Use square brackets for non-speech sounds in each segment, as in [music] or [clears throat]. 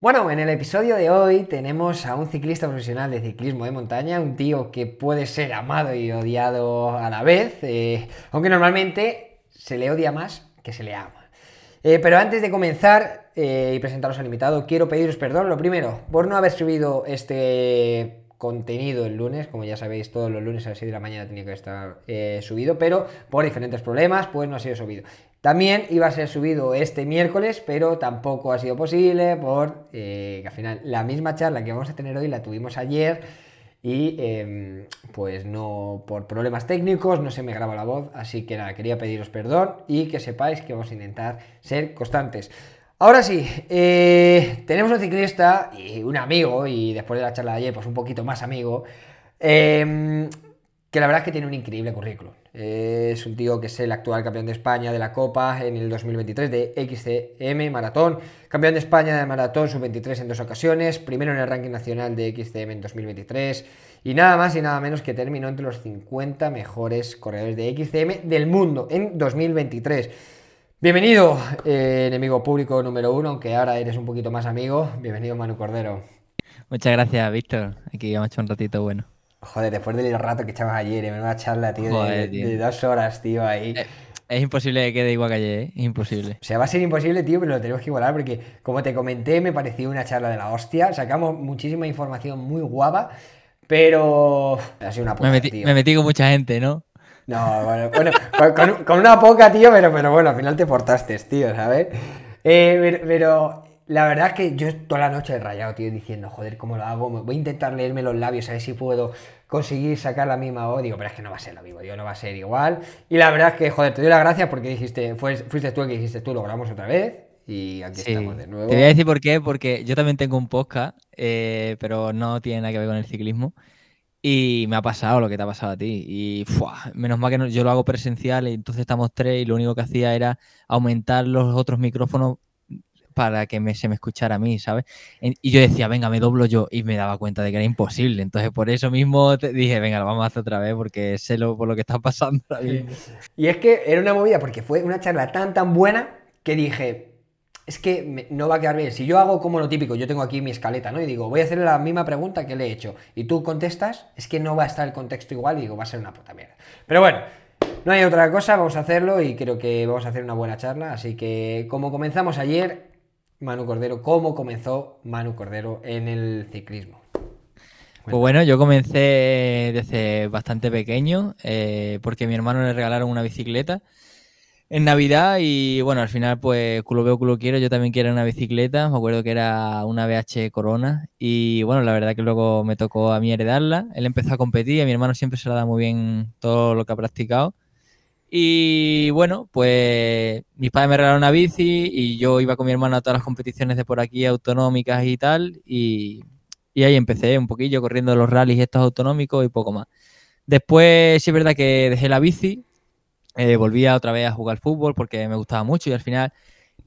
Bueno, en el episodio de hoy tenemos a un ciclista profesional de ciclismo de montaña, un tío que puede ser amado y odiado a la vez, eh, aunque normalmente se le odia más que se le ama. Eh, pero antes de comenzar eh, y presentaros al invitado, quiero pediros perdón, lo primero, por no haber subido este contenido el lunes, como ya sabéis, todos los lunes a las 6 de la mañana tenía que estar subido, pero por diferentes problemas, pues no ha sido subido. También iba a ser subido este miércoles, pero tampoco ha sido posible por eh, al final la misma charla que vamos a tener hoy la tuvimos ayer y em, pues no por problemas técnicos no se me graba la voz, así que nada, quería pediros perdón y que sepáis que vamos a intentar ser constantes. Ahora sí, eh, tenemos un ciclista y un amigo, y después de la charla de ayer, pues un poquito más amigo, em, que la verdad es que tiene un increíble currículum. Es un tío que es el actual campeón de España de la Copa en el 2023 de XCM Maratón, campeón de España de Maratón sub-23 en dos ocasiones, primero en el ranking nacional de XCM en 2023 y nada más y nada menos que terminó entre los 50 mejores corredores de XCM del mundo en 2023. Bienvenido, eh, enemigo público número uno, aunque ahora eres un poquito más amigo. Bienvenido, Manu Cordero. Muchas gracias, Víctor. Aquí hemos hecho un ratito bueno. Joder, después del rato que echabas ayer, en una charla, tío, de, dos horas, tío, ahí. Eh, es imposible que quede igual que ayer, ¿eh? imposible. O sea, va a ser imposible, tío, pero lo tenemos que igualar porque, como te comenté, me pareció una charla de la hostia. Sacamos muchísima información muy guapa, pero ha sido una puta, me metí, Me metí con mucha gente, ¿no? No, bueno, bueno con, una poca, tío, pero, pero bueno, al final te portaste, tío, ¿sabes? Eh, pero la verdad es que yo toda la noche he rayado, tío, diciendo, joder, ¿cómo lo hago? Voy a intentar leerme los labios, a ver si puedo conseguir sacar la misma voz. Digo, pero es que no va a ser lo mismo, digo, no va a ser igual. Y la verdad es que, joder, te doy las gracias porque dijiste, fuiste tú el que dijiste tú, lo grabamos otra vez. Y aquí estamos de nuevo. Te voy a decir por qué, porque yo también tengo un podcast, eh, pero no tiene nada que ver con el ciclismo. Y me ha pasado lo que te ha pasado a ti. Y menos mal que yo lo hago presencial y entonces estamos tres y lo único que hacía era aumentar los otros micrófonos para que me, se me escuchara a mí, ¿sabes? Y yo decía, venga, me doblo yo y me daba cuenta de que era imposible. Entonces por eso mismo te dije, venga, lo vamos a hacer otra vez porque sé lo, por lo que está pasando. Y es que era una movida porque fue una charla tan, tan buena que dije, es que no va a quedar bien. Si yo hago como lo típico, yo tengo aquí mi escaleta, ¿no? Y digo, voy a hacerle la misma pregunta que le he hecho. Y tú contestas, es que no va a estar el contexto igual y digo, va a ser una puta mierda. Pero bueno, no hay otra cosa, vamos a hacerlo y creo que vamos a hacer una buena charla. Así que como comenzamos ayer, Manu Cordero, cómo comenzó Manu Cordero en el ciclismo. Pues bueno, yo comencé desde bastante pequeño eh, porque a mi hermano le regalaron una bicicleta en Navidad y bueno, al final pues culo veo, culo quiero, yo también quiero una bicicleta, me acuerdo que era una BH Corona y bueno, la verdad que luego me tocó a mí heredarla, él empezó a competir, a mi hermano siempre se le da muy bien todo lo que ha practicado y bueno, pues mis padres me regalaron una bici y yo iba con mi hermano a todas las competiciones de por aquí autonómicas y tal. Y, ahí empecé un poquillo corriendo los rallies estos autonómicos y poco más. Después sí es verdad que dejé la bici, eh, volvía otra vez a jugar fútbol porque me gustaba mucho y al final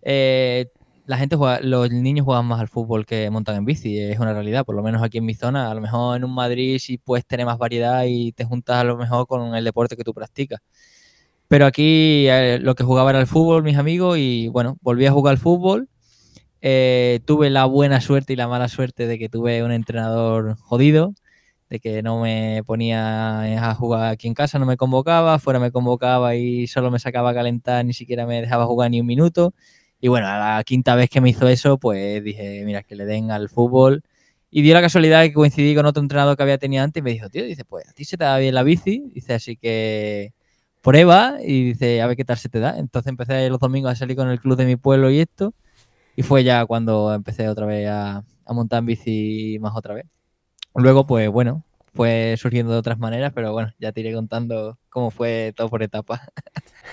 eh, la gente juega, los niños juegan más al fútbol que montan en bici, es una realidad, por lo menos aquí en mi zona, a lo mejor en un Madrid sí puedes tener más variedad y te juntas a lo mejor con el deporte que tú practicas. Pero aquí eh, lo que jugaba era el fútbol, mis amigos, y bueno, volví a jugar al fútbol. Eh, tuve la buena suerte y la mala suerte de que tuve un entrenador jodido, de que no me ponía a jugar aquí en casa, no me convocaba, fuera me convocaba y solo me sacaba a calentar, ni siquiera me dejaba jugar ni un minuto. Y bueno, a la quinta vez que me hizo eso, pues dije, mira, que le den al fútbol. Y dio la casualidad que coincidí con otro entrenador que había tenido antes y me dijo, tío, dice, pues a ti se te da bien la bici, dice, así que prueba y dice, a ver qué tal se te da. Entonces empecé los domingos a salir con el club de mi pueblo y esto. Y fue ya cuando empecé otra vez a, montar en bici más otra vez. Luego, pues bueno, fue surgiendo de otras maneras, pero bueno, ya te iré contando cómo fue todo por etapas.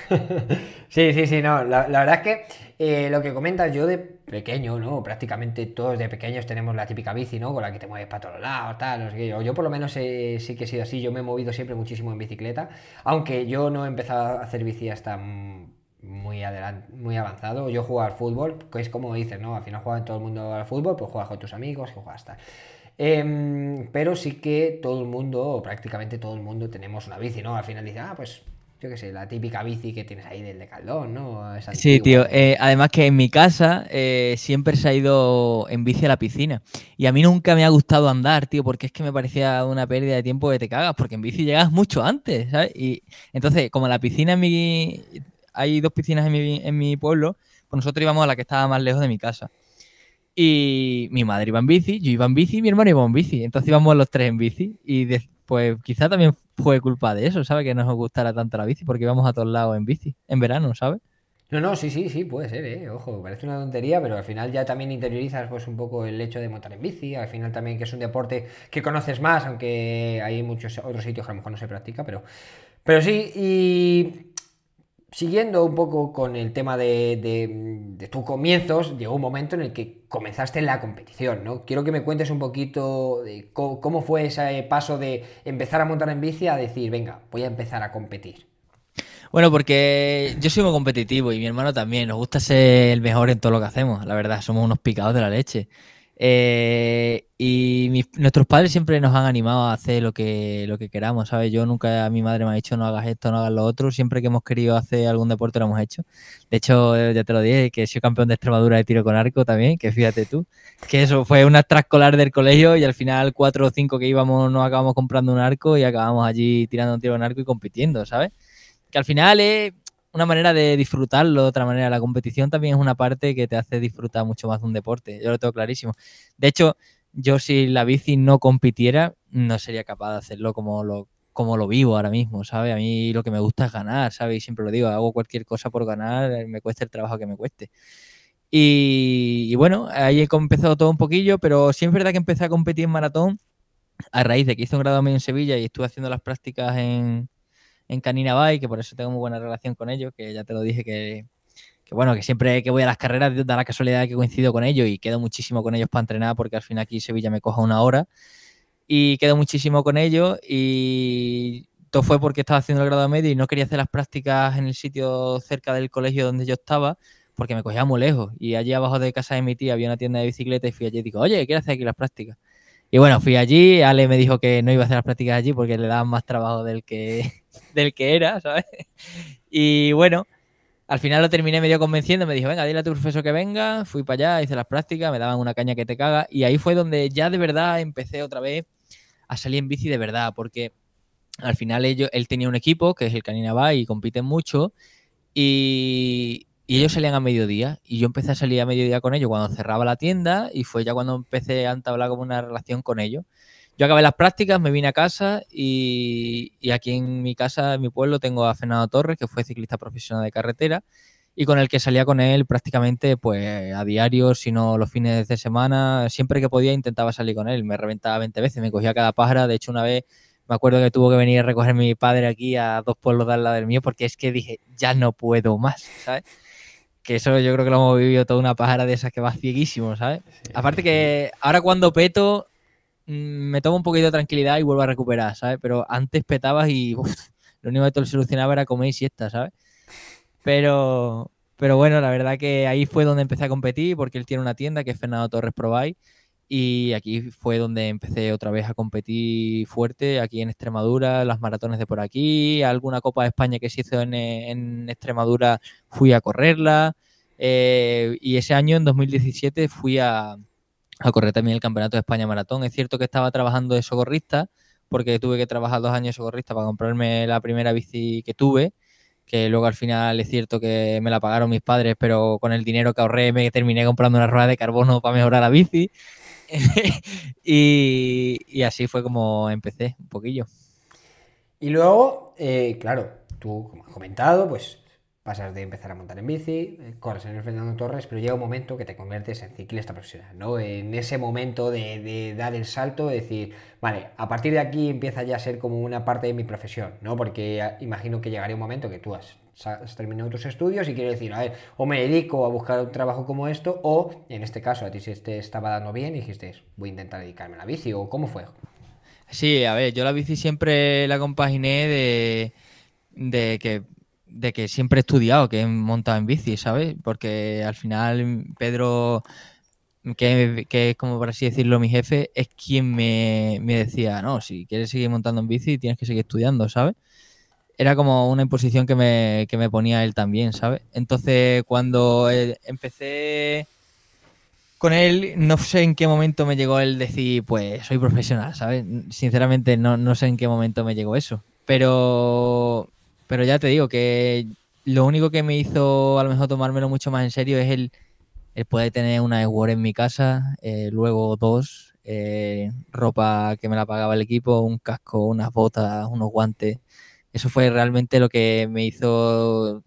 [laughs] sí, sí, sí, no. La, verdad es que eh, lo que comentas yo de pequeño, ¿no? Prácticamente todos de pequeños tenemos la típica bici, ¿no? Con la que te mueves para todos lados, tal, no sé qué. Yo por lo menos sí que he sido así, yo me he movido siempre muchísimo en bicicleta, aunque yo no he empezado a hacer bici hasta muy, muy avanzado. Yo juego al fútbol, que es como dices, ¿no? Al final juega todo el mundo al fútbol, pues juegas con tus amigos, que juegas tal. Em, pero sí que todo el mundo, o prácticamente todo el mundo, tenemos una bici, ¿no? Al final dice, ah, pues yo qué sé, la típica bici que tienes ahí del Decaldón, ¿no? sí, tío. Eh, además que en mi casa eh, siempre se ha ido en bici a la piscina. Y a mí nunca me ha gustado andar, tío, porque es que me parecía una pérdida de tiempo que te cagas, porque en bici llegas mucho antes, ¿sabes? Y entonces, como la piscina en mi... Hay dos piscinas en mi, en mi pueblo, pues nosotros íbamos a la que estaba más lejos de mi casa. Y mi madre iba en bici, yo iba en bici y mi hermano iba en bici. Entonces íbamos los tres en bici. Y pues quizá también fue culpa de eso, ¿sabes? Que no nos gustara tanto la bici, porque íbamos a todos lados en bici, en verano, ¿sabes? No, no, sí, sí, sí, puede ser, ¿eh? Ojo, parece una tontería, pero al final ya también interiorizas pues un poco el hecho de montar en bici, al final también que es un deporte que conoces más, aunque hay muchos otros sitios que a lo mejor no se practica, pero, pero sí, y siguiendo un poco con el tema de, tus comienzos, llegó un momento en el que comenzaste en la competición, ¿no? Quiero que me cuentes un poquito de cómo, fue ese paso de empezar a montar en bici a decir, venga, voy a empezar a competir. Bueno, porque yo soy muy competitivo y mi hermano también. Nos gusta ser el mejor en todo lo que hacemos. La verdad, somos unos picados de la leche. Eh, y nuestros padres siempre nos han animado a hacer lo que, lo que queramos, ¿sabes? Yo nunca a mi madre me ha dicho no hagas esto, no hagas lo otro. Siempre que hemos querido hacer algún deporte lo hemos hecho. De hecho, eh, ya te lo dije, que soy campeón de Extremadura de tiro con arco también, que fíjate tú, que eso fue una extraescolar del colegio y al final cuatro o cinco que íbamos nos acabamos comprando un arco y acabamos allí tirando un tiro con arco y compitiendo, ¿sabes? Que al final es una manera de disfrutarlo otra manera. La competición también es una parte que te hace disfrutar mucho más de un deporte. Yo lo tengo clarísimo. De hecho, yo si la bici no compitiera, no sería capaz de hacerlo como lo, como lo vivo ahora mismo, ¿sabes? A mí lo que me gusta es ganar, ¿sabes? Y siempre lo digo, hago cualquier cosa por ganar, me cueste el trabajo que me cueste. Y, bueno, ahí he empezado todo un poquillo, pero sí es verdad que empecé a competir en maratón a raíz de que hice un grado medio en Sevilla y estuve haciendo las prácticas en, en Canina Bay, que por eso tengo muy buena relación con ellos, que ya te lo dije que, bueno, que siempre que voy a las carreras da la casualidad que coincido con ellos y quedo muchísimo con ellos para entrenar porque al final aquí Sevilla me coja una hora y quedo muchísimo con ellos y todo fue porque estaba haciendo el grado medio y no quería hacer las prácticas en el sitio cerca del colegio donde yo estaba porque me cogía muy lejos y allí abajo de casa de mi tía había una tienda de bicicleta y fui allí y digo, oye, quiero hacer aquí las prácticas. Y bueno, fui allí, Ale me dijo que no iba a hacer las prácticas allí porque le daban más trabajo del que, [laughs] del que era, ¿sabes? Y bueno, al final lo terminé medio convenciendo, me dijo, venga, dile a tu profesor que venga, fui para allá, hice las prácticas, me daban una caña que te caga, y ahí fue donde ya de verdad empecé otra vez a salir en bici de verdad, porque al final él tenía un equipo, que es el Canina y compiten mucho, y, y ellos salían a mediodía, y yo empecé a salir a mediodía con ellos cuando cerraba la tienda, y fue ya cuando empecé a entablar como una relación con ellos. Yo acabé las prácticas, me vine a casa y, aquí en mi casa, en mi pueblo, tengo a Fernando Torres, que fue ciclista profesional de carretera y con el que salía con él prácticamente pues a diario, si no los fines de semana, siempre que podía intentaba salir con él. Me reventaba 20 veces, me cogía cada pájara. De hecho, una vez me acuerdo que tuvo que venir a recoger mi padre aquí a dos pueblos de al lado del mío porque es que dije, ya no puedo más, ¿sabes? Que eso yo creo que lo hemos vivido toda una pájara de esas que va cieguísimo, ¿sabes? Aparte que ahora cuando peto Mm, me tomo un poquito de tranquilidad y vuelvo a recuperar, ¿sabes? Pero antes petabas y lo único que te lo solucionaba era comer y siesta, ¿sabes? Pero, pero bueno, la verdad que ahí fue donde empecé a competir porque él tiene una tienda que es Fernando Torres Provide y aquí fue donde empecé otra vez a competir fuerte, aquí en Extremadura, las maratones de por aquí, alguna Copa de España que se hizo en, Extremadura fui a correrla eh, y ese año, en 2017, fui a, a correr también el Campeonato de España Maratón. Es cierto que estaba trabajando de socorrista, porque tuve que trabajar dos años de socorrista para comprarme la primera bici que tuve, que luego al final es cierto que me la pagaron mis padres, pero con el dinero que ahorré me terminé comprando una rueda de carbono para mejorar la bici. [laughs] y, así fue como empecé un poquillo. Y luego, eh, claro, tú, como has comentado, pues pasas de empezar a montar en bici, eh, corres en el Fernando Torres, pero llega un momento que te conviertes en ciclista profesional, ¿no? En ese momento de, dar el salto, de decir, vale, a partir de aquí empieza ya a ser como una parte de mi profesión, ¿no? Porque imagino que llegaría un momento que tú has, terminado tus estudios y quieres decir, a ver, o me dedico a buscar un trabajo como esto, o en este caso a ti se te estaba dando bien y dijiste, voy a intentar dedicarme a la bici, o cómo fue. Sí, a ver, yo la bici siempre la compaginé de, de que de que siempre he estudiado, que he montado en bici, ¿sabes? Porque al final Pedro, que, es como por así decirlo mi jefe, es quien me, decía, no, si quieres seguir montando en bici tienes que seguir estudiando, ¿sabes? Era como una imposición que me, que me ponía él también, ¿sabes? Entonces, cuando eh, empecé con él, no sé en qué momento me llegó el decir, pues soy profesional, ¿sabes? Sinceramente, no, no sé en qué momento me llegó eso. Pero, pero ya te digo que lo único que me hizo a lo mejor tomármelo mucho más en serio es el, poder tener una Sword en mi casa, eh, luego dos, eh, ropa que me la pagaba el equipo, un casco, unas botas, unos guantes. Eso fue realmente lo que me hizo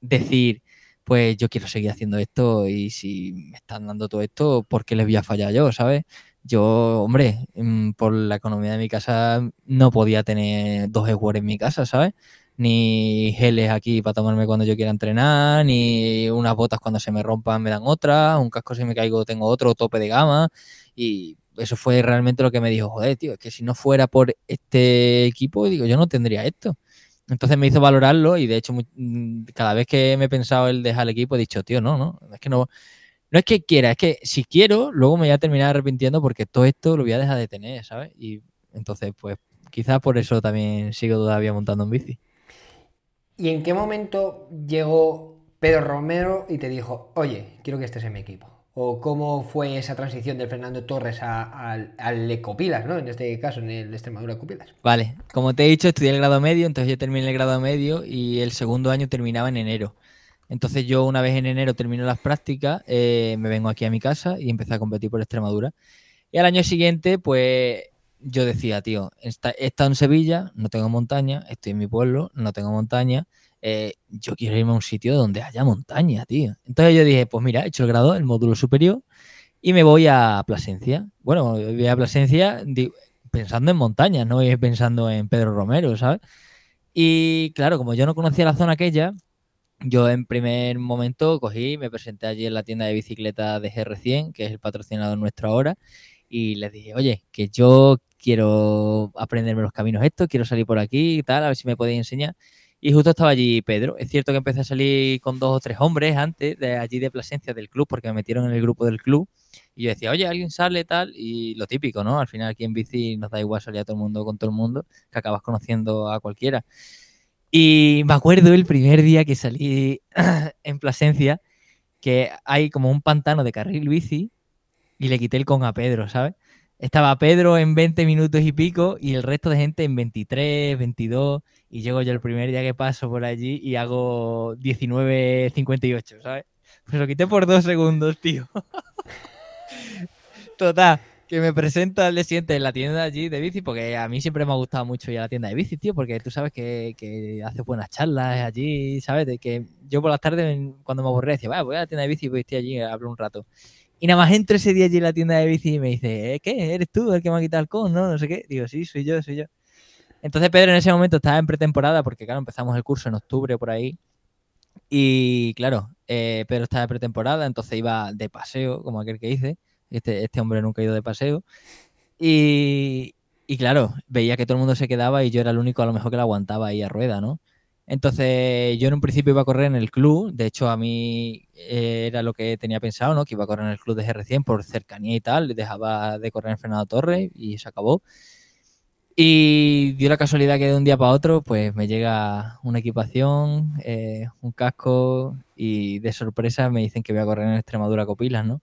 decir, pues yo quiero seguir haciendo esto y si me están dando todo esto, ¿por qué les voy a fallar yo, sabes? Yo, hombre, mm, por la economía de mi casa no podía tener dos Sword en mi casa, ¿sabes? ni geles aquí para tomarme cuando yo quiera entrenar, ni unas botas cuando se me rompan me dan otra, un casco si me caigo tengo otro tope de gama y eso fue realmente lo que me dijo, joder, tío, es que si no fuera por este equipo, digo, yo no tendría esto. Entonces me hizo valorarlo y de hecho mm, cada vez que me he pensado el dejar el equipo he dicho, tío, no, no, es que no, no es que quiera, es que si quiero, luego me voy a terminar arrepintiendo porque todo esto lo voy a dejar de tener, ¿sabes? Y entonces, pues quizás por eso también sigo todavía montando en bici. ¿Y en qué momento llegó Pedro Romero y te dijo, oye, quiero que estés en mi equipo? ¿O cómo fue esa transición de Fernando Torres al, Ecopilas, ¿no? En este caso, en el Extremadura Ecopilas. Vale, como te he dicho, estudié el grado medio, entonces yo terminé el grado medio y el segundo año terminaba en enero. Entonces yo una vez en enero termino las prácticas, eh, me vengo aquí a mi casa y empecé a competir por Extremadura. Y al año siguiente, pues yo decía, tío, he estado en Sevilla, no tengo montaña, estoy en mi pueblo, no tengo montaña, eh, yo quiero irme a un sitio donde haya montaña, tío. Entonces yo dije, pues mira, he hecho el grado, el módulo superior, y me voy a Plasencia. Bueno, voy a Plasencia pensando en montaña, no voy pensando en Pedro Romero, ¿sabes? Y claro, como yo no conocía la zona aquella, yo en primer momento cogí, me presenté allí en la tienda de bicicleta de GR100, que es el patrocinador nuestro ahora, y les dije, oye, que yo quiero aprenderme los caminos estos, quiero salir por aquí y tal, a ver si me podéis enseñar. Y justo estaba allí Pedro. Es cierto que empecé a salir con dos o tres hombres antes de allí de Plasencia del club, porque me metieron en el grupo del club. Y yo decía, oye, alguien sale tal. Y lo típico, ¿no? Al final aquí en bici nos da igual salir a todo el mundo con todo el mundo, que acabas conociendo a cualquiera. Y me acuerdo el primer día que salí [clears throat] en Plasencia, que hay como un pantano de carril bici y le quité el con a Pedro, ¿sabes? Estaba Pedro en 20 minutos y pico y el resto de gente en 23, 22 y llego yo el primer día que paso por allí y hago 19.58, ¿sabes? Pues lo quité por dos segundos, tío. [laughs] Total, que me presento al siguiente en la tienda allí de bici, porque a mí siempre me ha gustado mucho ir a la tienda de bici, tío, porque tú sabes que, que hace buenas charlas allí, ¿sabes? De que yo por las tardes, cuando me aburría, decía, voy a la tienda de bici y voy a estar allí a hablar un rato. Y nada más entro ese día allí en la tienda de bici y me dice, ¿Eh, ¿qué? ¿Eres tú el que me ha quitado el con? No, no sé qué. Digo, sí, soy yo, soy yo. Entonces Pedro en ese momento estaba en pretemporada porque, claro, empezamos el curso en octubre por ahí. Y claro, eh, Pedro estaba en pretemporada, entonces iba de paseo, como aquel que dice. Este, este hombre nunca ha ido de paseo. Y, y claro, veía que todo el mundo se quedaba y yo era el único a lo mejor que la aguantaba ahí a rueda, ¿no? Entonces, yo en un principio iba a correr en el club, de hecho a mí eh, era lo que tenía pensado, ¿no? Que iba a correr en el club de GR100 por cercanía y tal, dejaba de correr en Fernando Torres y se acabó. Y dio la casualidad que de un día para otro, pues me llega una equipación, eh, un casco y de sorpresa me dicen que voy a correr en Extremadura Copilas, ¿no?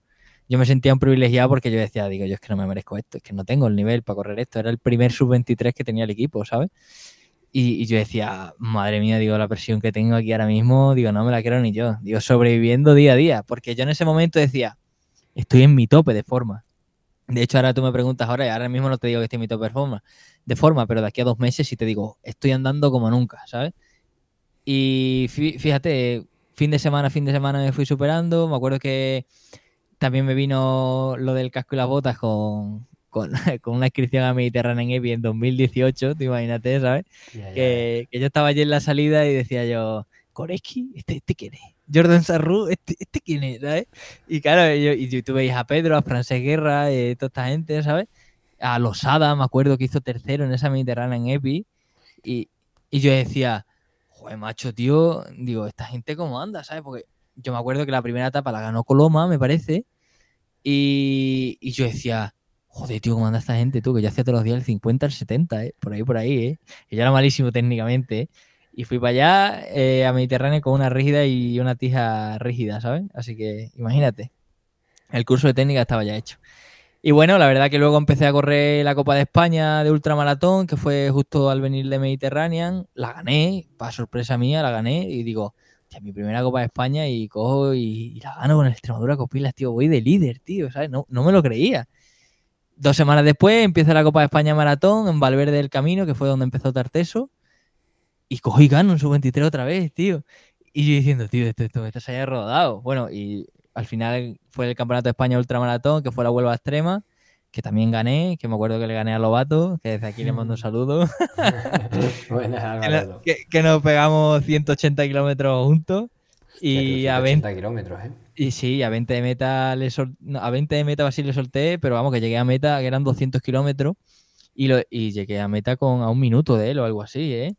Yo me sentía un privilegiado porque yo decía, digo, yo es que no me merezco esto, es que no tengo el nivel para correr esto. Era el primer sub-23 que tenía el equipo, ¿sabes? Y, yo decía, madre mía, digo, la presión que tengo aquí ahora mismo, digo, no me la quiero ni yo. Digo, sobreviviendo día a día. Porque yo en ese momento decía, estoy en mi tope de forma. De hecho, ahora tú me preguntas ahora, y ahora mismo no te digo que estoy en mi tope de forma, de forma, pero de aquí a dos meses sí te digo, estoy andando como nunca, ¿sabes? Y fíjate, fin de semana, fin de semana me fui superando. Me acuerdo que también me vino lo del casco y las botas con, [laughs] con, una inscripción a Mediterránea en EPI en 2018, te imagínate, ¿sabes? Que, yo estaba allí en la salida y decía yo, Koreski, ¿este, este quién es? Jordan Sarru, ¿este, este quién es? ¿sabes? Y claro, yo, y tú veis a Pedro, a Francés Guerra, eh, toda esta gente, ¿sabes? A Losada, me acuerdo que hizo tercero en esa Mediterránea en EPI. Y, y yo decía, joder, macho, tío, digo, ¿esta gente cómo anda? ¿Sabes? Porque yo me acuerdo que la primera etapa la ganó Coloma, me parece. Y, y yo decía, Joder, tío, ¿cómo anda esta gente, tú? Que yo hacía todos los días el 50, el 70, ¿eh? Por ahí, por ahí, ¿eh? Que yo era malísimo técnicamente, ¿eh? Y fui para allá eh, a Mediterráneo con una rígida y una tija rígida, ¿sabes? Así que imagínate, el curso de técnica estaba ya hecho. Y bueno, la verdad que luego empecé a correr la Copa de España de ultramaratón, que fue justo al venir de Mediterranean. La gané, para sorpresa mía, la gané y digo, mi primera Copa de España y cojo y, la gano con el Extremadura Copilas, tío, voy de líder, tío, ¿sabes? No, no me lo creía. Dos semanas después empieza la Copa de España Maratón en Valverde del Camino, que fue donde empezó Tarteso. Y cojo y gano en su 23 otra vez, tío. Y yo diciendo, tío, esto, esto, esto se haya rodado. Bueno, y al final fue el Campeonato de España Ultramaratón, que fue la Huelva Extrema, que también gané, que me acuerdo que le gané a Lobato, que desde aquí le mando un saludo. [laughs] que, que, nos pegamos 180 kilómetros juntos. Y a 20 kilómetros, ¿eh? Y sí, a 20 de meta le a 20 de meta así le solté, pero vamos, que llegué a meta, que eran 200 kilómetros. Y, lo, y llegué a meta con a un minuto de él o algo así, ¿eh?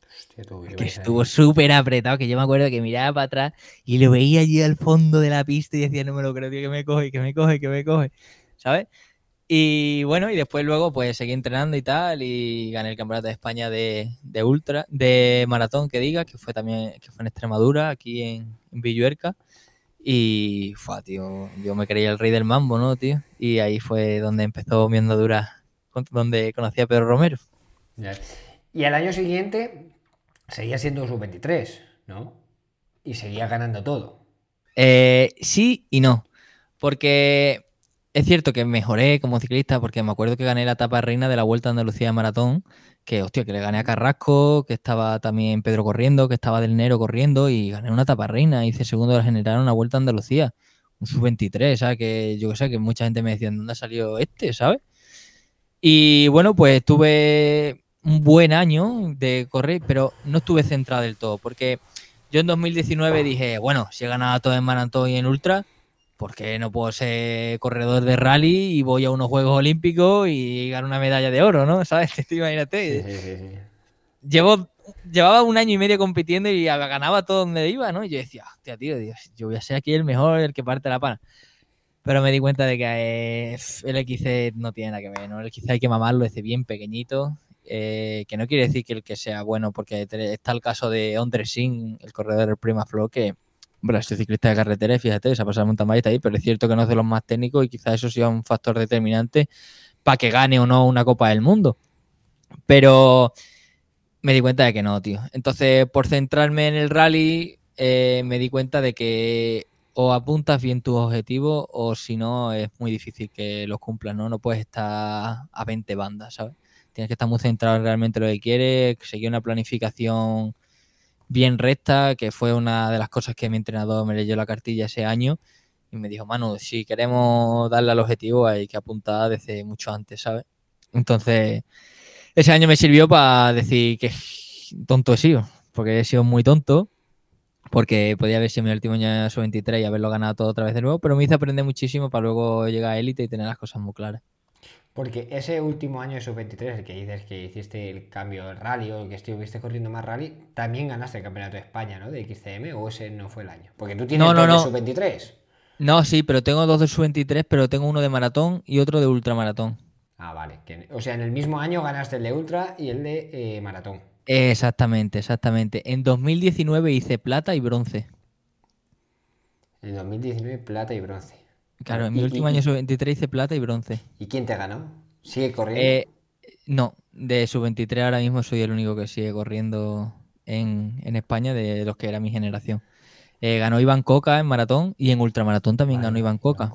que estuvo súper apretado, que yo me acuerdo que miraba para atrás y lo veía allí al fondo de la pista y decía, no me lo creo, tío, que me coge, que me coge, que me coge, ¿sabes? Y bueno, y después luego pues seguí entrenando y tal y gané el campeonato de España de, ultra, de maratón que diga, que fue también, que fue en Extremadura, aquí en, Villuerca. Y fue, tío, yo me creía el rey del mambo, ¿no, tío? Y ahí fue donde empezó mi andadura, donde conocí a Pedro Romero. Y al año siguiente seguía siendo sub-23, ¿no? Y seguía ganando todo. Eh, sí y no. Porque es cierto que mejoré como ciclista porque me acuerdo que gané la etapa reina de la Vuelta a Andalucía de Maratón, que hostia, que le gané a Carrasco, que estaba también Pedro corriendo, que estaba Del Nero corriendo y gané una etapa reina, hice segundo de la general una Vuelta a Andalucía, un sub-23, ¿sabes? Que yo sé, que mucha gente me decía, ¿dónde ha salido este, ¿sabes? Y bueno, pues tuve un buen año de correr, pero no estuve centrado del todo, porque yo en 2019 dije, bueno, si he ganado todo en maratón y en ultra, porque no puedo ser corredor de rally y voy a unos Juegos Olímpicos y gano una medalla de oro, ¿no? [laughs] ¿Sabes? Imagínate. Llevo, llevaba un año y medio compitiendo y ganaba todo donde iba, ¿no? Y yo decía, hostia, tío, yo voy a ser aquí el mejor, el que parte la pana. Pero me di cuenta de que eh, el XC no tiene nada que ver, ¿no? El XC hay que mamarlo desde bien pequeñito, eh, que no quiere decir que el que sea bueno, porque está el caso de Andre Singh, el corredor del Prima Flow, que bueno, este ciclista de carretera, fíjate, se ha pasado mountain bike ahí, pero es cierto que no es de los más técnicos y quizás eso sea un factor determinante para que gane o no una Copa del Mundo. Pero me di cuenta de que no, tío. Entonces, por centrarme en el rally, eh, me di cuenta de que o apuntas bien tus objetivos o si no, es muy difícil que los cumplas, ¿no? No puedes estar a 20 bandas, ¿sabes? Tienes que estar muy centrado en realmente lo que quieres, seguir una planificación bien recta, que fue una de las cosas que mi entrenador me leyó la cartilla ese año y me dijo, Manu, si queremos darle al objetivo hay que apuntar desde mucho antes, ¿sabes? Entonces, ese año me sirvió para decir que tonto he sido, porque he sido muy tonto, porque podía haber sido mi último año su 23 y haberlo ganado todo otra vez de nuevo, pero me hizo aprender muchísimo para luego llegar a élite y tener las cosas muy claras. Porque ese último año de sub-23, el que dices que hiciste el cambio del rally o que estuviste corriendo más rally, también ganaste el campeonato de España, ¿no? De XCM, o ese no fue el año. Porque tú tienes dos de sub-23. No, sí, pero tengo dos de sub-23, pero tengo uno de maratón y otro de ultramaratón. Ah, vale. O sea, en el mismo año ganaste el de ultra y el de eh, maratón. Exactamente, exactamente. En 2019 hice plata y bronce. En 2019 plata y bronce. Claro, en mi último año sub-23 hice plata y bronce. ¿Y quién te ganó? ¿Sigue corriendo? Eh, no, de sub-23 ahora mismo soy el único que sigue corriendo en, España de los que era mi generación. Eh, ganó Iván Coca en maratón y en ultramaratón también ganó Iván Coca.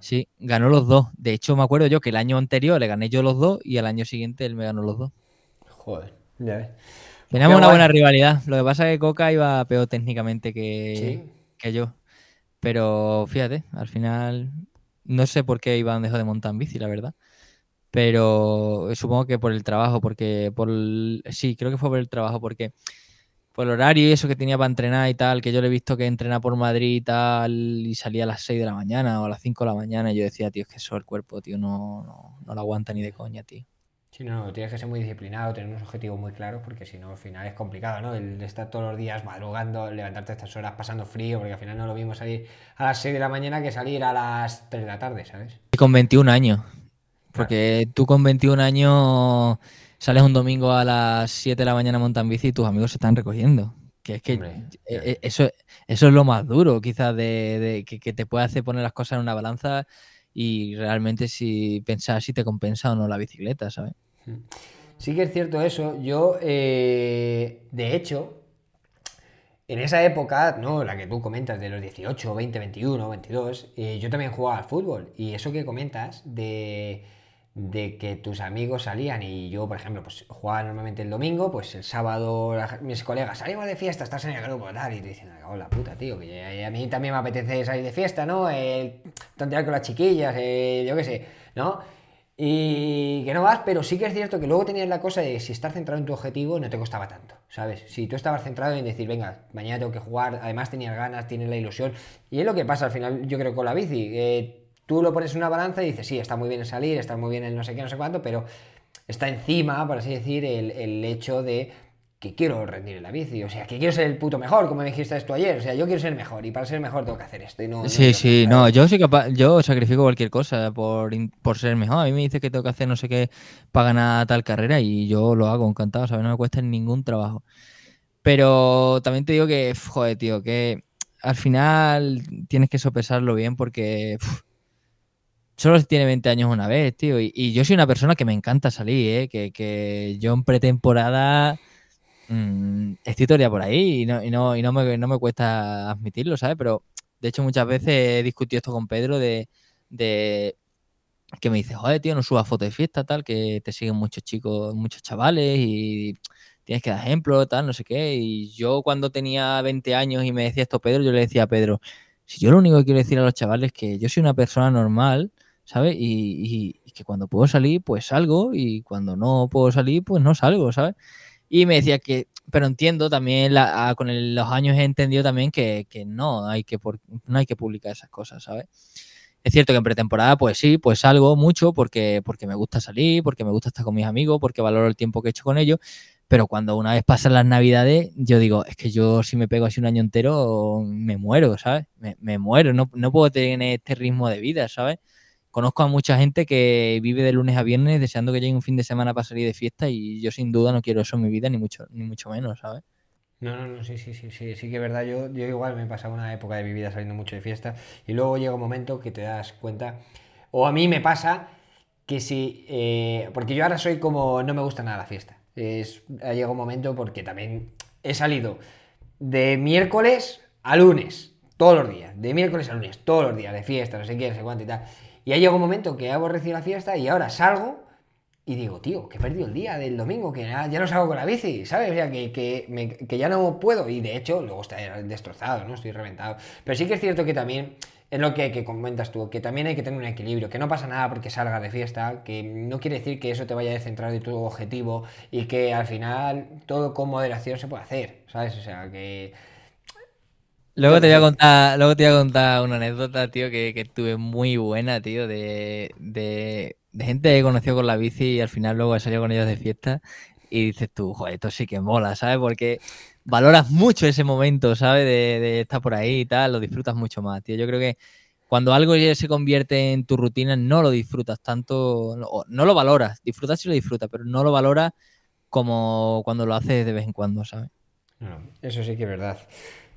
sí, ganó los dos. De hecho, me acuerdo yo que el año anterior le gané yo los dos y el año siguiente él me ganó los dos. Joder, ya ves. Teníamos una buena rivalidad. Lo que pasa es que Coca iba peor técnicamente que, que yo. Pero fíjate, al final no sé por qué Iván dejó de montar en bici, la verdad. Pero supongo que por el trabajo, porque por sí, creo que fue por el trabajo, porque por el horario y eso que tenía para entrenar y tal, que yo le he visto que entrena por Madrid y tal, y salía a las 6 de la mañana o a las 5 de la mañana, y yo decía, tío, es que eso el cuerpo, tío, no, no, no lo aguanta ni de coña, tío. Sí, no, tienes que ser muy disciplinado, tener unos objetivos muy claros, porque si no, al final es complicado, ¿no? El estar todos los días madrugando, levantarte a estas horas pasando frío, porque al final no es lo mismo salir a las 6 de la mañana que salir a las 3 de la tarde, ¿sabes? Y con 21 años. Porque tú con 21 años, sales un domingo a las 7 de la mañana montan bici y tus amigos se están recogiendo. Que es que e, e, eso, eso es lo más duro, quizás, de, que, te puede hacer poner las cosas en una balanza y realmente si pensar si te compensa o no la bicicleta, ¿sabes? Sí que es cierto eso. Yo, eh, de hecho, en esa época, ¿no? La que tú comentas de los 18, 20, 21, 22, yo también jugaba al fútbol. Y eso que comentas de, que tus amigos salían y yo, por ejemplo, pues jugaba normalmente el domingo, pues el sábado mis colegas salimos de fiesta, estás en el grupo tal, y te dicen, hola puta, tío, que a mí también me apetece salir de fiesta, ¿no? Tontear con las chiquillas, yo qué sé, ¿no? Y que no vas, pero sí que es cierto que luego tenías la cosa de si estar centrado en tu objetivo no te costaba tanto, ¿sabes? Si tú estabas centrado en decir, venga, mañana tengo que jugar, además tenías ganas, tienes la ilusión. Y es lo que pasa al final, yo creo, con la bici. Tú lo pones en una balanza y dices, sí, está muy bien en salir, está muy bien en no sé qué, no sé cuánto, pero está encima, por así decir, el, el hecho de que quiero rendir en la bici, o sea, que quiero ser el puto mejor, como me dijiste esto ayer, o sea, yo quiero ser mejor y para ser mejor tengo que hacer esto. Y no, sí, sí, no, yo soy capaz, yo sacrifico cualquier cosa por, por ser mejor. A mí me dice que tengo que hacer no sé qué para ganar tal carrera y yo lo hago encantado, ¿sabes? No me cuesta ningún trabajo. Pero también te digo que, joder, tío, que al final tienes que sopesarlo bien porque solo se tiene 20 años una vez, tío. Y, yo soy una persona que me encanta salir, ¿eh? Que, que yo en pretemporada mmm, historia por ahí y no, y no, y no, me, no me cuesta admitirlo, ¿sabes? Pero de hecho muchas veces he discutido esto con Pedro de, que me dice, joder, tío, no subas fotos de fiesta, tal, que te siguen muchos chicos, muchos chavales y tienes que dar ejemplo, tal, no sé qué. Y yo cuando tenía 20 años y me decía esto Pedro, yo le decía a Pedro, si yo lo único que quiero decir a los chavales es que yo soy una persona normal, ¿sabes? Y, y, que cuando puedo salir, pues salgo y cuando no puedo salir, pues no salgo, ¿sabes? Y me decía que, pero entiendo también, la, con los años he entendido también que, no, hay que no hay que publicar esas cosas, ¿sabes? Es cierto que en pretemporada, pues sí, pues salgo mucho porque, porque me gusta salir, porque me gusta estar con mis amigos, porque valoro el tiempo que he hecho con ellos, pero cuando una vez pasan las navidades, yo digo, es que yo si me pego así un año entero, me muero, ¿sabes? Me, me muero, no, no puedo tener este ritmo de vida, ¿sabes? Conozco a mucha gente que vive de lunes a viernes deseando que llegue un fin de semana para salir de fiesta y yo sin duda no quiero eso en mi vida, ni mucho, ni mucho menos, ¿sabes? No, no, no, sí, sí, sí, sí, sí que es verdad. Yo, yo igual me he pasado una época de mi vida saliendo mucho de fiesta y luego llega un momento que te das cuenta, o a mí me pasa que si, eh, porque yo ahora soy como, no me gusta nada la fiesta. Es, llega un momento porque también he salido de miércoles a lunes, todos los días, de miércoles a lunes, todos los días, de fiesta, no sé qué, no sé cuánto y tal. Y ahí llegó un momento que he aborrecido la fiesta y ahora salgo y digo, tío, que he perdido el día del domingo, que ya, no salgo con la bici, ¿sabes? O sea, que, que, ya no puedo. Y de hecho, luego está destrozado, ¿no? Estoy reventado. Pero sí que es cierto que también es lo que, que, comentas tú, que también hay que tener un equilibrio, que no pasa nada porque salgas de fiesta, que no quiere decir que eso te vaya a descentrar de tu objetivo y que al final todo con moderación se puede hacer, ¿sabes? O sea, que Luego te voy a contar, luego te voy a contar una anécdota, tío, que, que tuve muy buena, tío, de, de, gente que he conocido con la bici y al final luego he salido con ellos de fiesta y dices tú, joder, esto sí que mola, ¿sabes? Porque valoras mucho ese momento, ¿sabes? De, de estar por ahí y tal, lo disfrutas mucho más, tío. Yo creo que cuando algo se convierte en tu rutina, no lo disfrutas tanto, no, no lo valoras, disfrutas si lo disfrutas, pero no lo valoras como cuando lo haces de vez en cuando, ¿sabes? eso sí que es verdad.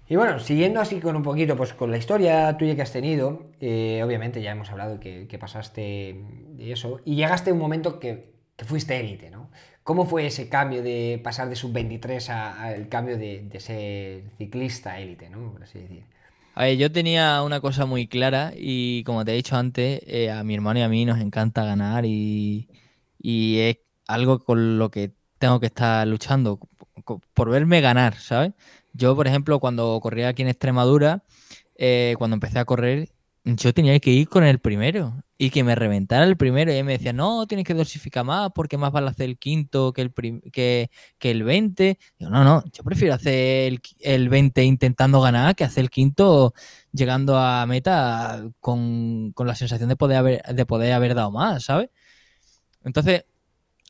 Y bueno, siguiendo así con un poquito, pues con la historia tuya que has tenido, eh, obviamente ya hemos hablado que, pasaste de eso, y llegaste a un momento que, fuiste élite, ¿no? ¿Cómo fue ese cambio de pasar de sub-23 al cambio de, ser ciclista élite, ¿no? Por así decir. A ver, yo tenía una cosa muy clara y como te he dicho antes, eh, a mi hermano y a mí nos encanta ganar y, y es algo con lo que tengo que estar luchando por verme ganar, ¿sabes? Yo, por ejemplo, cuando corría aquí en Extremadura, eh, cuando empecé a correr, yo tenía que ir con el primero y que me reventara el primero. Y él me decía, no, tienes que dosificar más porque más vale hacer el quinto que el, que, que, el 20. Yo, no, no, yo prefiero hacer el, 20 intentando ganar que hacer el quinto llegando a meta con, con la sensación de poder, haber, de poder haber dado más, ¿sabes? Entonces,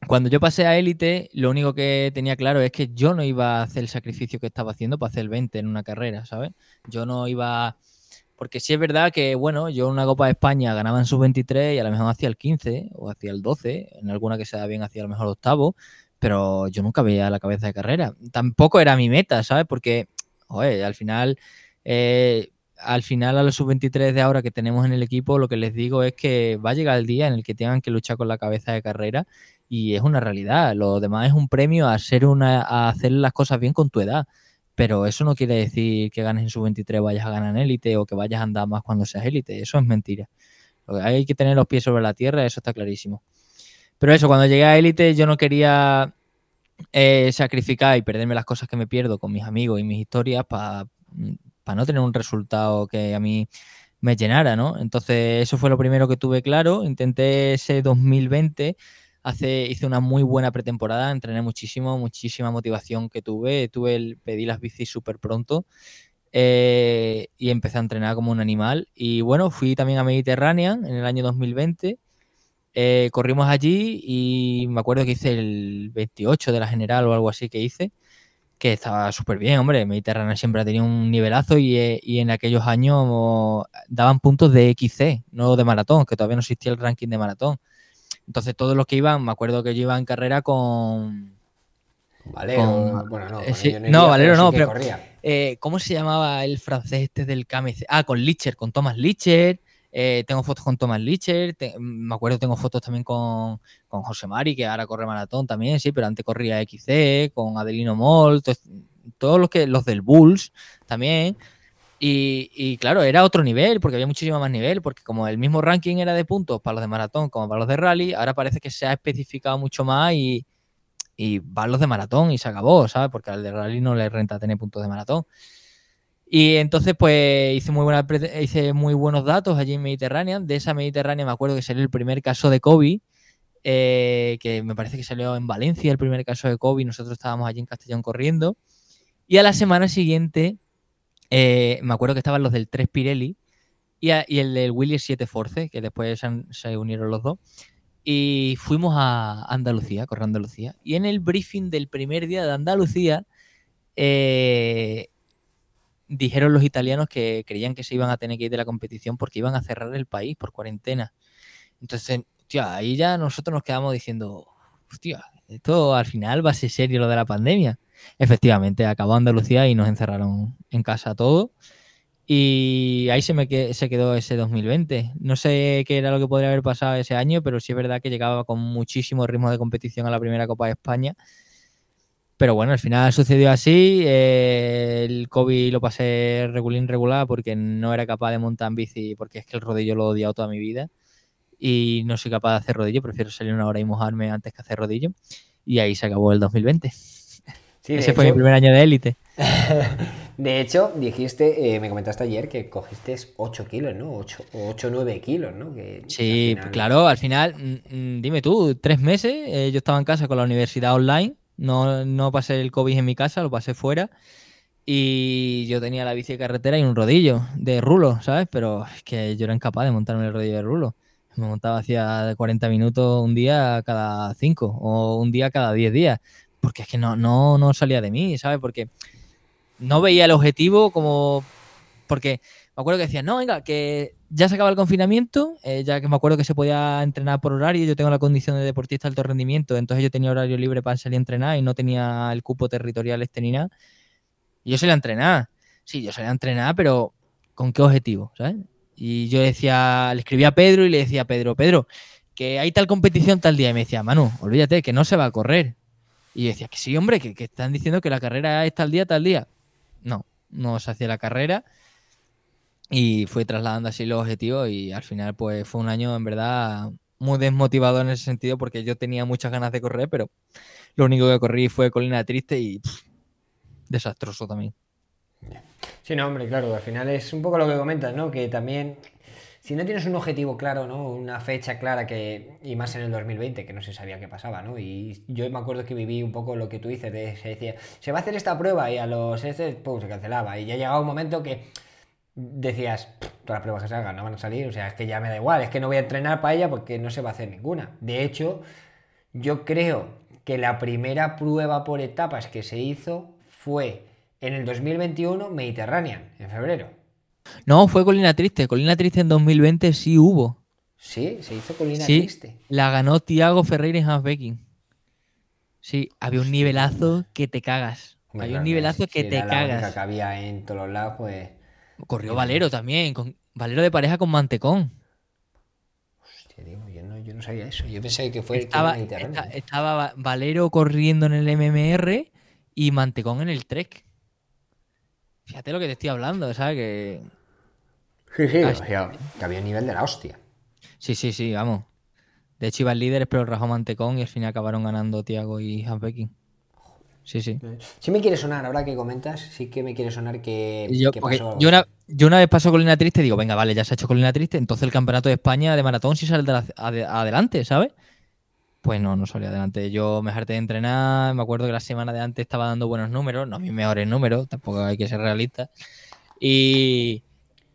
cuando yo pasé a élite, lo único que tenía claro es que yo no iba a hacer el sacrificio que estaba haciendo para hacer el 20 en una carrera, ¿sabes? Yo no iba... Porque sí es verdad que, bueno, yo en una Copa de España ganaba en sub-23 y a lo mejor hacía el 15 o hacía el 12, en alguna que se da bien hacía a lo mejor el octavo, pero yo nunca veía la cabeza de carrera. Tampoco era mi meta, ¿sabes? Porque, joder, al final, eh, al final a los sub-23 de ahora que tenemos en el equipo, lo que les digo es que va a llegar el día en el que tengan que luchar con la cabeza de carrera y es una realidad. Lo demás es un premio a, ser una, a hacer las cosas bien con tu edad. Pero eso no quiere decir que ganes en sub-23 vayas a ganar en élite o que vayas a andar más cuando seas élite. Eso es mentira. Hay que tener los pies sobre la tierra, eso está clarísimo. Pero eso, cuando llegué a élite yo no quería eh, sacrificar y perderme las cosas que me pierdo con mis amigos y mis historias para no tener un resultado que a mí me llenara, ¿no? Entonces eso fue lo primero que tuve claro. Intenté ese 2020, hace, hice una muy buena pretemporada, entrené muchísimo, muchísima motivación que tuve. Tuve el, pedí las bicis súper pronto. Eh, y empecé a entrenar como un animal. Y bueno, fui también a Mediterranean en el año 2020 eh, corrimos allí y me acuerdo que hice el 28 de la general o algo así que hice, que estaba súper bien, hombre. Mediterráneo siempre ha tenido un nivelazo y, eh, en aquellos años daban puntos de XC, no de maratón, que todavía no existía el ranking de maratón. Entonces todos los que iban, me acuerdo que yo iba en carrera con... Valero, bueno, no, eh, no, Valero no, pero ¿cómo se llamaba el francés este del KMC? Ah, con Licher, con Thomas Licher. Eh, tengo fotos con Thomas Licher, me acuerdo tengo fotos también con, José Mari, que ahora corre maratón también, sí, pero antes corría XC, con Adelino Moll, todos los que los del Bulls también. Y, claro, era otro nivel, porque había muchísimo más nivel, porque como el mismo ranking era de puntos para los de maratón como para los de rally, ahora parece que se ha especificado mucho más y, y van los de maratón y se acabó, ¿sabes? Porque al de rally no le renta tener puntos de maratón. Y entonces, pues hice muy, buena, hice muy buenos datos allí en Mediterránea. De esa Mediterránea me acuerdo que salió el primer caso de COVID, eh, que me parece que salió en Valencia el primer caso de COVID. Nosotros estábamos allí en Castellón corriendo. Y a la semana siguiente, eh, me acuerdo que estaban los del 3 Pirelli y, el del Willy 7 Force, que después se, unieron los dos. Y fuimos a Andalucía, correr Andalucía. Y en el briefing del primer día de Andalucía, eh, dijeron los italianos que creían que se iban a tener que ir de la competición porque iban a cerrar el país por cuarentena. Entonces, hostia, ahí ya nosotros nos quedamos diciendo, hostia, esto al final va a ser serio lo de la pandemia. Efectivamente, acabó Andalucía y nos encerraron en casa todo. Y ahí se me se quedó ese 2020. No sé qué era lo que podría haber pasado ese año, pero sí es verdad que llegaba con muchísimo ritmo de competición a la primera Copa de España pero bueno, al final sucedió así. Eh, el COVID lo pasé regulín regular porque no era capaz de montar en bici, porque es que el rodillo lo he odiado toda mi vida. Y no soy capaz de hacer rodillo, prefiero salir una hora y mojarme antes que hacer rodillo. Y ahí se acabó el 2020. Ese fue mi primer año de élite. [laughs] de hecho, dijiste, eh, me comentaste ayer que cogiste 8 kilos, ¿no? 8 o 8 9 kilos, ¿no? sí, claro, al final, mm, mm, dime tú, tres meses, eh, yo estaba en casa con la universidad online no, no pasé el COVID en mi casa, lo pasé fuera. Y yo tenía la bici de carretera y un rodillo de rulo, ¿sabes? Pero es que yo era incapaz de montarme el rodillo de rulo. Me montaba hacía 40 minutos un día cada 5 o un día cada 10 días. Porque es que no, no, no salía de mí, ¿sabes? Porque no veía el objetivo como... Porque me acuerdo que decían, no, venga, que ya se acaba el confinamiento, eh, ya que me acuerdo que se podía entrenar por horario, yo tengo la condición de deportista de alto rendimiento, entonces yo tenía horario libre para salir a entrenar y no tenía el cupo territorial este ni nada. Y yo salía a entrenar, sí, yo salía a entrenar, pero ¿con qué objetivo? ¿sabes? Y yo decía, le escribía a Pedro y le decía a Pedro, Pedro, que hay tal competición tal día. Y me decía, Manu, olvídate, que no se va a correr. Y yo decía, que sí, hombre, que, que están diciendo que la carrera es tal día, tal día. No, no se hacía la carrera y fui trasladando así los objetivos y al final pues fue un año en verdad muy desmotivado en ese sentido porque yo tenía muchas ganas de correr, pero lo único que corrí fue colina triste y desastroso también. Sí, no, hombre, claro, al final es un poco lo que comentas, ¿no? Que también, si no tienes un objetivo claro, ¿no? Una fecha clara que, y más en el 2020, que no se sabía qué pasaba, ¿no? Y yo me acuerdo que viví un poco lo que tú dices, de, se decía, se va a hacer esta prueba y a los este, pum, se cancelaba. Y ya llegaba un momento que decías, todas las pruebas que salgan no van a salir, o sea, es que ya me da igual, es que no voy a entrenar para ella porque no se va a hacer ninguna. De hecho, yo creo que la primera prueba por etapas que se hizo fue en el 2021 Mediterranean, en febrero. No, fue Colina Triste. Colina Triste en 2020 sí hubo. Sí, se hizo Colina sí, Triste. La ganó Tiago Ferreira en Becking. Sí, había un nivelazo que te cagas. había un nivelazo que te cagas. La que había en todos los lados, pues. Corrió Valero también, con Valero de pareja con Mantecón. Hostia, digo, yo no, yo no sabía eso. Yo pensé que fue estaba, el estaba Valero corriendo en el MMR y Mantecón en el Trek. Fíjate lo que te estoy hablando, ¿sabes? Que. Sí, sí, que había un nivel de la hostia. Sí, sí, sí, vamos. De hecho iban líderes, pero rajó Mantecón y al final acabaron ganando Tiago y Hanbekin. Sí, sí. Sí me quiere sonar, ahora que comentas, sí que me quiere sonar que, yo, pasó... yo, una, vez paso colina triste digo, venga, vale, ya se ha hecho colina triste, entonces el campeonato de España de maratón sí sale adelante, ¿sabes? Pues no, no salió adelante. Yo me harté de entrenar, me acuerdo que la semana de antes estaba dando buenos números, no mis mejores números, tampoco hay que ser realista. Y,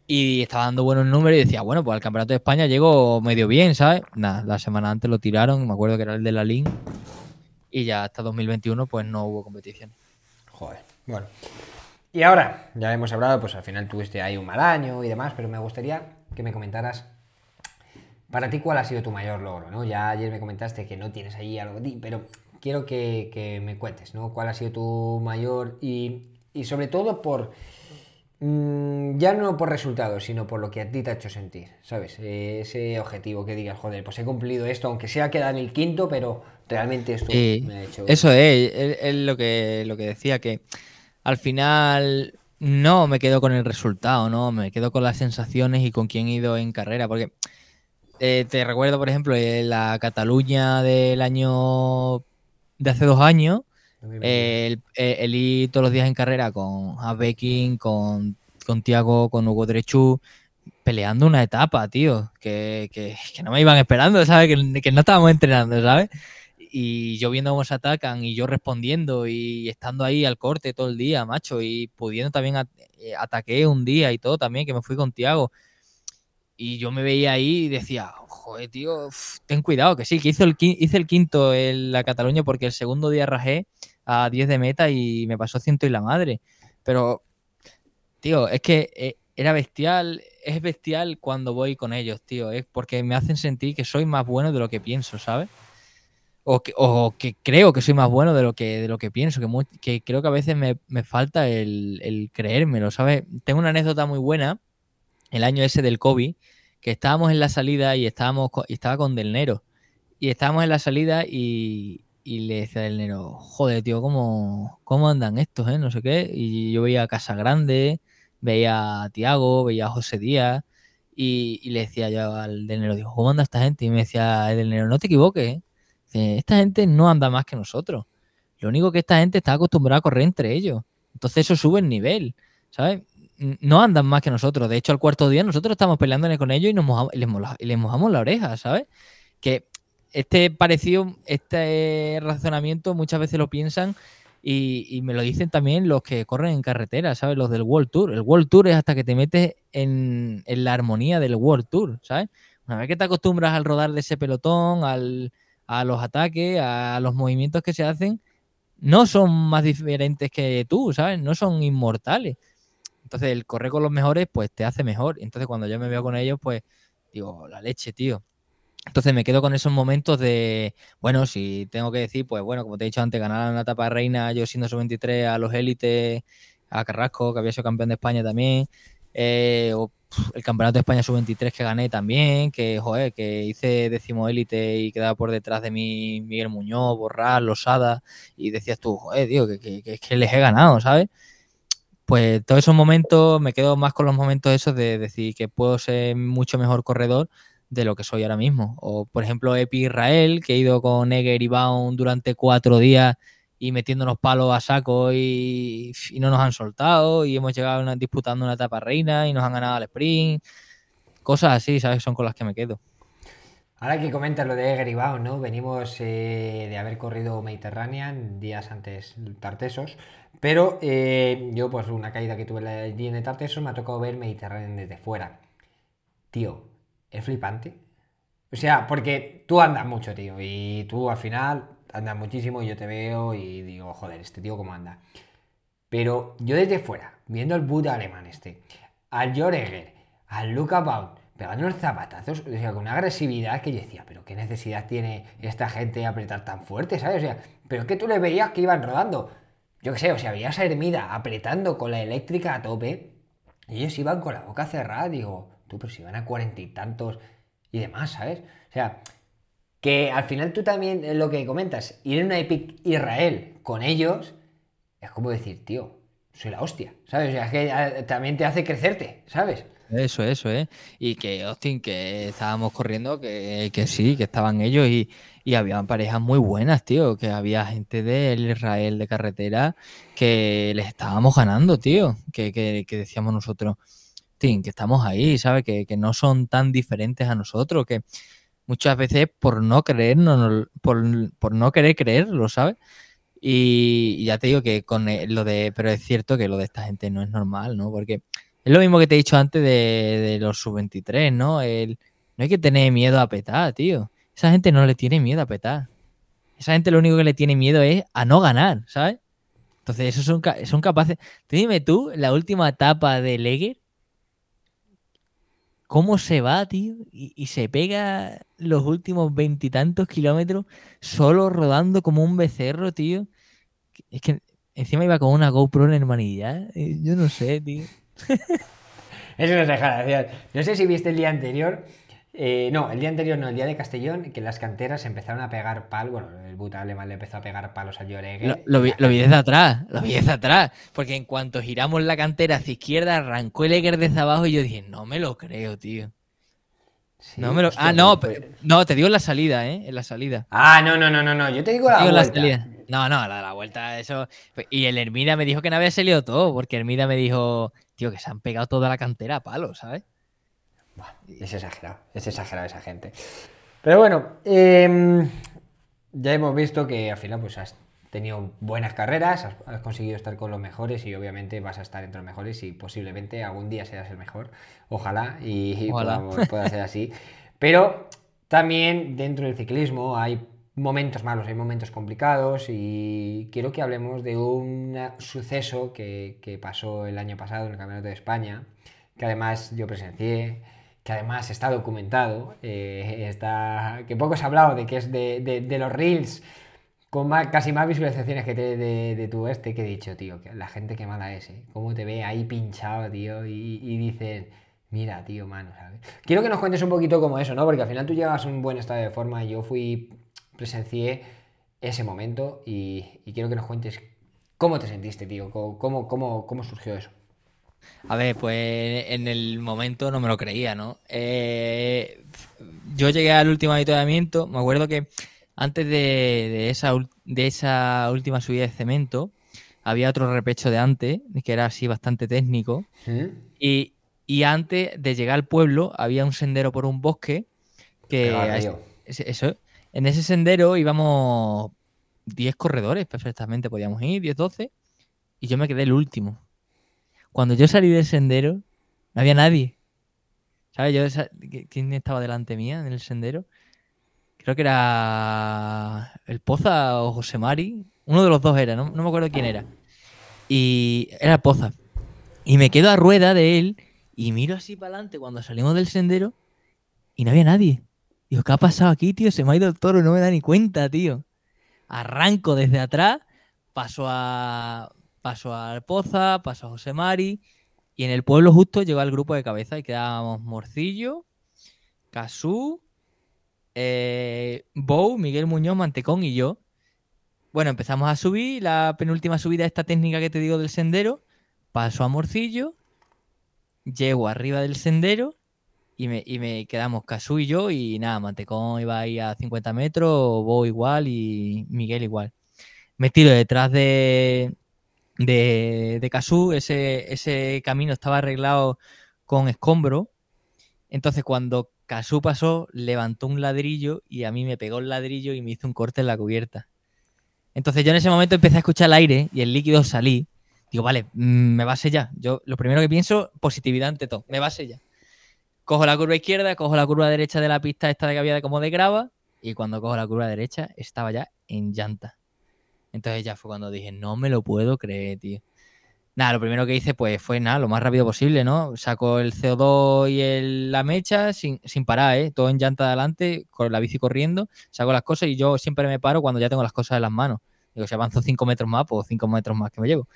y estaba dando buenos números y decía, bueno, pues al Campeonato de España llegó medio bien, ¿sabes? Nada, la semana antes lo tiraron, me acuerdo que era el de la LIN y ya hasta 2021 pues no hubo competición. Joder, bueno. Y ahora, ya hemos hablado, pues al final tuviste ahí un mal año y demás, pero me gustaría que me comentaras para ti cuál ha sido tu mayor logro, ¿no? Ya ayer me comentaste que no tienes ahí algo de ti, pero quiero que, me cuentes, ¿no? ¿Cuál ha sido tu mayor y, y sobre todo por Mm, ya no por resultados, sino por lo que a ti te ha hecho sentir, ¿sabes? Eh, ese objetivo que digas, joder, pues he cumplido esto, aunque sea quedar en el quinto, pero realmente esto me ha hecho... Eso es, es, lo, que, lo que decía, que al final no me quedo con el resultado, ¿no? Me quedo con las sensaciones y con quién he ido en carrera, porque eh, te recuerdo, por ejemplo, en la Cataluña del año de hace dos años, el, ir todos los días en carrera con Beking, con, con Tiago, con Hugo Drechú, peleando una etapa, tío, que, que, no me iban esperando, ¿sabes? Que, no estábamos entrenando, ¿sabes? Y yo viendo cómo se atacan y yo respondiendo y estando ahí al corte todo el día, macho, y pudiendo también eh, ataqué un día y todo también, que me fui con Tiago. Y yo me veía ahí y decía, joder, tío, ten cuidado, que sí, que hice el, hice el quinto en la Cataluña porque el segundo día rajé a 10 de meta y me pasó ciento y la madre. Pero, tío, es que eh, era bestial, es bestial cuando voy con ellos, tío, es porque me hacen sentir que soy más bueno de lo que pienso, ¿sabes? O que, o que creo que soy más bueno de lo que, de lo que pienso, que, que creo que a veces me, falta el, el, creérmelo, ¿sabes? Tengo una anécdota muy buena, el año ese del COVID, que estábamos en la salida y estábamos y estaba con Del Nero. Y estábamos en la salida y, y le decía al nero, joder, tío, ¿cómo, ¿cómo andan estos, eh? No sé qué. Y yo veía a Casa Grande, veía a Tiago, veía a José Díaz, y, le decía yo al del nero, digo, ¿cómo anda esta gente? Y me decía el del nero, no te equivoques, ¿eh? esta gente no anda más que nosotros. Lo único que esta gente está acostumbrada a correr entre ellos. Entonces eso sube el nivel, ¿sabes? No andan más que nosotros. De hecho, al cuarto día nosotros estamos peleando con ellos y, nos mojamos, les, les mojamos la oreja, ¿sabes? Que este parecido, este razonamiento muchas veces lo piensan y, me lo dicen también los que corren en carretera, ¿sabes? Los del World Tour. El World Tour es hasta que te metes en, la armonía del World Tour, ¿sabes? Una vez que te acostumbras al rodar de ese pelotón, al, a los ataques, a los movimientos que se hacen, no son más diferentes que tú, ¿sabes? No son inmortales. Entonces, el correr con los mejores, pues te hace mejor. Entonces, cuando yo me veo con ellos, pues digo, la leche, tío. Entonces me quedo con esos momentos de, bueno, si tengo que decir, pues bueno, como te he dicho antes, ganar la etapa reina, yo siendo sub-23 a los élites, a Carrasco, que había sido campeón de España también, eh, o el campeonato de España sub-23 que gané también, que joder, que hice décimo élite y quedaba por detrás de mí Miguel Muñoz, Borral, Losada, y decías tú, joder, tío, que, que, que les he ganado, ¿sabes? Pues todos esos momentos, me quedo más con los momentos esos de decir que puedo ser mucho mejor corredor de lo que soy ahora mismo. O, por ejemplo, Epi Israel, que he ido con Eger y Baum durante cuatro días y metiéndonos palos a saco y, no nos han soltado y hemos llegado disputando una etapa reina y nos han ganado al sprint. Cosas así, ¿sabes? Son con las que me quedo. Ahora que comentas lo de Baum, ¿no? Venimos eh, de haber corrido Mediterranean días antes Tartesos, pero eh, yo, pues una caída que tuve en Tartesos, me ha tocado ver Mediterranean desde fuera. Tío, es flipante. O sea, porque tú andas mucho, tío, y tú al final andas muchísimo y yo te veo y digo, joder, este tío cómo anda. Pero yo desde fuera, viendo el Buda alemán este, al Joreger, al Luca Baum, pegando unos zapatazos, o sea, con una agresividad que yo decía, pero qué necesidad tiene esta gente de apretar tan fuerte, ¿sabes? O sea, pero es que tú le veías que iban rodando. Yo qué sé, o sea, veías a Hermida apretando con la eléctrica a tope y ellos iban con la boca cerrada, digo, pero si van a cuarenta y tantos y demás, ¿sabes? O sea, que al final tú también, eh, lo que comentas, ir en una Epic Israel con ellos, es como decir, tío, soy la hostia, ¿sabes? O sea, es que eh, también te hace crecerte, ¿sabes? Eso, eso, ¿eh? Y que, Austin, que estábamos corriendo, que, que sí, que estaban ellos y, y habían parejas muy buenas, tío. Que había gente del Israel de carretera que les estábamos ganando, tío. Que, que, que decíamos nosotros, Que estamos ahí, ¿sabes? Que, que no son tan diferentes a nosotros, que muchas veces por no creernos, por, por no querer creerlo, ¿sabes? Y, y ya te digo que con eh, lo de, pero es cierto que lo de esta gente no es normal, ¿no? Porque es lo mismo que te he dicho antes de, de los sub-23, ¿no? El, no hay que tener miedo a petar, tío. Esa gente no le tiene miedo a petar. Esa gente lo único que le tiene miedo es a no ganar, ¿sabes? Entonces, esos son, son capaces. Dime tú, la última etapa de Leger, cómo se va, tío, y, se pega los últimos veintitantos kilómetros solo rodando como un becerro, tío. Es que encima iba con una GoPro en hermanidad. Yo no sé, tío. [laughs] es una exageración. No sé si viste el día anterior. Eh, no, el día anterior no, el día de Castellón, que las canteras empezaron a pegar palos. Bueno, el buta alemán le empezó a pegar palos a Lloregue. Lo, lo, vi, lo, vi, desde atrás, lo vi desde atrás. Porque en cuanto giramos la cantera hacia izquierda, arrancó el Eger desde abajo y yo dije, no me lo creo, tío. Sí, no me lo... hostia, ah, no, pues... no, te digo en la salida, ¿eh? En la salida. Ah, no, no, no, no, no. Yo te digo la te digo vuelta. La salida. No, no, la de la vuelta, eso. Y el Hermida me dijo que no había salido todo, porque Hermida me dijo, tío, que se han pegado toda la cantera a palos, ¿sabes? Buah, es exagerado, es exagerado esa gente. Pero bueno, eh, ya hemos visto que al final pues has tenido buenas carreras, has, has, conseguido estar con los mejores y obviamente vas a estar entre los mejores y posiblemente algún día seas el mejor. Ojalá y, [laughs] Ojalá. Pueda, pueda ser así. Pero también dentro del ciclismo hay momentos malos, hay momentos complicados y quiero que hablemos de un suceso que, que, pasó el año pasado en el Campeonato de España, que además yo presencié, que además está documentado, eh, está, que poco se ha hablado de que es de, de, los reels con más, casi más visualizaciones que te, de, de, tu este que he dicho, tío, que la gente que mala es, ¿eh? Cómo te ve ahí pinchado, tío, y, y dices, mira, tío, mano, ¿sabes? Quiero que nos cuentes un poquito como eso, ¿no? Porque al final tú llevas un buen estado de forma yo fui presencié ese momento y, y, quiero que nos cuentes cómo te sentiste, tío, cómo, cómo, cómo surgió eso. A ver, pues en el momento no me lo creía, ¿no? Eh, yo llegué al último avituallamiento, me acuerdo que antes de, de, esa, de esa última subida de cemento había otro repecho de antes, que era así bastante técnico, y, y, antes de llegar al pueblo había un sendero por un bosque que... Eso, en ese sendero íbamos 10 corredores perfectamente, podíamos ir, 10, 12, y yo me quedé el último. Cuando yo salí del sendero, no había nadie. ¿Sabes? Yo, ¿Quién estaba delante mía en el sendero? Creo que era el Poza o José Mari. Uno de los dos era, no, no me acuerdo quién era. Y era Poza. Y me quedo a rueda de él y miro así para adelante cuando salimos del sendero y no había nadie. Digo, ¿qué ha pasado aquí, tío? Se me ha ido el toro no me da ni cuenta, tío. Arranco desde atrás, paso a. Paso al Poza, paso a José Mari. Y en el pueblo justo llegó al grupo de cabeza y quedábamos Morcillo, Casú, eh, Bou, Miguel Muñoz, Mantecón y yo. Bueno, empezamos a subir, la penúltima subida de esta técnica que te digo del sendero. Paso a Morcillo, llego arriba del sendero y me, y me quedamos Casú y yo y nada, Mantecón iba ahí a 50 metros, Bo igual y Miguel igual. Me tiro detrás de, de, de ese, ese camino estaba arreglado con escombro, entonces cuando Casú pasó, levantó un ladrillo y a mí me pegó el ladrillo y me hizo un corte en la cubierta. Entonces yo en ese momento empecé a escuchar el aire y el líquido salí. Digo, vale, mm, me va a sellar. Yo lo primero que pienso, positividad ante todo, me va a sellar cojo la curva izquierda, cojo la curva derecha de la pista esta de que había como de grava y cuando cojo la curva derecha estaba ya en llanta. Entonces ya fue cuando dije, no me lo puedo creer, tío. Nada, lo primero que hice pues fue nada, lo más rápido posible, ¿no? Saco el CO2 y la mecha sin, sin, parar, ¿eh? Todo en llanta adelante, con la bici corriendo, saco las cosas y yo siempre me paro cuando ya tengo las cosas en las manos. Digo, si avanzo 5 metros más, pues 5 metros más que me llevo.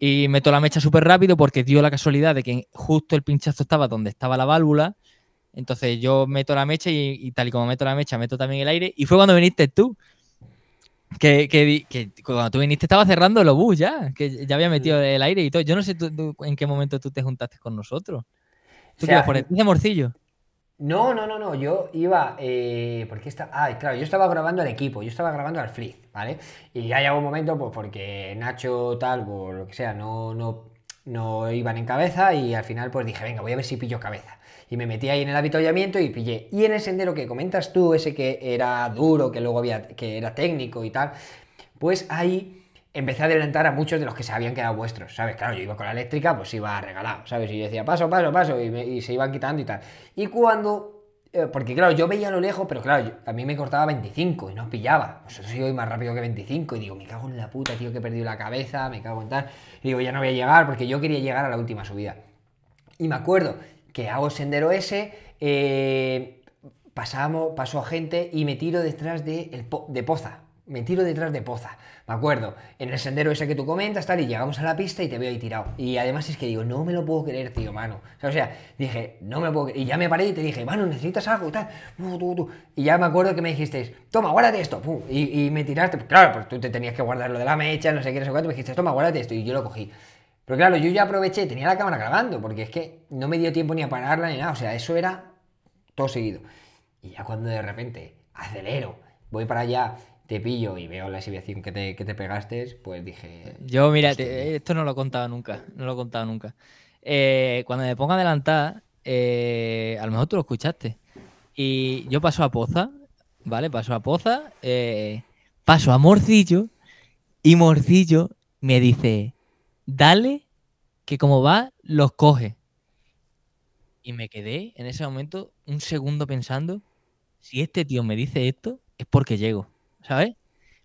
Y meto la mecha súper rápido porque dio la casualidad de que justo el pinchazo estaba donde estaba la válvula. Entonces yo meto la mecha y, y tal y como meto la mecha, meto también el aire. Y fue cuando viniste tú. Que, que, que, cuando tú viniste estaba cerrando el obús ya, que ya había metido el aire y todo. Yo no sé tú, tú, en qué momento tú te juntaste con nosotros. ¿Tú o sea, por el de Morcillo? No, no, no, no. Yo iba. Eh, porque está. Ah, claro, yo estaba grabando al equipo, yo estaba grabando al Flick, ¿vale? Y ya llegó un momento, pues porque Nacho, tal, por lo que sea, no, no, no iban en cabeza y al final, pues dije, venga, voy a ver si pillo cabeza y me metí ahí en el avituallamiento y pillé. Y en el sendero que comentas tú, ese que era duro, que luego había, que era técnico y tal, pues ahí empecé a adelantar a muchos de los que se habían quedado vuestros, ¿sabes? Claro, yo iba con la eléctrica, pues iba regalado, ¿sabes? Y yo decía, paso, paso, paso, y, se iban quitando y tal. Y cuando eh, porque claro, yo veía a lo lejos, pero claro, a mí me cortaba 25 y no pillaba. Vosotros iba más rápido que 25 y digo, me cago en la puta, tío, que he perdido la cabeza, me cago en tal. Y digo, ya no voy a llegar porque yo quería llegar a la última subida. Y me acuerdo que hago sendero ese, eh, pasamos, paso a gente y me tiro detrás de, el Poza. Me tiro detrás de Poza. Me acuerdo, en el sendero ese que tú comentas, tal, y llegamos a la pista y te veo ahí tirado. Y además es que digo, no me lo puedo creer, tío, mano. O sea, dije, no me lo puedo creer. Y ya me paré y te dije, mano, necesitas algo, tal. Y ya me acuerdo que me dijiste, toma, guárdate esto. Y, y, me tiraste. Claro, pues tú te tenías que guardar lo de la mecha, no sé qué, no sé cuánto. Me dijiste, toma, guárdate esto. Y yo lo cogí. Pero claro, yo ya aproveché, tenía la cámara grabando, porque es que no me dio tiempo ni a pararla ni nada, o sea, eso era todo seguido. Y ya cuando de repente acelero, voy para allá, te pillo y veo la exhibición que te, que te pegaste, pues dije... Yo, mira, te, esto no lo he contado nunca, no lo he contado nunca. Eh, cuando me pongo a adelantar, eh, a lo mejor tú lo escuchaste, y yo paso a Poza, ¿vale? Paso a Poza, eh, paso a Morcillo, y Morcillo me dice dale que como va, los coge. Y me quedé en ese momento un segundo pensando, si este tío me dice esto, es porque llego, ¿sabes?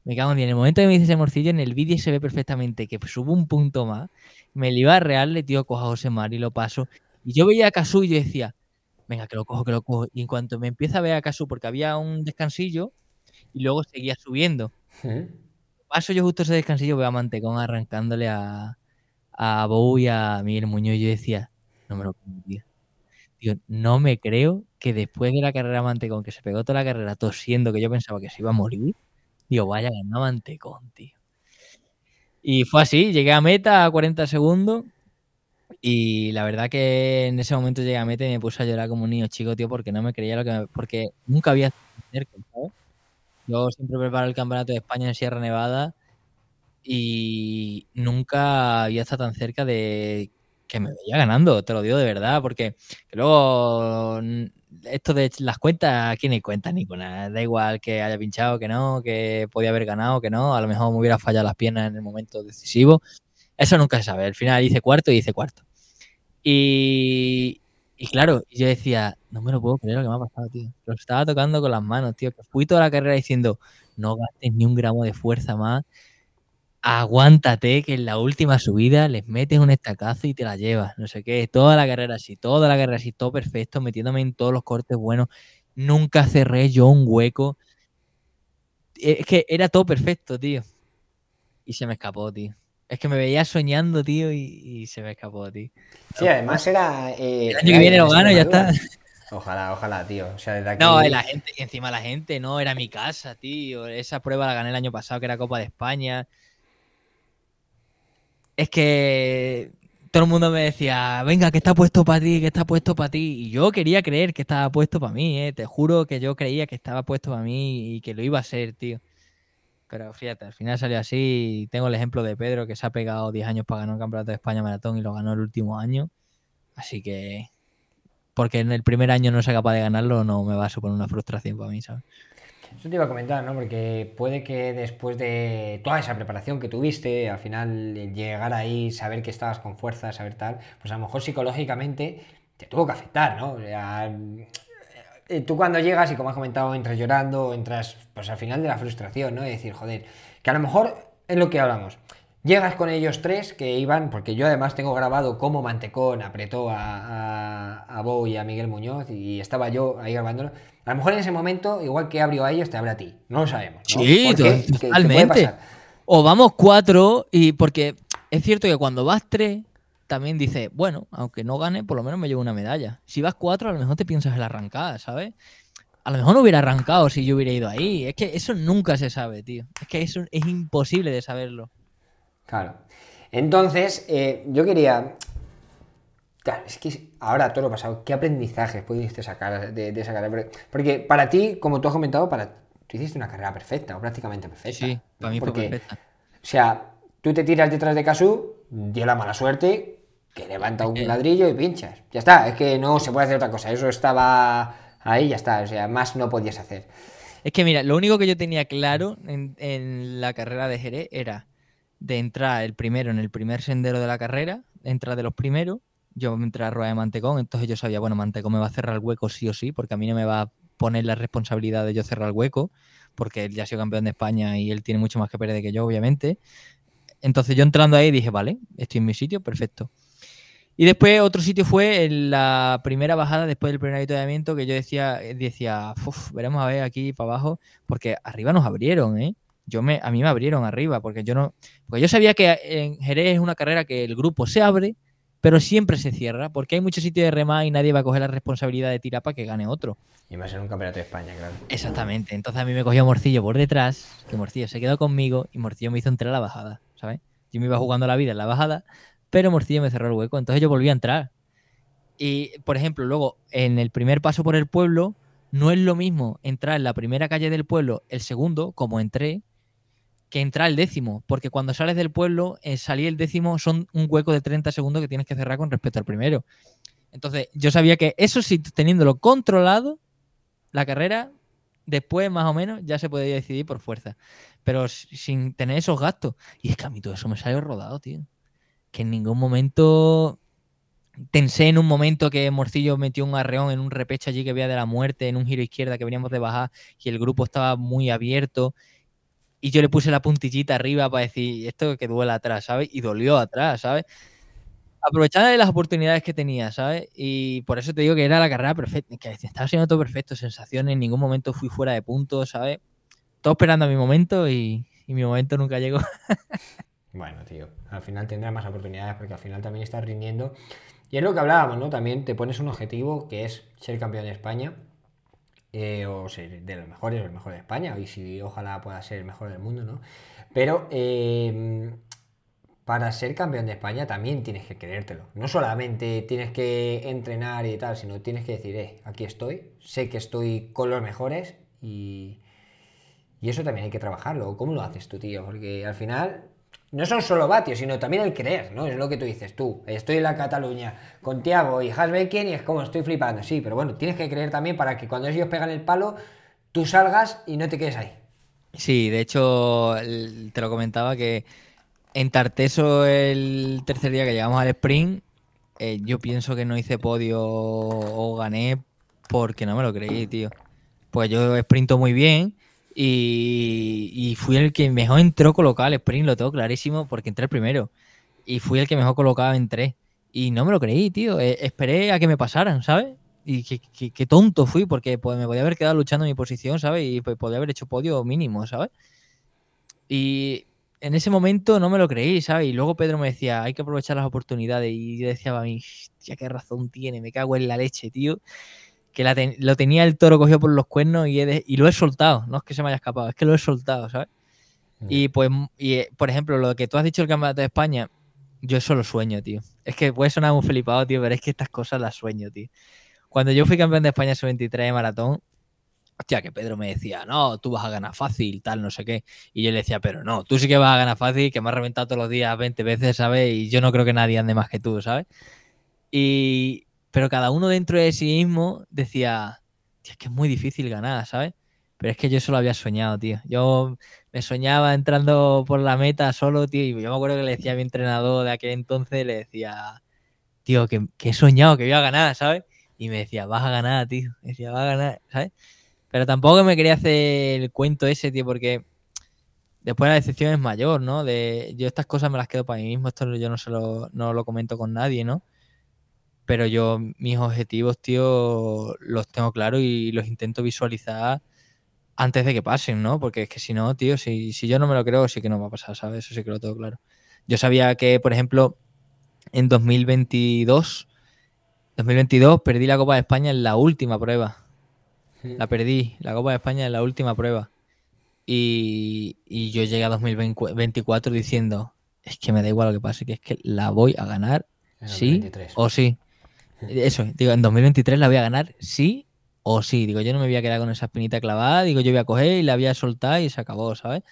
Me cago en día. En el momento que me dice ese morcillo, en el vídeo se ve perfectamente que subo un punto más, me le iba a real, tío, cojo a José Mar y lo paso. Y yo veía a Casu y yo decía, venga, que lo cojo, que lo cojo. Y en cuanto me empieza a ver a Casu, porque había un descansillo y luego seguía subiendo. Paso yo justo ese descansillo, veo a Mantecón arrancándole a, a Bou y a Miguel Muñoz, yo decía, no me lo puedo Tío, no me creo que después de la carrera Mantecón, que se pegó toda la carrera tosiendo, que yo pensaba que se iba a morir, digo, vaya, ganó Mantecón, tío. Y fue así, llegué a meta a 40 segundos y la verdad que en ese momento llegué a meta y me puse a llorar como un niño chico, tío, porque no me creía lo que me, porque nunca había. Yo siempre preparo el campeonato de España en Sierra Nevada y nunca había estado tan cerca de que me veía ganando, te lo digo de verdad, porque luego esto de las cuentas, aquí ni cuentas ni con nada, da igual que haya pinchado, que no, que podía haber ganado, que no, a lo mejor me hubiera fallado las piernas en el momento decisivo, eso nunca se sabe, al final hice cuarto y hice cuarto. Y, y claro, yo decía, no me lo puedo creer lo que me ha pasado, tío. Lo estaba tocando con las manos, tío. Que fui toda la carrera diciendo, no gastes ni un gramo de fuerza más, aguántate que en la última subida les metes un estacazo y te la llevas, no sé qué, toda la carrera así, toda la carrera así, todo perfecto, metiéndome en todos los cortes buenos, nunca cerré yo un hueco, e, es que era todo perfecto, tío, y se me escapó, tío. Es que me veía soñando, tío, y, se me escapó, tío. Sí, además era... Eh, el año que viene lo gano y ya está. Ojalá, ojalá, tío. O sea, desde aquí... No, la gente, encima la gente, no, era mi casa, tío. Esa prueba la gané el año pasado, que era Copa de España es que todo el mundo me decía, venga, que está puesto para ti, que está puesto para ti. Y yo quería creer que estaba puesto para mí, ¿eh? Te juro que yo creía que estaba puesto para mí y que lo iba a ser, tío. Pero fíjate, al final salió así. Tengo el ejemplo de Pedro, que se ha pegado 10 años para ganar un campeonato de España maratón y lo ganó el último año. Así que, porque en el primer año no sea capaz de ganarlo, no me va a suponer una frustración para mí, ¿sabes? Eso te iba a comentar, ¿no? Porque puede que después de toda esa preparación que tuviste, al final llegar ahí, saber que estabas con fuerza, saber tal, pues a lo mejor psicológicamente te tuvo que afectar, ¿no? O sea, eh, tú cuando llegas y como has comentado, entras llorando, entras pues al final de la frustración, ¿no? Y decir, joder, que a lo mejor es lo que hablamos. Llegas con ellos tres que iban, porque yo además tengo grabado cómo Mantecón apretó a, a, Bo y a Miguel Muñoz y estaba yo ahí grabándolo. A lo mejor en ese momento, igual que abrió a ellos, te abre a ti. No lo sabemos. Sí, totalmente. O vamos cuatro y porque es cierto que cuando vas tres, también dices, bueno, aunque no gane, por lo menos me llevo una medalla. Si vas cuatro, a lo mejor te piensas en la arrancada, ¿sabes? A lo mejor no hubiera arrancado si yo hubiera ido ahí. Es que eso nunca se sabe, tío. Es que eso es imposible de saberlo. Claro. Entonces, eh, yo quería. Claro, es que ahora todo lo pasado, ¿qué aprendizajes pudiste sacar de, esa carrera? Porque para ti, como tú has comentado, para tú hiciste una carrera perfecta, o prácticamente perfecta. Sí, para mí fue perfecta. O sea, tú te tiras detrás de Casu, dio la mala suerte, que levanta un ladrillo y pinchas. Ya está, es que no se puede hacer otra cosa. Eso estaba ahí, ya está. O sea, más no podías hacer. Es que mira, lo único que yo tenía claro en, en la carrera de Jerez era de entrar el primero en el primer sendero de la carrera, entrar de los primeros. Yo me entré a rueda de Mantecón, entonces yo sabía, bueno, Mantecón me va a cerrar el hueco sí o sí, porque a mí no me va a poner la responsabilidad de yo cerrar el hueco, porque él ya ha sido campeón de España y él tiene mucho más que perder que yo, obviamente. Entonces yo entrando ahí dije, vale, estoy en mi sitio, perfecto. Y después otro sitio fue en la primera bajada después del primer avituallamiento que yo decía, decía, veremos a ver aquí para abajo, porque arriba nos abrieron, ¿eh? yo me, a mí me abrieron arriba, porque yo no, porque yo sabía que en Jerez es una carrera que el grupo se abre, pero siempre se cierra, porque hay muchos sitios de remar y nadie va a coger la responsabilidad de tirar para que gane otro. Y a ser un campeonato de España, claro. Exactamente. Entonces a mí me cogió Morcillo por detrás, que Morcillo se quedó conmigo y Morcillo me hizo entrar a la bajada, ¿sabes? Yo me iba jugando la vida en la bajada, pero Morcillo me cerró el hueco, entonces yo volví a entrar. Y, por ejemplo, luego, en el primer paso por el pueblo, no es lo mismo entrar en la primera calle del pueblo, el segundo, como entré, que entrar el décimo, porque cuando sales del pueblo, eh, salir el décimo son un hueco de 30 segundos que tienes que cerrar con respecto al primero. Entonces, yo sabía que eso sí, teniéndolo controlado, la carrera, después más o menos, ya se podía decidir por fuerza. Pero sin tener esos gastos. Y es que a mí todo eso me salió rodado, tío. Que en ningún momento Tensé en un momento que Morcillo metió un arreón en un repecho allí que había de la muerte, en un giro izquierda que veníamos de bajar y el grupo estaba muy abierto y yo le puse la puntillita arriba para decir esto que duele atrás, ¿sabes? Y dolió atrás, ¿sabes? Aprovechando de las oportunidades que tenía, ¿sabes? Y por eso te digo que era la carrera perfecta, que estaba siendo todo perfecto, sensaciones, en ningún momento fui fuera de punto, ¿sabes? Todo esperando a mi momento y, mi momento nunca llegó. [laughs] bueno, tío, al final tendrás más oportunidades porque al final también estás rindiendo. Y es lo que hablábamos, ¿no? También te pones un objetivo que es ser campeón de España eh, o ser de los mejores o el mejor de España, y si ojalá pueda ser el mejor del mundo, ¿no? Pero em, para ser campeón de España también tienes que creértelo. No solamente tienes que entrenar y tal, sino tienes que decir, eh, aquí estoy, sé que estoy con los mejores y, y eso también hay que trabajarlo. ¿Cómo lo haces tú, tío? Porque al final no son solo vatios, sino también el creer, ¿no? Es lo que tú dices, tú, estoy en la Cataluña con Tiago y Hasbecken y es como estoy flipando, sí, pero bueno, tienes que creer también para que cuando ellos pegan el palo, tú salgas y no te quedes ahí. Sí, de hecho, te lo comentaba que en Tarteso el tercer día que llegamos al sprint, eh, yo pienso que no hice podio o gané porque no me lo creí, tío. Pues yo sprinto muy bien y, fui el que mejor entró colocado al sprint, lo tengo clarísimo, porque entré el primero. Y fui el que mejor colocado entré. Y no me lo creí, tío. Eh, esperé a que me pasaran, ¿sabes? Y qué, tonto fui, porque pues, me podía haber quedado luchando en mi posición, ¿sabes? Y pues, podía haber hecho podio mínimo, ¿sabes? Y en ese momento no me lo creí, ¿sabes? Y luego Pedro me decía, hay que aprovechar las oportunidades. Y yo decía a mí, ya qué razón tiene, me cago en la leche, tío que lo tenía el toro cogido por los cuernos y, y, lo he soltado. No es que se me haya escapado, es que lo he soltado, ¿sabes? Y pues, y, eh, por ejemplo, lo que tú has dicho del Campeonato de España, yo eso lo sueño, tío. Es que puede sonar muy flipado, tío, pero es que estas cosas las sueño, tío. Cuando yo fui campeón de España sub-23 de maratón, hostia, que Pedro me decía, no, tú vas a ganar fácil, tal, no sé qué. Y yo le decía, pero no, tú sí que vas a ganar fácil, que me has reventado todos los días 20 veces, ¿sabes? Y yo no creo que nadie ande más que tú, ¿sabes? Y, pero cada uno dentro de sí mismo decía, es que es muy difícil ganar, ¿sabes? Pero es que yo eso lo había soñado, tío. Yo me soñaba entrando por la meta solo, tío, y yo me acuerdo que le decía a mi entrenador de aquel entonces, le decía, tío, que, he soñado, que iba a ganar, ¿sabes? Y me decía, vas a ganar, tío. Me decía, vas a ganar, ¿sabes? Pero tampoco me quería hacer el cuento ese, tío, porque después la decepción es mayor, ¿no? De, yo estas cosas me las quedo para mí mismo, esto yo no, se lo, no lo comento con nadie, ¿no? Pero yo mis objetivos, tío, los tengo claros y los intento visualizar antes de que pasen, ¿no? Porque es que si no, tío, si, si yo no me lo creo, sí que no va a pasar, ¿sabes? Eso sí que lo tengo claro. Yo sabía que, por ejemplo, en 2022, 2022 perdí la Copa de España en la última prueba. La perdí, la Copa de España en la última prueba. Y, yo llegué a 2024 diciendo, es que me da igual lo que pase, que es que la voy a ganar, sí o sí. Eso, digo, en 2023 la voy a ganar sí o sí. Digo, yo no me voy a quedar con esa espinita clavada, digo, yo voy a coger y la voy a soltar y se acabó, ¿sabes?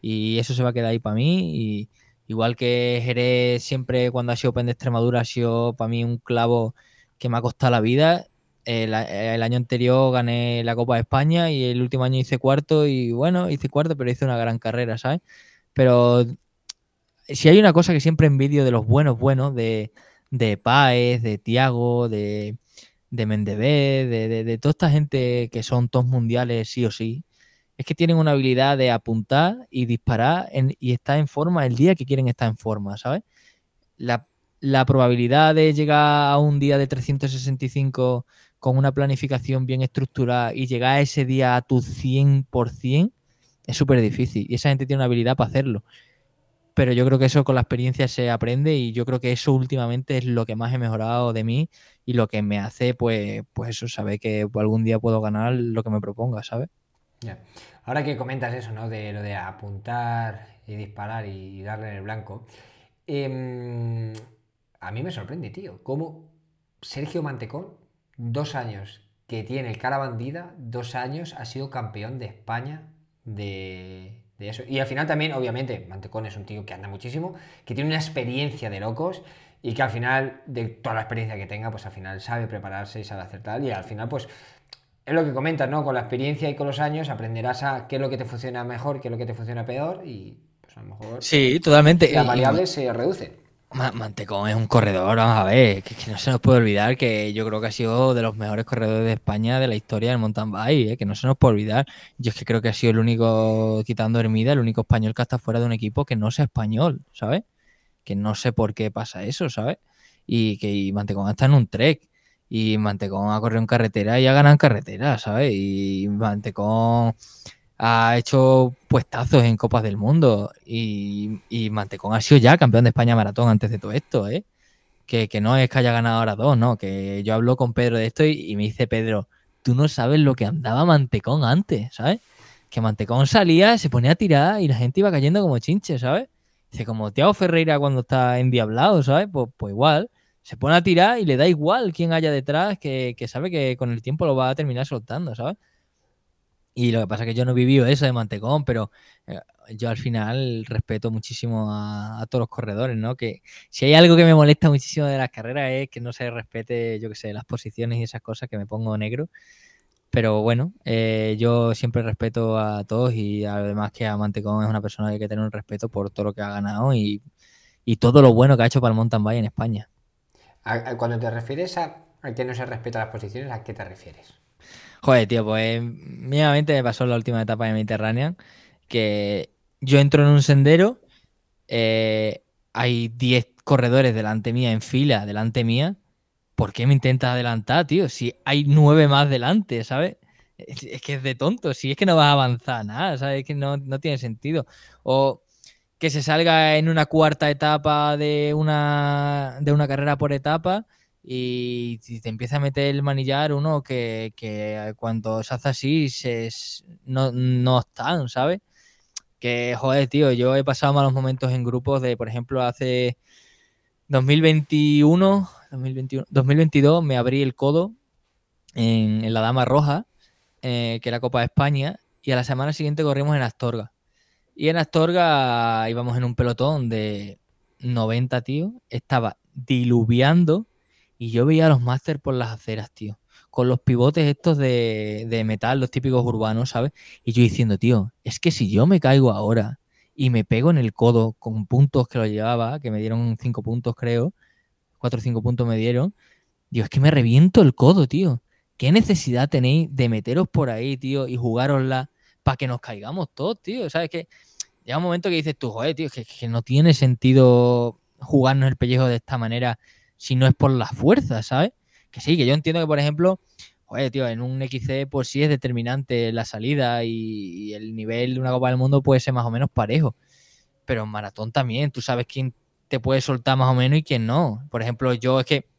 Y eso se va a quedar ahí para mí. Y igual que Jerez siempre cuando ha sido Open de Extremadura ha sido para mí un clavo que me ha costado la vida. El, año anterior gané la Copa de España y el último año hice cuarto y bueno, hice cuarto, pero hice una gran carrera, ¿sabes? Pero si hay una cosa que siempre envidio de los buenos, buenos, de, de Páez, de Tiago, de, de Mendebé, de, de, toda esta gente que son todos mundiales sí o sí, es que tienen una habilidad de apuntar y disparar y estar en forma el día que quieren estar en forma, ¿sabes? La, la probabilidad de llegar a un día de 365 con una planificación bien estructurada y llegar a ese día a tu 100% es súper difícil. Y esa gente tiene una habilidad para hacerlo pero yo creo que eso con la experiencia se aprende y yo creo que eso últimamente es lo que más he mejorado de mí y lo que me hace, pues, pues eso, saber que algún día puedo ganar lo que me proponga, ¿sabes? Ahora que comentas eso, ¿no? De lo de apuntar y disparar y darle en el blanco, em, a mí me sorprende, tío, cómo Sergio Mantecón, dos años que tiene el cara bandida, dos años ha sido campeón de España de, eso. Y al final también, obviamente, Mantecón es un tío que anda muchísimo, que tiene una experiencia de locos y que al final, de toda la experiencia que tenga, pues al final sabe prepararse y sabe acertar y al final, pues es lo que comentas, ¿no? Con la experiencia y con los años aprenderás a qué es lo que te funciona mejor, qué es lo que te funciona peor y pues a lo mejor... Sí, totalmente. Las variables se reducen. Mantecón es un corredor, vamos a ver, que, no se nos puede olvidar que yo creo que ha sido de los mejores corredores de España de la historia del mountain bike, ¿eh? que no se nos puede olvidar. Yo es que creo que ha sido el único, quitando Hermida, el único español que está fuera de un equipo que no sea español, ¿sabes? Que no sé por qué pasa eso, ¿sabes? Y que Mantecón está en un trek. Y Mantecón ha corrido en carretera y ha ganado en carretera, ¿sabes? Y Mantecón ha hecho puestazos en Copas del Mundo y, Mantecón ha sido ya campeón de España maratón antes de todo esto, ¿eh? Que, no es que haya ganado ahora dos, no, que yo hablo con Pedro de esto y, me dice Pedro, tú no sabes lo que andaba Mantecón antes, ¿sabes? Que Mantecón salía, se ponía a tirar y la gente iba cayendo como chinche, ¿sabes? Dice, como Tiago Ferreira cuando está endiablado, ¿sabes? Pues, pues igual, se pone a tirar y le da igual quién haya detrás, que, que sabe que con el tiempo lo va a terminar soltando, ¿sabes? Y lo que pasa es que yo no he vivido eso de Mantecón, pero eh, yo al final respeto muchísimo a, todos los corredores, ¿no? Que si hay algo que me molesta muchísimo de las carreras es que no se respete, yo qué sé, las posiciones y esas cosas que me pongo negro. Pero bueno, eh, yo siempre respeto a todos y además que a Mantecón es una persona que hay que tener un respeto por todo lo que ha ganado y, todo lo bueno que ha hecho para el mountain bike en España. Cuando te refieres a que no se respeta las posiciones, ¿a qué te refieres? Joder, tío, pues mínimamente me pasó en la última etapa de Mediterránea que yo entro en un sendero, eh, hay 10 corredores delante mía en fila, delante mía. ¿Por qué me intentas adelantar, tío? Si hay 9 más delante, ¿sabes? Es, que es de tonto, si es que no vas a avanzar nada, ¿sabes? Es que no, no tiene sentido. O que se salga en una cuarta etapa de una, de una carrera por etapa y si te empieza a meter el manillar uno que, que cuando se hace así se, no, no están, ¿sabes? Que, joder, tío, yo he pasado malos momentos en grupos de, por ejemplo, hace 2021, 2021 2022 me abrí el codo en, la Dama Roja, eh, que era Copa de España, y a la semana siguiente corrimos en Astorga. Y en Astorga íbamos en un pelotón de 90, tío, estaba diluviando y yo veía a los máster por las aceras, tío. Con los pivotes estos de, de metal, los típicos urbanos, ¿sabes? Y yo diciendo, tío, es que si yo me caigo ahora y me pego en el codo con puntos que lo llevaba, que me dieron cinco puntos, creo, cuatro o cinco puntos me dieron, digo, es que me reviento el codo, tío. ¿Qué necesidad tenéis de meteros por ahí, tío, y jugárosla para que nos caigamos todos, tío? ¿Sabes qué? llega un momento que dices tú, joder, tío, que, que no tiene sentido jugarnos el pellejo de esta manera si no es por la fuerza, ¿sabes? Que sí, que yo entiendo que, por ejemplo, joder, tío, en un XC pues sí es determinante la salida y, el nivel de una Copa del Mundo puede ser más o menos parejo. Pero en maratón también, tú sabes quién te puede soltar más o menos y quién no. Por ejemplo, yo es que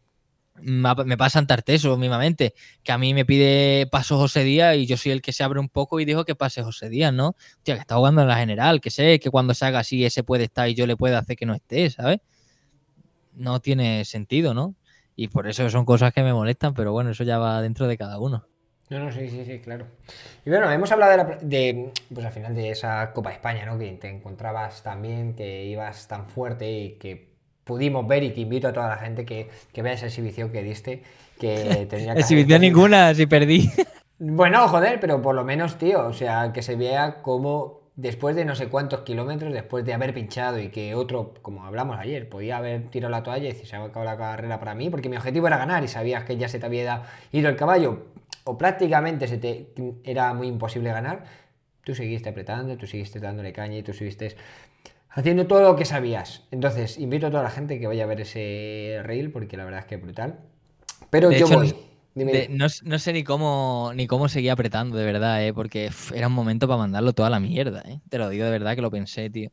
me pasa en Tarteso mismamente, que a mí me pide paso José Díaz y yo soy el que se abre un poco y dijo que pase José Díaz, ¿no? Tío, que está jugando en la general, que sé que cuando se haga así ese puede estar y yo le puedo hacer que no esté, ¿sabes? No tiene sentido, ¿no? Y por eso son cosas que me molestan, pero bueno, eso ya va dentro de cada uno. No, no, sí, sí, sí, claro. Y bueno, hemos hablado de, pues al final de esa Copa España, ¿no? Que te encontrabas también, que ibas tan fuerte y que pudimos ver y que invito a toda la gente que, vea esa exhibición que diste, que [laughs] tenía Exhibición ninguna, si perdí. Bueno, joder, pero por lo menos, tío, o sea, que se vea cómo después de no sé cuántos kilómetros, después de haber pinchado y que otro, como hablamos ayer, podía haber tirado la toalla y decir, se ha acabado la carrera para mí, porque mi objetivo era ganar y sabías que ya se te había ido el caballo, o prácticamente se te era muy imposible ganar, tú seguiste apretando, tú seguiste dándole caña y tú seguiste haciendo todo lo que sabías. Entonces, invito a toda la gente que vaya a ver ese reel, porque la verdad es que es brutal. Pero yo voy. No, sé ni cómo ni cómo seguía apretando, de verdad, ¿eh? porque era un momento para mandarlo toda la mierda. ¿eh? Te lo digo de verdad que lo pensé, tío.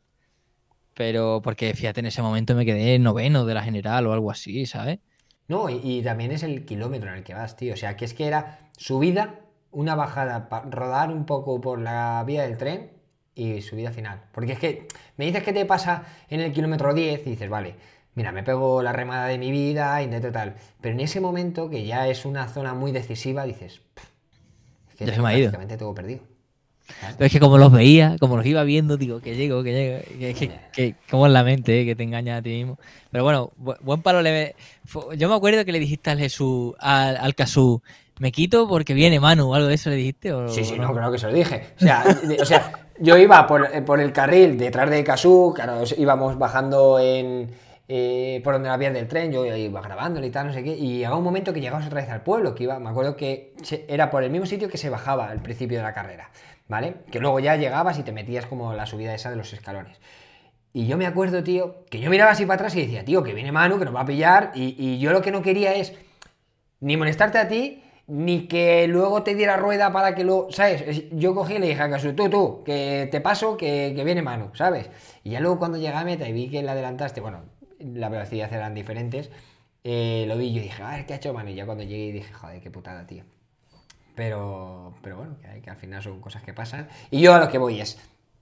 Pero porque fíjate, en ese momento me quedé noveno de la general o algo así, ¿sabes? No, y, también es el kilómetro en el que vas, tío. O sea, que es que era subida, una bajada, para rodar un poco por la vía del tren y subida final. Porque es que me dices que te pasa en el kilómetro 10 y dices, vale, mira, me pego la remada de mi vida, intento tal. Pero en ese momento, que ya es una zona muy decisiva, dices, es que ya se me ha ido. tengo perdido. Pero es que como los veía, como los iba viendo, digo, que llego, que llego. Que, que, como en la mente, eh, que te engaña a ti mismo. Pero bueno, buen palo le. Yo me acuerdo que le dijiste al Jesús, al, al Casú, me quito porque viene Manu, o algo de eso le dijiste. ¿o sí, sí, no, creo que se lo dije. O sea, o sea yo iba por, por, el carril detrás de Casú, claro, íbamos bajando en, eh, por donde la vía del tren, yo iba grabando y tal, no sé qué, y llegaba un momento que llegamos otra vez al pueblo, que iba, me acuerdo que era por el mismo sitio que se bajaba al principio de la carrera, ¿vale? Que luego ya llegabas y te metías como la subida esa de los escalones. Y yo me acuerdo, tío, que yo miraba así para atrás y decía, tío, que viene Manu, que nos va a pillar, y, y yo lo que no quería es ni molestarte a ti, ni que luego te diera rueda para que luego, ¿sabes? Yo cogí y le dije a Casu, tú, tú, que te paso, que, viene mano, ¿sabes? Y ya luego cuando llegué a meta y vi que la adelantaste, bueno, la velocidad eran diferentes, eh, lo vi y yo dije, a ver, ¿qué ha hecho mano? Y ya cuando llegué dije, joder, qué putada, tío. Pero, pero bueno, que, que al final son cosas que pasan. Y yo a lo que voy es,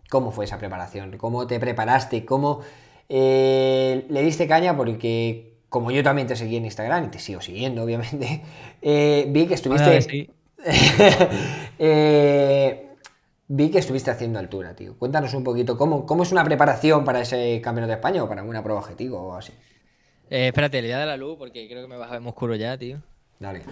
¿cómo fue esa preparación? ¿Cómo te preparaste? ¿Cómo eh, le diste caña? Porque como yo también te seguí en Instagram y te sigo siguiendo, obviamente, [laughs] eh, vi que estuviste. [laughs] Eh, vi que estuviste haciendo altura, tío. Cuéntanos un poquito cómo, cómo es una preparación para ese campeonato de España o para una prueba objetivo o así. Eh, espérate, le voy a dar la luz porque creo que me baja el oscuro ya, tío. Dale.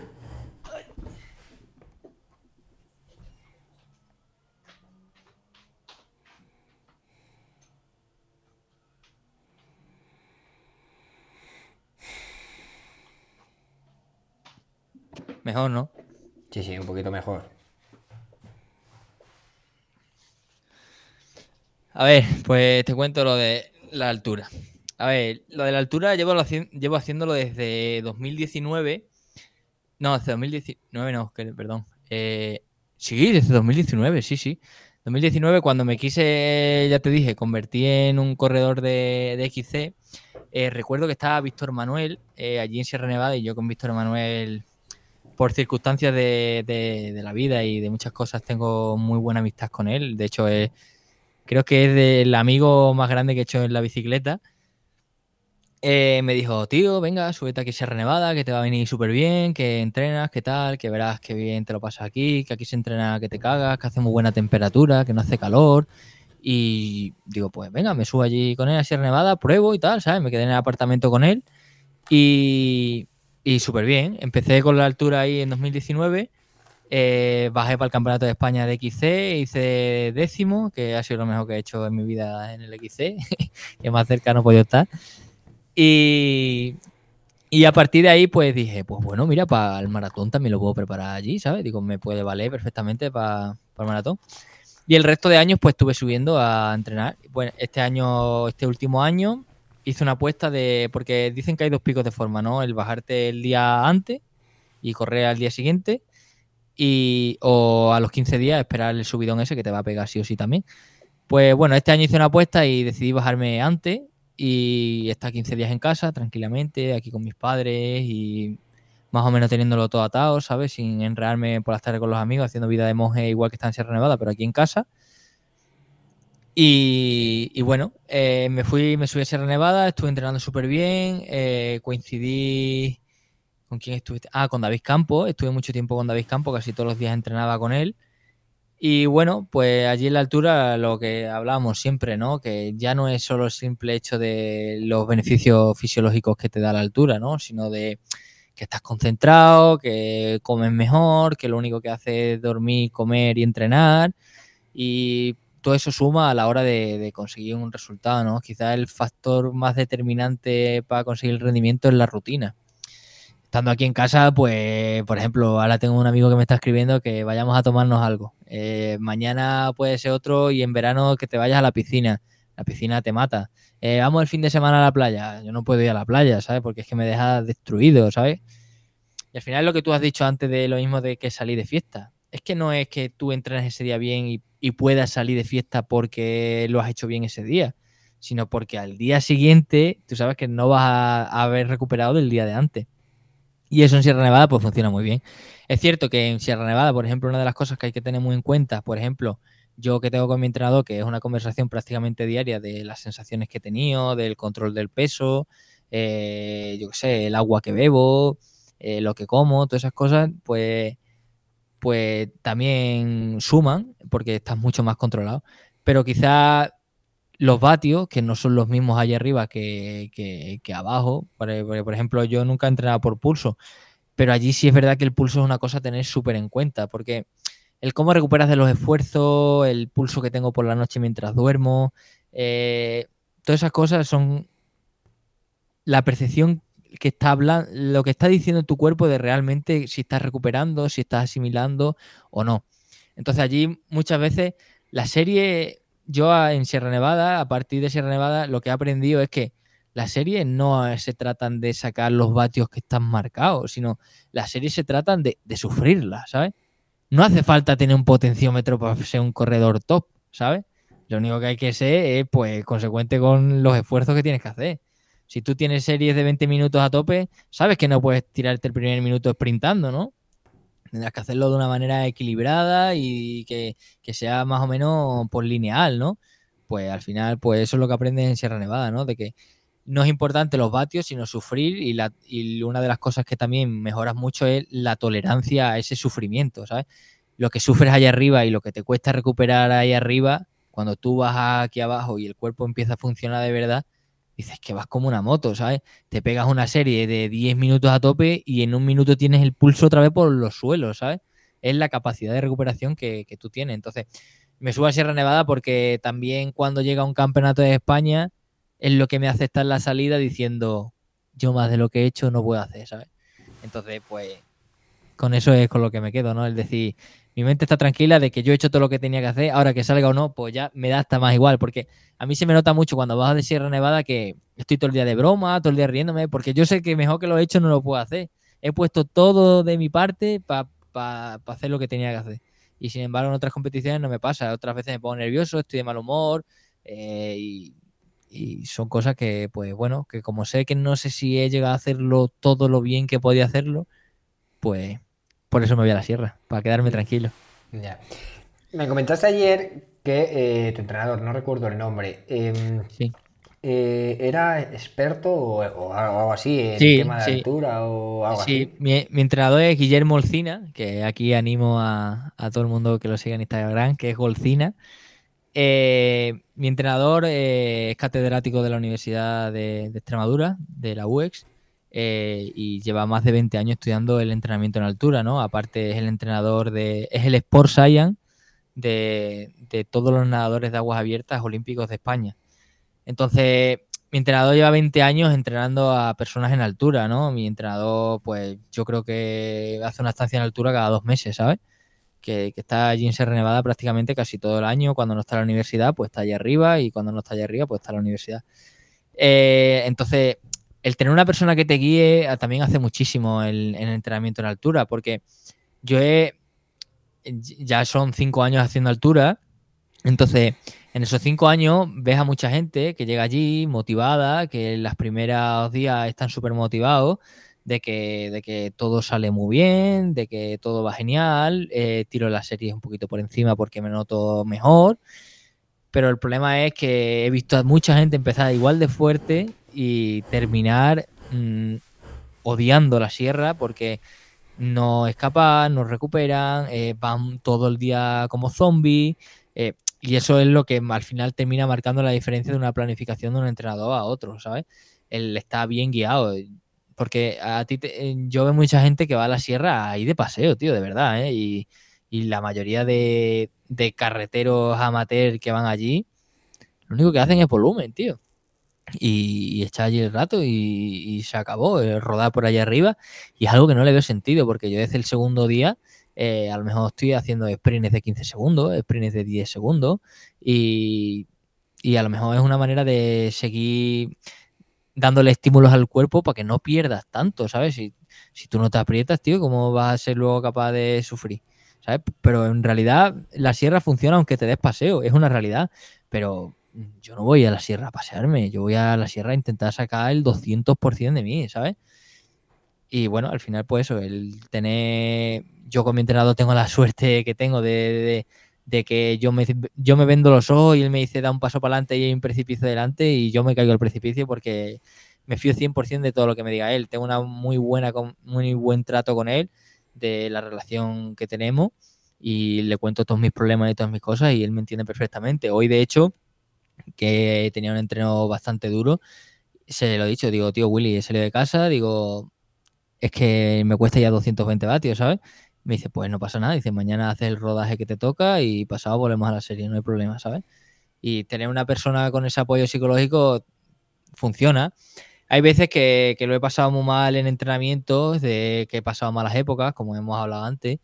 Mejor, ¿no? Sí, sí, un poquito mejor. A ver, pues te cuento lo de la altura. A ver, lo de la altura llevo, llevo haciéndolo desde 2019. No, desde 2019 no, perdón. Eh, sí, desde 2019, sí, sí. 2019, cuando me quise, ya te dije, convertí en un corredor de, de XC, eh, recuerdo que estaba Víctor Manuel eh, allí en Sierra Nevada y yo con Víctor Manuel por circunstancias de, la vida y de muchas cosas tengo muy buena amistad con él. De hecho, creo que es el amigo más grande que he hecho en la bicicleta. Eh, me dijo, tío, venga, súbete aquí a Sierra Nevada, que te va a venir súper bien, que entrenas, que tal, que verás que bien te lo pasas aquí, que aquí se entrena que te cagas, que hace muy buena temperatura, que no hace calor. Y digo, pues venga, me subo allí con él a Sierra Nevada, pruebo y tal, ¿sabes? Me quedé en el apartamento con él. Y, y súper bien. Empecé con la altura ahí en 2019. Eh, bajé para el Campeonato de España de XC, hice décimo, que ha sido lo mejor que he hecho en mi vida en el XC, [laughs] que más cerca no he podido estar. Y, y a partir de ahí, pues dije, pues bueno, mira, para el maratón también lo puedo preparar allí, ¿sabes? Digo, me puede valer perfectamente para, para el maratón. Y el resto de años, pues estuve subiendo a entrenar. Bueno, este año, este último año, hice una apuesta de. Porque dicen que hay dos picos de forma, ¿no? El bajarte el día antes y correr al día siguiente. Y, o a los 15 días esperar el subidón ese que te va a pegar sí o sí también. Pues bueno, este año hice una apuesta y decidí bajarme antes y estar 15 días en casa tranquilamente, aquí con mis padres y más o menos teniéndolo todo atado, ¿sabes? Sin enredarme por las tardes con los amigos, haciendo vida de monje igual que está en Sierra Nevada, pero aquí en casa. Y, bueno, eh, me fui, me subí a Sierra Nevada, estuve entrenando súper bien, eh, coincidí con quién estuve, ah, con David Campo, estuve mucho tiempo con David Campo, casi todos los días entrenaba con él. Y bueno, pues allí en la altura lo que hablábamos siempre, ¿no? Que ya no es solo el simple hecho de los beneficios fisiológicos que te da la altura, ¿no? Sino de que estás concentrado, que comes mejor, que lo único que haces es dormir, comer y entrenar. Y todo eso suma a la hora de, conseguir un resultado, ¿no? Quizás el factor más determinante para conseguir el rendimiento es la rutina. Estando aquí en casa, pues, por ejemplo, ahora tengo un amigo que me está escribiendo que vayamos a tomarnos algo. Eh, mañana puede ser otro y en verano que te vayas a la piscina. La piscina te mata. Eh, vamos el fin de semana a la playa. Yo no puedo ir a la playa, ¿sabes? Porque es que me deja destruido, ¿sabes? Y al final lo que tú has dicho antes de lo mismo de que salí de fiesta. Es que no es que tú entrenes ese día bien y, puedas salir de fiesta porque lo has hecho bien ese día, sino porque al día siguiente tú sabes que no vas a, haber recuperado del día de antes. Y eso en Sierra Nevada pues funciona muy bien. Es cierto que en Sierra Nevada, por ejemplo, una de las cosas que hay que tener muy en cuenta, por ejemplo, yo que tengo con mi entrenador, que es una conversación prácticamente diaria de las sensaciones que he tenido, del control del peso, eh, yo qué sé, el agua que bebo, eh, lo que como, todas esas cosas, pues, pues también suman porque estás mucho más controlado. Pero quizás los vatios, que no son los mismos allá arriba que, que, abajo, por, por, ejemplo, yo nunca he entrenado por pulso, pero allí sí es verdad que el pulso es una cosa a tener súper en cuenta, porque el cómo recuperas de los esfuerzos, el pulso que tengo por la noche mientras duermo, eh, todas esas cosas son la percepción que está hablando, lo que está diciendo tu cuerpo de realmente si estás recuperando, si estás asimilando o no. Entonces allí muchas veces la serie, yo en Sierra Nevada, a partir de Sierra Nevada, lo que he aprendido es que la serie no se tratan de sacar los vatios que están marcados, sino la serie se tratan de, de sufrirla, ¿sabes? no hace falta tener un potenciómetro para ser un corredor top, ¿sabes? Lo único que hay que ser es, pues, consecuente con los esfuerzos que tienes que hacer. Si tú tienes series de 20 minutos a tope, sabes que no puedes tirarte el primer minuto sprintando, ¿no? Tendrás que hacerlo de una manera equilibrada y que, sea más o menos por lineal, ¿no? Pues al final, pues eso es lo que aprendes en Sierra Nevada, ¿no? De que no es importante los vatios, sino sufrir y, la, y una de las cosas que también mejoras mucho es la tolerancia a ese sufrimiento, ¿sabes? Lo que sufres allá arriba y lo que te cuesta recuperar ahí arriba, cuando tú vas aquí abajo y el cuerpo empieza a funcionar de verdad, dices que vas como una moto, ¿sabes? Te pegas una serie de 10 minutos a tope y en un minuto tienes el pulso otra vez por los suelos, ¿sabes? Es la capacidad de recuperación que, que tú tienes. Entonces, me subo a Sierra Nevada porque también cuando llega un campeonato de España, es lo que me hace estar en la salida diciendo, yo más de lo que he hecho no puedo hacer, ¿sabes? Entonces, pues, con eso es con lo que me quedo, ¿no? Es decir, mi mente está tranquila de que yo he hecho todo lo que tenía que hacer, ahora que salga o no, pues ya me da hasta más igual, porque a mí se me nota mucho cuando bajo de Sierra Nevada que estoy todo el día de broma, todo el día riéndome, porque yo sé que mejor que lo he hecho no lo puedo hacer. He puesto todo de mi parte para hacer lo que tenía que hacer. Y sin embargo, en otras competiciones no me pasa. Otras veces me pongo nervioso, estoy de mal humor eh, y son cosas que, pues bueno, que como sé que no sé si he llegado a hacerlo todo lo bien que podía hacerlo, pues por eso me voy a la sierra, para quedarme tranquilo. Ya. Me comentaste ayer que eh, tu entrenador, no recuerdo el nombre, em, eh, era experto o, algo así en tema de altura o algo así. Sí, mi, entrenador es Guillermo Olcina, que aquí animo a, a, todo el mundo que lo siga en Instagram, que es Golcina. Eh, mi entrenador es catedrático de la Universidad de, Extremadura, de la UEX, eh, y lleva más de 20 años estudiando el entrenamiento en altura, ¿no? Aparte es el entrenador de, es el Sport Science de, todos los nadadores de aguas abiertas olímpicos de España. Entonces, mi entrenador lleva 20 años entrenando a personas en altura, ¿no? Mi entrenador, pues yo creo que hace una estancia en altura cada dos meses, ¿sabes? que, está allí en Sierra Nevada prácticamente casi todo el año. Cuando no está en la universidad, pues está allá arriba y cuando no está allá arriba, pues está en la universidad. Eh, entonces, el tener una persona que te guíe ah, también hace muchísimo el entrenamiento en altura, porque yo he, ya son cinco años haciendo altura, entonces en esos cinco años ves a mucha gente que llega allí motivada, que en los primeros días están súper motivados de que, de que todo sale muy bien, de que todo va genial, eh, tiro las series un poquito por encima porque me noto mejor, pero el problema es que he visto a mucha gente empezar igual de fuerte y terminar mm, odiando la sierra porque no escapan, no recuperan, eh, van todo el día como zombies. Eh, y eso es lo que al final termina marcando la diferencia de una planificación de un entrenador a otro, ¿sabes? Él está bien guiado. Porque a ti eh, yo veo mucha gente que va a la sierra ahí de paseo, tío, de verdad. Y, la mayoría de, de carreteros amateur que van allí, lo único que hacen es volumen, tío y, está allí el rato y, se acabó, eh, rodar por allá arriba. Y es algo que no le veo sentido, porque yo desde el segundo día eh, a lo mejor estoy haciendo sprints de 15 segundos, sprints de 10 segundos, y, a lo mejor es una manera de seguir dándole estímulos al cuerpo para que no pierdas tanto, ¿sabes? Si, si tú no te aprietas, tío, ¿cómo vas a ser luego capaz de sufrir? ¿Sabes? Pero en realidad la sierra funciona aunque te des paseo, es una realidad. Pero yo no voy a la sierra a pasearme, yo voy a la sierra a intentar sacar el 200% de mí, ¿sabes? Y bueno, al final, pues eso, el tener. Yo con mi entrenador tengo la suerte que tengo de, que yo me, yo me vendo los ojos y él me dice da un paso para adelante y hay un precipicio delante y yo me caigo al precipicio porque me fío 100% de todo lo que me diga él. Tengo una muy buena, muy buen trato con él de la relación que tenemos y le cuento todos mis problemas y todas mis cosas y él me entiende perfectamente. Hoy, de hecho, que tenía un entreno bastante duro, se lo he dicho, digo, tío Willy, he salido de casa, digo, es que me cuesta ya 220 vatios, ¿sabes? Me dice, pues no pasa nada, dice, mañana haces el rodaje que te toca y pasado volvemos a la serie, no hay problema, ¿sabes? Y tener una persona con ese apoyo psicológico funciona. Hay veces que, que lo he pasado muy mal en entrenamientos, de que he pasado malas épocas, como hemos hablado antes,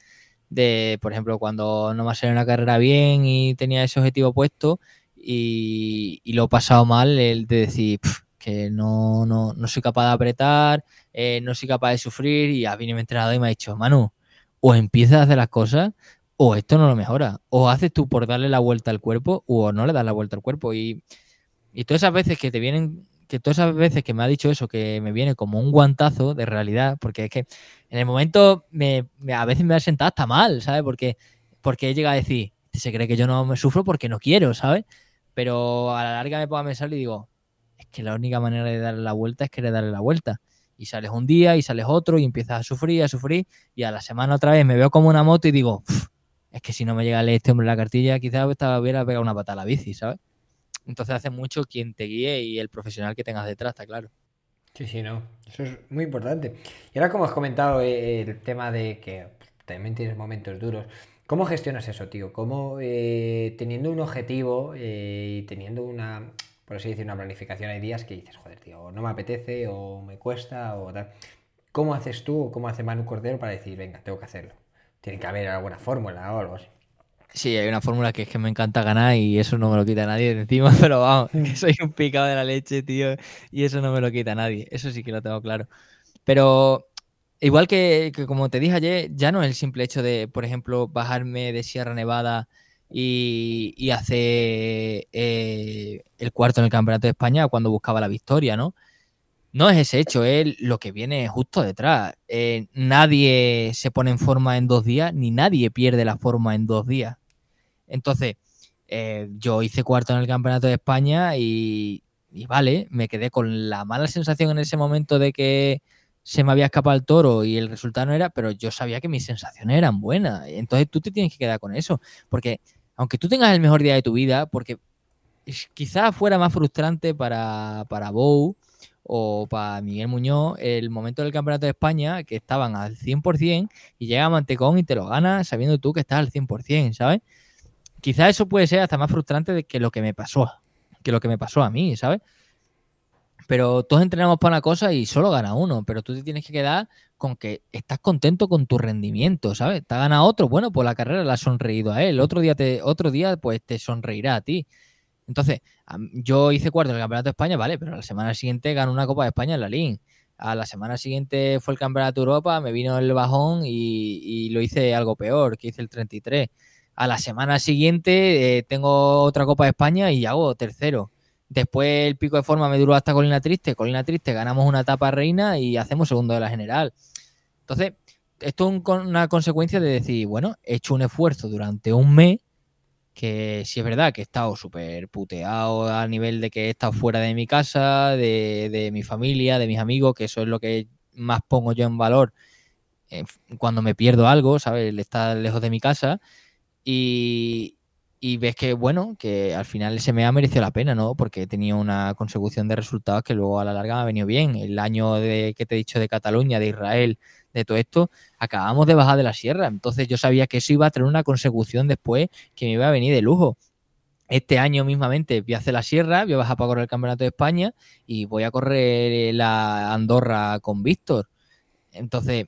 de, por ejemplo, cuando no me ha salido una carrera bien y tenía ese objetivo puesto, y, lo he pasado mal el de decir que no, no, no, soy capaz de apretar, eh, no soy capaz de sufrir y a mí me ha entrenado y me ha dicho, Manu, o empiezas a hacer las cosas o esto no lo mejora. O haces tú por darle la vuelta al cuerpo o no le das la vuelta al cuerpo. Y, y todas esas veces que te vienen, que todas esas veces que me ha dicho eso, que me viene como un guantazo de realidad, porque es que en el momento me, a veces me ha sentado hasta mal, ¿sabes? Porque, porque he llegado a decir, se cree que yo no me sufro porque no quiero, ¿sabes? Pero a la larga me pongo a pensar y digo, es que la única manera de darle la vuelta es querer darle la vuelta. Y sales un día y sales otro y empiezas a sufrir, a sufrir, y a la semana otra vez me veo como una moto y digo, es que si no me llega a leer este hombre la cartilla, quizás hubiera pegado una pata a la bici, ¿sabes? Entonces hace mucho quien te guíe y el profesional que tengas detrás, está claro. Sí, sí, no. Eso es muy importante. Y ahora, como has comentado, eh, el tema de que también tienes momentos duros. ¿Cómo gestionas eso, tío? ¿Cómo eh, teniendo un objetivo eh, y teniendo una, por así decir, una planificación, hay días que dices, joder, tío, no me apetece o me cuesta o tal. ¿Cómo haces tú o cómo hace Manu Cordero para decir, venga, tengo que hacerlo? Tiene que haber alguna fórmula o algo así. Sí, hay una fórmula que es que me encanta ganar y eso no me lo quita nadie de encima, [laughs] pero vamos, que soy un picado de la leche, tío, y eso no me lo quita nadie. Eso sí que lo tengo claro. Pero Igual que, como te dije ayer, ya no es el simple hecho de, por ejemplo, bajarme de Sierra Nevada y, hacer eh, el cuarto en el Campeonato de España cuando buscaba la victoria, ¿no? No es ese hecho, es lo que viene justo detrás. Eh, nadie se pone en forma en dos días, ni nadie pierde la forma en dos días. Entonces, eh, yo hice cuarto en el Campeonato de España y, y, vale, me quedé con la mala sensación en ese momento de que se me había escapado el toro y el resultado no era, pero yo sabía que mis sensaciones eran buenas. Entonces tú te tienes que quedar con eso. Porque aunque tú tengas el mejor día de tu vida, porque quizás fuera más frustrante para, para Bou o para Miguel Muñoz el momento del Campeonato de España que estaban al 100% y llega Mantecón y te lo gana sabiendo tú que estás al 100%, ¿sabes? Quizás eso puede ser hasta más frustrante de que lo que me pasó, que lo que me pasó a mí, ¿sabes? Pero todos entrenamos para una cosa y solo gana uno, pero tú te tienes que quedar con que estás contento con tu rendimiento, ¿sabes? Te ha ganado otro, bueno, pues la carrera la ha sonreído a él, otro día, te, otro día pues te sonreirá a ti. Entonces, yo hice cuarto en el Campeonato de España, vale, pero la semana siguiente ganó una Copa de España en la LIN. A la semana siguiente fue el Campeonato de Europa, me vino el bajón y, lo hice algo peor, que hice el 33. A la semana siguiente eh, tengo otra Copa de España y hago tercero. Después el pico de forma me duró hasta Colina Triste. Colina Triste ganamos una etapa reina y hacemos segundo de la general. Entonces, esto es una consecuencia de decir, bueno, he hecho un esfuerzo durante un mes, que sí es verdad que he estado súper puteado a nivel de que he estado fuera de mi casa, de, mi familia, de mis amigos, que eso es lo que más pongo yo en valor eh, cuando me pierdo algo, ¿sabes? Estar lejos de mi casa. Y, y ves que, bueno, que al final ese me ha merecido la pena, ¿no? Porque he tenido una consecución de resultados que luego a la larga me ha venido bien. El año de, que te he dicho de Cataluña, de Israel, de todo esto, acabamos de bajar de la sierra. Entonces yo sabía que eso iba a tener una consecución después que me iba a venir de lujo. Este año mismamente voy a hacer la sierra, voy a bajar para correr el Campeonato de España y voy a correr la Andorra con Víctor. Entonces,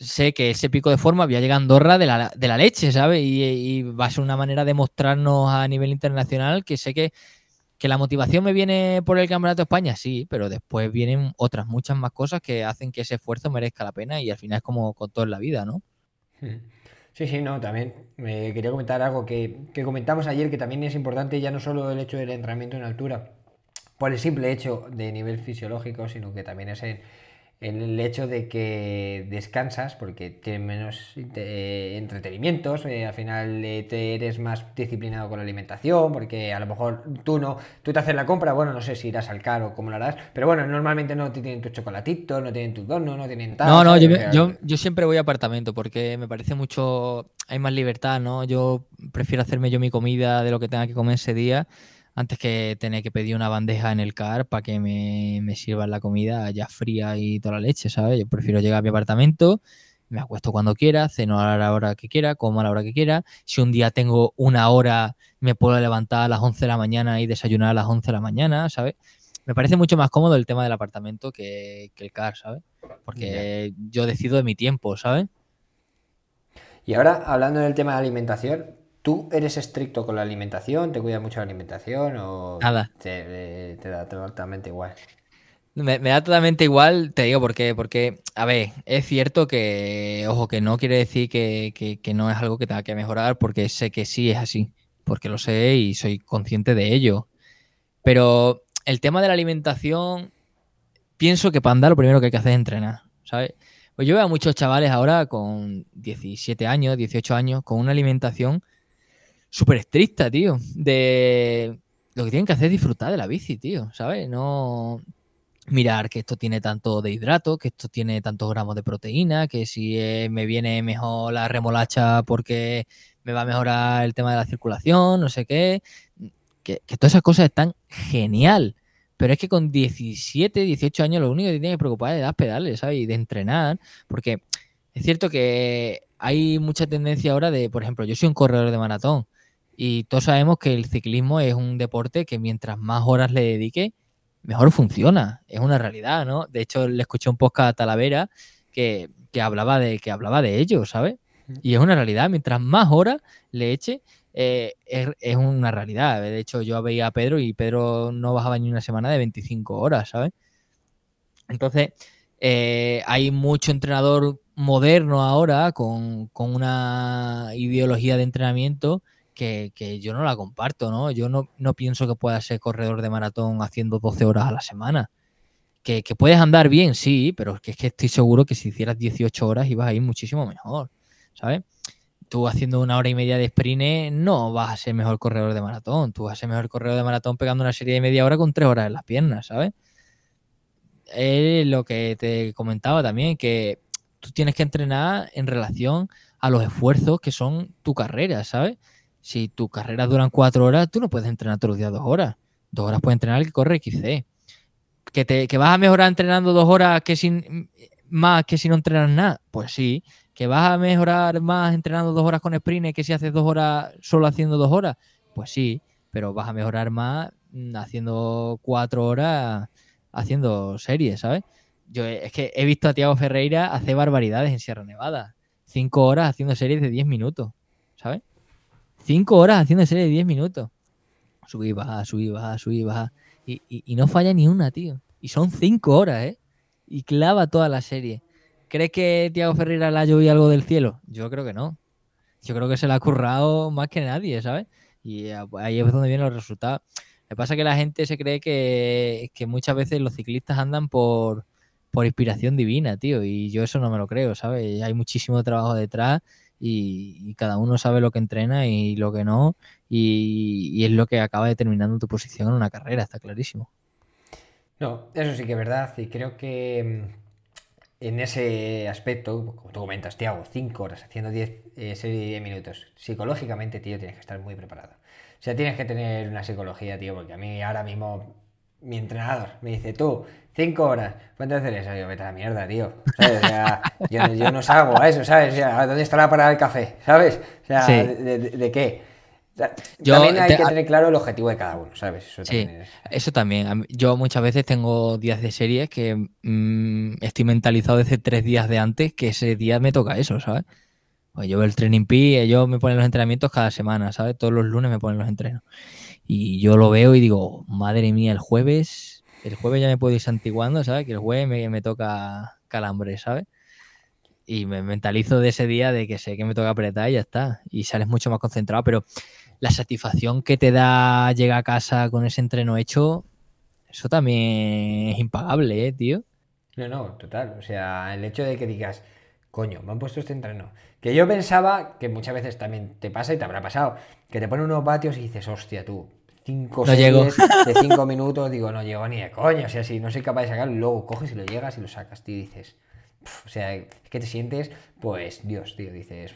sé que ese pico de forma voy a llegar a Andorra de la, de la leche, ¿sabes? Y, va a ser una manera de mostrarnos a nivel internacional que sé que, que, la motivación me viene por el Campeonato de España, sí, pero después vienen otras muchas más cosas que hacen que ese esfuerzo merezca la pena y al final es como con todo en la vida, ¿no? Hmm. Sí, sí, no, también me quería comentar algo que, que comentamos ayer que también es importante, ya no solo el hecho del entrenamiento en altura, por el simple hecho de nivel fisiológico, sino que también es en el hecho de que descansas porque tienes menos eh, entretenimientos, eh, al final eh, te eres más disciplinado con la alimentación, porque a lo mejor tú no, tú te haces la compra, bueno, no sé si irás al caro o cómo lo harás, pero bueno, normalmente no te tienen tu chocolatito, no tienen tu dono, no tienen tal. No, no, yo, yo, yo, siempre voy a apartamento porque me parece mucho, hay más libertad, ¿no? Yo prefiero hacerme yo mi comida de lo que tenga que comer ese día antes que tener que pedir una bandeja en el car para que me, me sirvan la comida ya fría y toda la leche, ¿sabes? Yo prefiero llegar a mi apartamento, me acuesto cuando quiera, ceno a la hora que quiera, como a la hora que quiera. Si un día tengo una hora, me puedo levantar a las 11 de la mañana y desayunar a las 11 de la mañana, ¿sabes? Me parece mucho más cómodo el tema del apartamento que, el car, ¿sabes? Porque yo decido de mi tiempo, ¿sabes? Y ahora, hablando del tema de alimentación, ¿Tú eres estricto con la alimentación? ¿Te cuida mucho la alimentación? ¿O Nada. Te, da totalmente igual? Me, da totalmente igual, te digo por qué. Porque, a ver, es cierto que, ojo, que no quiere decir que, que, no es algo que tenga que mejorar, porque sé que sí es así. Porque lo sé y soy consciente de ello. Pero el tema de la alimentación, pienso que para andar lo primero que hay que hacer es entrenar, ¿sabes? Pues yo veo a muchos chavales ahora con 17 años, 18 años, con una alimentación súper estricta, tío. De lo que tienen que hacer es disfrutar de la bici, tío, ¿sabes? No mirar que esto tiene tanto de hidrato, que esto tiene tantos gramos de proteína, que si eh, me viene mejor la remolacha porque me va a mejorar el tema de la circulación, no sé qué. Que, todas esas cosas están genial. Pero es que con 17, 18 años lo único que tiene que preocupar es de dar pedales, ¿sabes? Y de entrenar. Porque es cierto que hay mucha tendencia ahora de, por ejemplo, yo soy un corredor de maratón y todos sabemos que el ciclismo es un deporte que mientras más horas le dedique, mejor funciona. Es una realidad, ¿no? De hecho, le escuché un podcast a Talavera que, hablaba de, que hablaba de ello, ¿sabes? Y es una realidad. Mientras más horas le eche, eh, es, una realidad. De hecho, yo veía a Pedro y Pedro no bajaba ni una semana de 25 horas, ¿sabes? Entonces, eh, hay mucho entrenador moderno ahora con, con una ideología de entrenamiento que, yo no la comparto, ¿no? Yo no, pienso que pueda ser corredor de maratón haciendo 12 horas a la semana. Que, puedes andar bien, sí, pero es que, es que estoy seguro que si hicieras 18 horas ibas a ir muchísimo mejor, ¿sabes? Tú haciendo una hora y media de sprint no vas a ser mejor corredor de maratón. Tú vas a ser mejor corredor de maratón pegando una serie de media hora con tres horas en las piernas, ¿sabes? Es lo que te comentaba también, que tú tienes que entrenar en relación a los esfuerzos que son tu carrera, ¿sabes? Si tu carrera duran cuatro horas, tú no puedes entrenar todos los días dos horas. Dos horas puedes entrenar el que corre XC. ¿Que, te, ¿Que vas a mejorar entrenando dos horas que sin, más que si no entrenas nada? Pues sí. ¿Que vas a mejorar más entrenando dos horas con sprint que si haces dos horas solo haciendo dos horas? Pues sí, pero vas a mejorar más haciendo cuatro horas haciendo series, ¿sabes? Yo es que he visto a Tiago Ferreira hacer barbaridades en Sierra Nevada. Cinco horas haciendo series de 10 minutos, ¿sabes? Cinco horas haciendo series de 10 minutos. Subí, baja, subí, baja, subí, baja. Y, y, no falla ni una, tío. Y son cinco horas, ¿eh? Y clava toda la serie. ¿Crees que Tiago Ferreira le ha llovido algo del cielo? Yo creo que no. Yo creo que se le ha currado más que nadie, ¿sabes? Y ahí es donde vienen los resultados. Me pasa que la gente se cree que, que muchas veces los ciclistas andan por, por inspiración divina, tío. Y yo eso no me lo creo, ¿sabes? Hay muchísimo trabajo detrás y, cada uno sabe lo que entrena y lo que no. Y, es lo que acaba determinando tu posición en una carrera, está clarísimo. No, eso sí que es verdad. Y creo que mm, en ese aspecto, como tú comentas, Tiago, cinco horas haciendo 10 eh, serie de 10 minutos. Psicológicamente, tío, tienes que estar muy preparado. O sea, tienes que tener una psicología, tío, porque a mí ahora mismo mi entrenador me dice, tú, cinco horas, ¿cuánto hacer eso? Yo, vete a la mierda, tío. O sea, yo, no salgo a eso, ¿sabes? O sea, ¿dónde está la parada del café? ¿Sabes? O sea, de, qué? también hay que tener claro el objetivo de cada uno, ¿sabes? Eso sí, también eso también. Yo muchas veces tengo días de series que mm, estoy mentalizado desde tres días de antes que ese día me toca eso, ¿sabes? Pues yo veo el training P, ellos me ponen los entrenamientos cada semana, ¿sabes? Todos los lunes me ponen los entrenos. Y yo lo veo y digo, madre mía, el jueves, el jueves ya me puedo ir santiguando, ¿sabes? Que el jueves me, toca calambre, ¿sabes? Y me mentalizo de ese día de que sé que me toca apretar y ya está. Y sales mucho más concentrado, pero la satisfacción que te da llegar a casa con ese entreno hecho, eso también es impagable, ¿eh, tío? No, no, total. O sea, el hecho de que digas, coño, me han puesto este entreno. Que yo pensaba, que muchas veces también te pasa y te habrá pasado, que te ponen unos vatios y dices, hostia, tú, cinco no [laughs] de cinco minutos, digo, no llego ni de coño, o sea, si no soy capaz de sacarlo, luego coges y lo llegas y lo sacas, tío, y dices, o sea, es que te sientes, pues, Dios, tío, dices,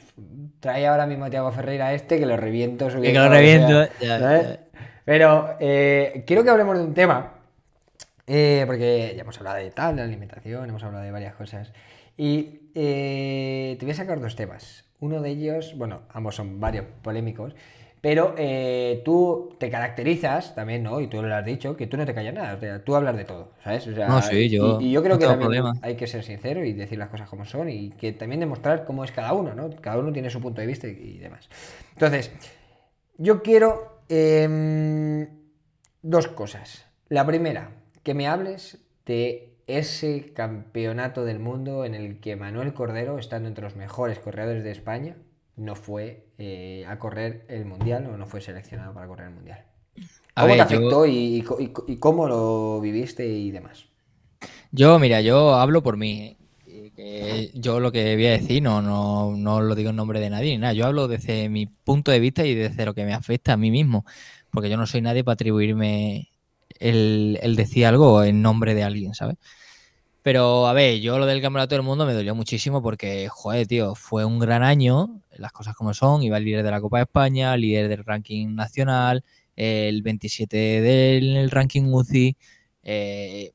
trae ahora mismo a Tiago Ferreira este que lo reviento. que lo reviento, Pero eh, quiero que hablemos de un tema, eh, porque ya hemos hablado de tal, de alimentación, hemos hablado de varias cosas, y eh, te voy a sacar dos temas. Uno de ellos, bueno, ambos son varios polémicos, pero eh, tú te caracterizas también, ¿no? Y tú lo has dicho, que tú no te callas nada, o sea, tú hablas de todo, ¿sabes? no, sí, yo. Y, yo creo que también hay que ser sincero y decir las cosas como son y que también demostrar cómo es cada uno, ¿no? Cada uno tiene su punto de vista y, demás. Entonces, yo quiero em, dos cosas. La primera, que me hables de ese campeonato del mundo en el que Manuel Cordero, estando entre los mejores corredores de España, no fue eh, a correr el mundial o no fue seleccionado para correr el mundial. ¿Cómo te afectó y, cómo lo viviste y demás? Yo, mira, yo hablo por mí. ¿eh? yo lo que voy a decir no, no, no lo digo en nombre de nadie, nada. Yo hablo desde mi punto de vista y desde lo que me afecta a mí mismo. Porque yo no soy nadie para atribuirme el, el decir algo en nombre de alguien, ¿sabes? Pero a ver, yo lo del campeonato del mundo me dolió muchísimo porque, joder, tío, fue un gran año, las cosas como son, iba el líder de la Copa de España, líder del ranking nacional, el 27 del ranking UCI. Eh,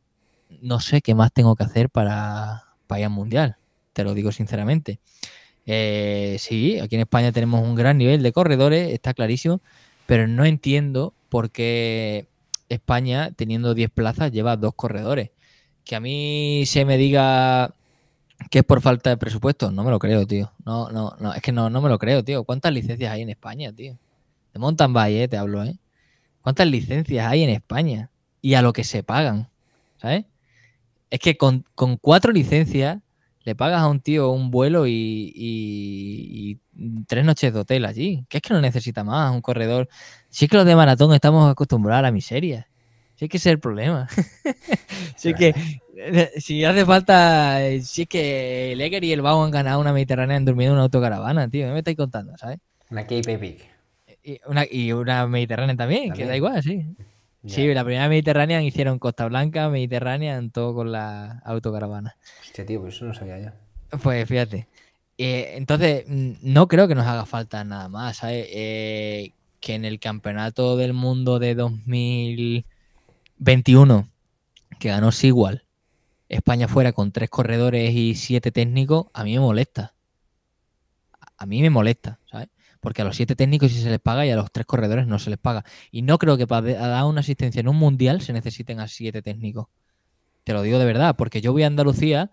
no sé qué más tengo que hacer para, para ir al mundial, te lo digo sinceramente. Eh, sí, aquí en España tenemos un gran nivel de corredores, está clarísimo, pero no entiendo por qué España, teniendo 10 plazas, lleva dos corredores que a mí se me diga que es por falta de presupuesto, no me lo creo, tío. No, no, no, es que no, no me lo creo, tío. ¿Cuántas licencias hay en España, tío? De mountain bike, eh, te hablo, ¿eh? ¿Cuántas licencias hay en España? Y a lo que se pagan, ¿sabes? Es que con, cuatro licencias le pagas a un tío un vuelo y, y, tres noches de hotel allí. ¿Qué es que no necesita más un corredor? Es que los de maratón estamos acostumbrados a la miseria. Sí que ese es el problema. [laughs] sí que eh, si hace falta, sí que el Eger y el Bau han ganado una Mediterránea en dormido en una autocaravana, tío. Me estáis contando, ¿sabes? Una Cape Epic. Y una, y una Mediterránea también, que da igual, sí. Sí, la primera Mediterránea hicieron Costa Blanca, Mediterránea, en todo con la autocaravana. Hostia, tío, pues eso no sabía yo. Pues fíjate. Eh, entonces, mm, no creo que nos haga falta nada más, ¿sabes? Eh, que en el campeonato del mundo de 2000 21, que ganó igual España fuera con tres corredores y siete técnicos, a mí me molesta. A mí me molesta, ¿sabes? Porque a los siete técnicos sí se les paga y a los tres corredores no se les paga. Y no creo que para dar una asistencia en un mundial se necesiten a siete técnicos. Te lo digo de verdad, porque yo voy a Andalucía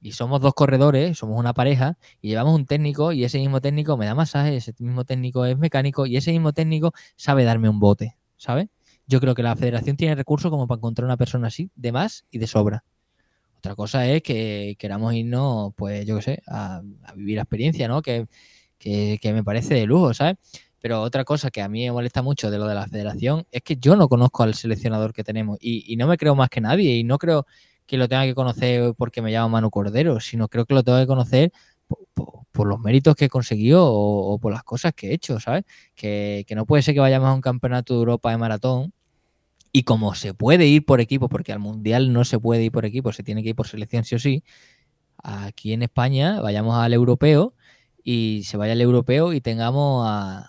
y somos dos corredores, somos una pareja y llevamos un técnico y ese mismo técnico me da masaje, ese mismo técnico es mecánico y ese mismo técnico sabe darme un bote, ¿sabes? Yo creo que la federación tiene recursos como para encontrar una persona así, de más y de sobra. Otra cosa es que queramos irnos, pues yo qué sé, a, vivir la experiencia, ¿no? Que, me parece de lujo, ¿sabes? Pero otra cosa que a mí me molesta mucho de lo de la federación es que yo no conozco al seleccionador que tenemos y, no me creo más que nadie y no creo que lo tenga que conocer porque me llamo Manu Cordero, sino creo que lo tengo que conocer por, los méritos que he conseguido o, por las cosas que he hecho, ¿sabes? Que, no puede ser que vayamos a un campeonato de Europa de maratón y como se puede ir por equipo, porque al Mundial no se puede ir por equipo, se tiene que ir por selección sí o sí, aquí en España vayamos al europeo y se vaya al europeo y tengamos a,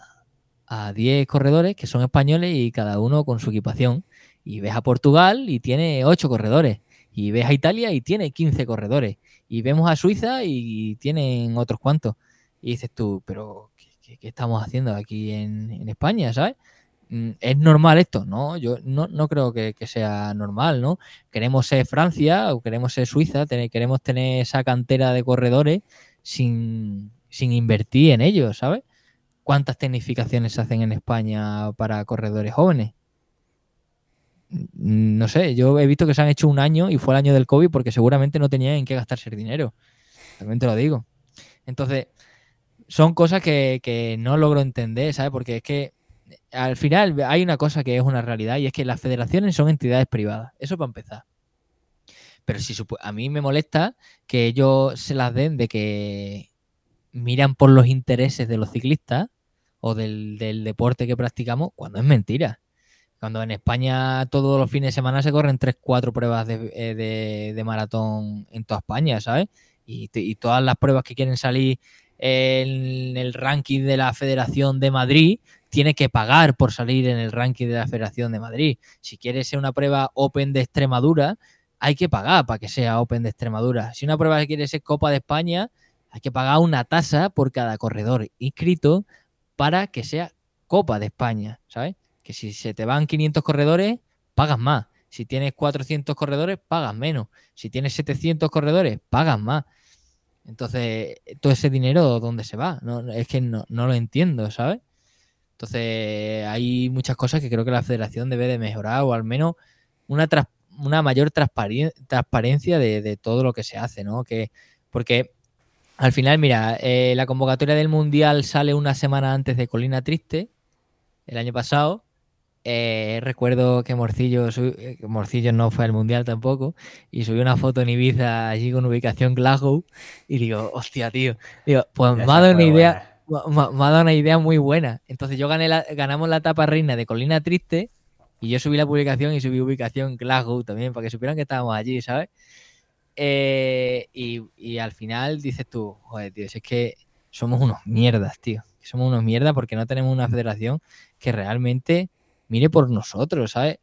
a 10 corredores que son españoles y cada uno con su equipación. Y ves a Portugal y tiene 8 corredores. Y ves a Italia y tiene 15 corredores. Y vemos a Suiza y tienen otros cuantos. Y dices tú, pero ¿qué, estamos haciendo aquí en, España, sabes? Mm, ¿Es normal esto? No, yo no, creo que, sea normal, ¿no? Queremos ser Francia o queremos ser Suiza, queremos tener esa cantera de corredores sin, sin invertir en ellos, ¿sabes? ¿Cuántas tecnificaciones se hacen en España para corredores jóvenes? Mm, no sé, yo he visto que se han hecho un año y fue el año del COVID porque seguramente no tenían en qué gastarse dinero. Realmente lo digo. Entonces, son cosas que, no logro entender, ¿sabes? Porque es que al final hay una cosa que es una realidad y es que las federaciones son entidades privadas. Eso para empezar. Pero si a mí me molesta que ellos se las den de que miran por los intereses de los ciclistas o del, del deporte que practicamos, cuando es mentira. Cuando en España todos los fines de semana se corren 3-4 pruebas eh, de, maratón en toda España, ¿sabes? Y, todas las pruebas que quieren salir en el ranking de la Federación de Madrid, tiene que pagar por salir en el ranking de la Federación de Madrid. Si quieres ser una prueba Open de Extremadura, hay que pagar para que sea Open de Extremadura. Si una prueba quiere ser Copa de España, hay que pagar una tasa por cada corredor inscrito para que sea Copa de España, ¿sabes? Que si se te van 500 corredores, pagas más. Si tienes 400 corredores, pagas menos. Si tienes 700 corredores, pagas más. Entonces, todo ese dinero, ¿dónde se va? No, es que no, lo entiendo, ¿sabes? Entonces, hay muchas cosas que creo que la federación debe de mejorar o al menos una, una mayor transparencia de, todo lo que se hace, ¿no? Que, porque al final, mira, eh, la convocatoria del Mundial sale una semana antes de Colina Triste, el año pasado, eh, recuerdo que Morcillo, eh, Morcillo no fue al mundial tampoco, y subí una foto en Ibiza allí con ubicación Glasgow, y digo, hostia, tío, digo, pues me ha dado una idea, me, ha dado una idea muy buena. Entonces yo gané la, ganamos la etapa reina de Colina Triste, y yo subí la publicación y subí ubicación Glasgow también, para que supieran que estábamos allí, ¿sabes? Eh, y, al final dices tú, joder, tío, es que somos unos mierdas, tío. Somos unos mierdas porque no tenemos una federación que realmente mire por nosotros, ¿sabes?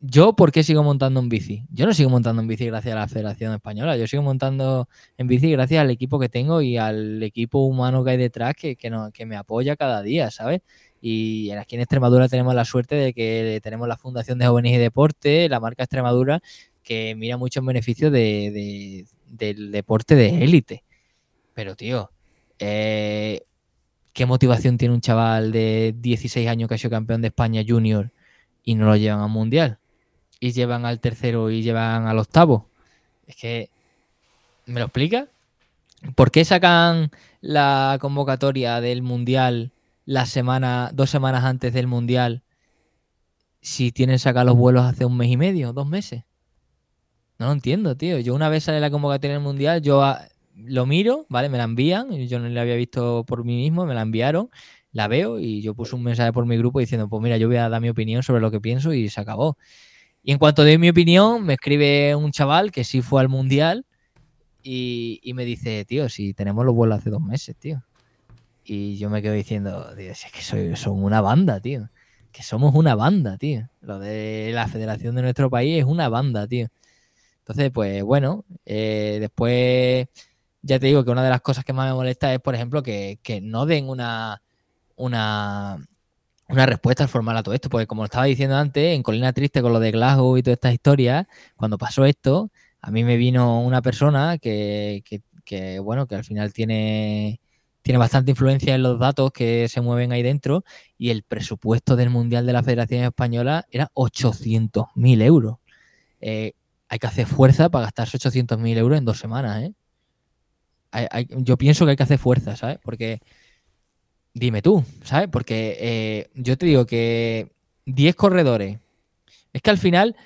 Yo, ¿por qué sigo montando en bici? Yo no sigo montando en bici gracias a la Federación Española, yo sigo montando en bici gracias al equipo que tengo y al equipo humano que hay detrás que, que, no, que me apoya cada día, ¿sabes? Y aquí en Extremadura tenemos la suerte de que tenemos la Fundación de Jóvenes y Deporte, la marca Extremadura, que mira mucho en beneficio de, del deporte de élite. Pero, tío, eh, ¿Qué motivación tiene un chaval de 16 años que ha sido campeón de España junior y no lo llevan al mundial? Y llevan al tercero y llevan al octavo. Es que, ¿me lo explica? ¿Por qué sacan la convocatoria del mundial la semana, dos semanas antes del mundial si tienen sacar los vuelos hace un mes y medio, dos meses? No lo entiendo, tío. Yo una vez sale la convocatoria del mundial, yo lo miro, ¿vale? Me la envían, yo no la había visto por mí mismo, me la enviaron, la veo y yo puse un mensaje por mi grupo diciendo, pues mira, yo voy a dar mi opinión sobre lo que pienso y se acabó. Y en cuanto doy mi opinión, me escribe un chaval que sí fue al mundial y, me dice, tío, si tenemos los vuelos hace dos meses, tío. Y yo me quedo diciendo, tío, es que son una banda, tío. Que somos una banda, tío. Lo de la federación de nuestro país es una banda, tío. Entonces, pues bueno, eh, después ya te digo que una de las cosas que más me molesta es, por ejemplo, que, no den una, una, una respuesta formal a todo esto, porque como estaba diciendo antes, en Colina Triste con lo de Glasgow y todas estas historias, cuando pasó esto, a mí me vino una persona que, que, bueno, que al final tiene, tiene bastante influencia en los datos que se mueven ahí dentro y el presupuesto del Mundial de la Federación Española era 800.000 euros. Eh, hay que hacer fuerza para gastarse 800.000 euros en dos semanas, ¿eh? Yo pienso que hay que hacer fuerza, ¿sabes? Porque Dime tú, ¿sabes? Porque eh, yo te digo que 10 corredores. Es que al final,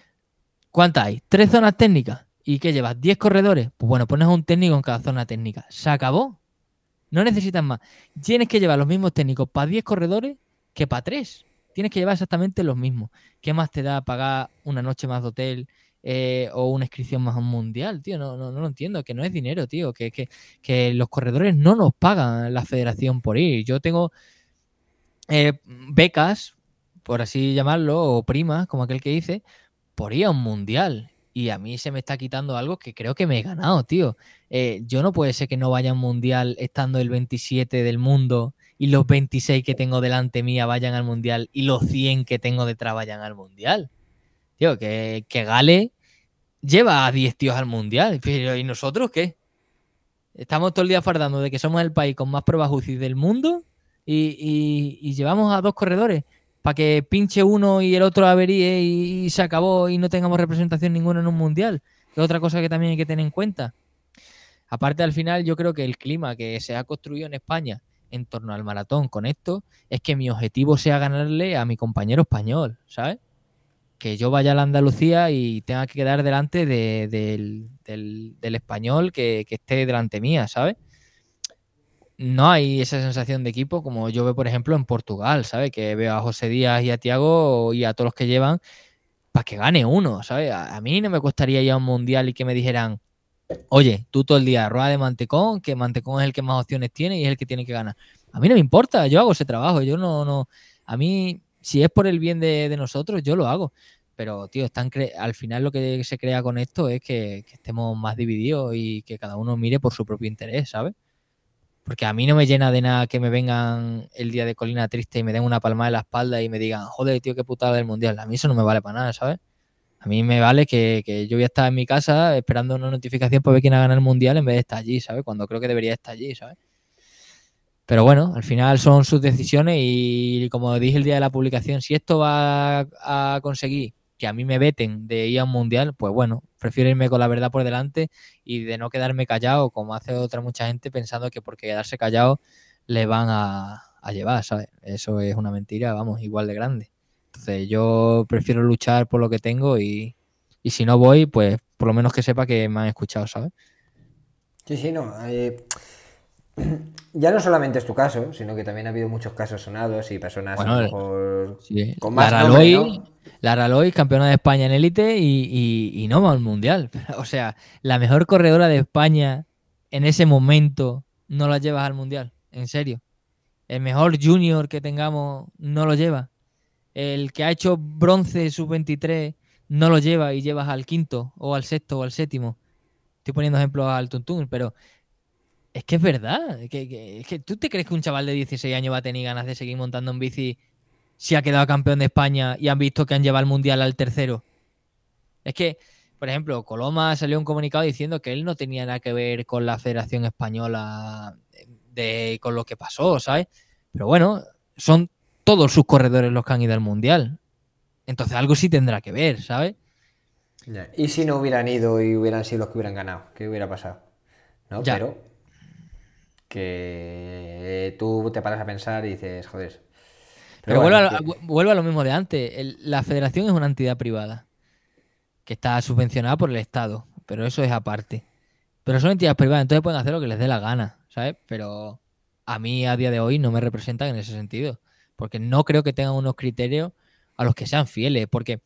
¿cuántas hay? ¿Tres zonas técnicas? ¿Y qué llevas? ¿10 corredores? Pues bueno, pones un técnico en cada zona técnica. Se acabó. No necesitas más. Tienes que llevar los mismos técnicos para 10 corredores que para 3. Tienes que llevar exactamente los mismos. ¿Qué más te da pagar una noche más de hotel? Eh, o una inscripción más mundial, tío. No, no, no lo entiendo, que no es dinero, tío. Que, que, que los corredores no nos pagan la federación por ir. Yo tengo eh, becas, por así llamarlo, o primas, como aquel que dice, por ir a un mundial. Y a mí se me está quitando algo que creo que me he ganado, tío. Eh, yo no puede ser que no vaya a un mundial estando el 27 del mundo y los 26 que tengo delante mía vayan al mundial y los 100 que tengo detrás vayan al mundial. Tío, que, Gale lleva a 10 tíos al mundial. ¿y nosotros qué? Estamos todo el día fardando de que somos el país con más pruebas UCI del mundo y, llevamos a dos corredores para que pinche uno y el otro averíe y, se acabó y no tengamos representación ninguna en un mundial. Que es otra cosa que también hay que tener en cuenta. Aparte, al final, yo creo que el clima que se ha construido en España en torno al maratón con esto es que mi objetivo sea ganarle a mi compañero español, ¿sabes? Que yo vaya a la Andalucía y tenga que quedar delante del, español que, esté delante mía, ¿sabes? No hay esa sensación de equipo como yo veo, por ejemplo, en Portugal, ¿sabes? Que veo a José Díaz y a Tiago y a todos los que llevan para que gane uno, ¿sabes? A, mí no me costaría ir a un mundial y que me dijeran, oye, tú todo el día rueda de Mantecón, que Mantecón es el que más opciones tiene y es el que tiene que ganar. A mí no me importa, yo hago ese trabajo, yo no, no, a mí si es por el bien de, nosotros, yo lo hago. Pero, tío, están al final lo que se crea con esto es que, estemos más divididos y que cada uno mire por su propio interés, ¿sabes? Porque a mí no me llena de nada que me vengan el día de Colina Triste y me den una palma en la espalda y me digan, joder, tío, qué putada del mundial. A mí eso no me vale para nada, ¿sabes? A mí me vale que, yo voy a estar en mi casa esperando una notificación para ver quién ha ganado el mundial en vez de estar allí, ¿sabes? Cuando creo que debería estar allí, ¿sabes? Pero bueno, al final son sus decisiones y como dije el día de la publicación, si esto va a conseguir que a mí me veten de ir a un mundial, pues bueno, prefiero irme con la verdad por delante y de no quedarme callado, como hace otra mucha gente, pensando que por quedarse callado le van a, llevar, ¿sabes? Eso es una mentira, vamos, igual de grande. Entonces yo prefiero luchar por lo que tengo y, y si no voy, pues por lo menos que sepa que me han escuchado, ¿sabes? Sí, sí, no. Eh, [clears throat] ya no solamente es tu caso, sino que también ha habido muchos casos sonados y personas con más Lara Loy, Lara Loy, campeona de España en élite y, y, no va al mundial. [laughs] O sea, la mejor corredora de España en ese momento no la llevas al mundial, en serio. El mejor junior que tengamos no lo lleva. El que ha hecho bronce sub-23 no lo lleva y llevas al quinto o al sexto o al séptimo. Estoy poniendo ejemplos al tuntún, pero es que es verdad. Que, que, ¿Tú te crees que un chaval de 16 años va a tener ganas de seguir montando en bici si ha quedado campeón de España y han visto que han llevado el mundial al tercero? Es que, por ejemplo, Coloma salió un comunicado diciendo que él no tenía nada que ver con la Federación Española de, con lo que pasó, ¿sabes? Pero bueno, son todos sus corredores los que han ido al mundial. Entonces algo sí tendrá que ver, ¿sabes? ¿Y si no hubieran ido y hubieran sido los que hubieran ganado? ¿Qué hubiera pasado? ¿No? Pero que tú te paras a pensar y dices, joder. Pero, vuelvo, a, lo mismo de antes. la federación es una entidad privada que está subvencionada por el Estado, pero eso es aparte. Pero son entidades privadas, entonces pueden hacer lo que les dé la gana, ¿sabes? Pero a mí a día de hoy no me representan en ese sentido, porque no creo que tengan unos criterios a los que sean fieles, porque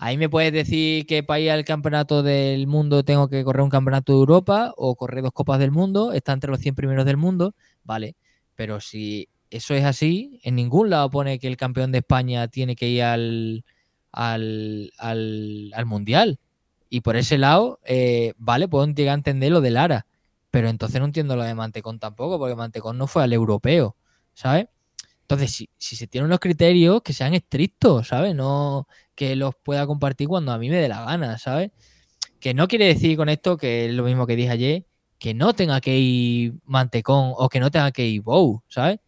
Ahí me puedes decir que para ir al campeonato del mundo tengo que correr un campeonato de Europa o correr dos copas del mundo, está entre los 100 primeros del mundo, vale. Pero si eso es así, en ningún lado pone que el campeón de España tiene que ir al, al, mundial. Y por ese lado, eh, vale, puedo llegar a entender lo de Lara. Pero entonces no entiendo lo de Mantecón tampoco, porque Mantecón no fue al europeo, ¿sabes? Entonces, si, si se tienen unos criterios, que sean estrictos, ¿sabes? No que los pueda compartir cuando a mí me dé la gana, ¿sabes? Que no quiere decir con esto, que es lo mismo que dije ayer, que no tenga que ir Mantecón o que no tenga que ir Bow, ¿sabes?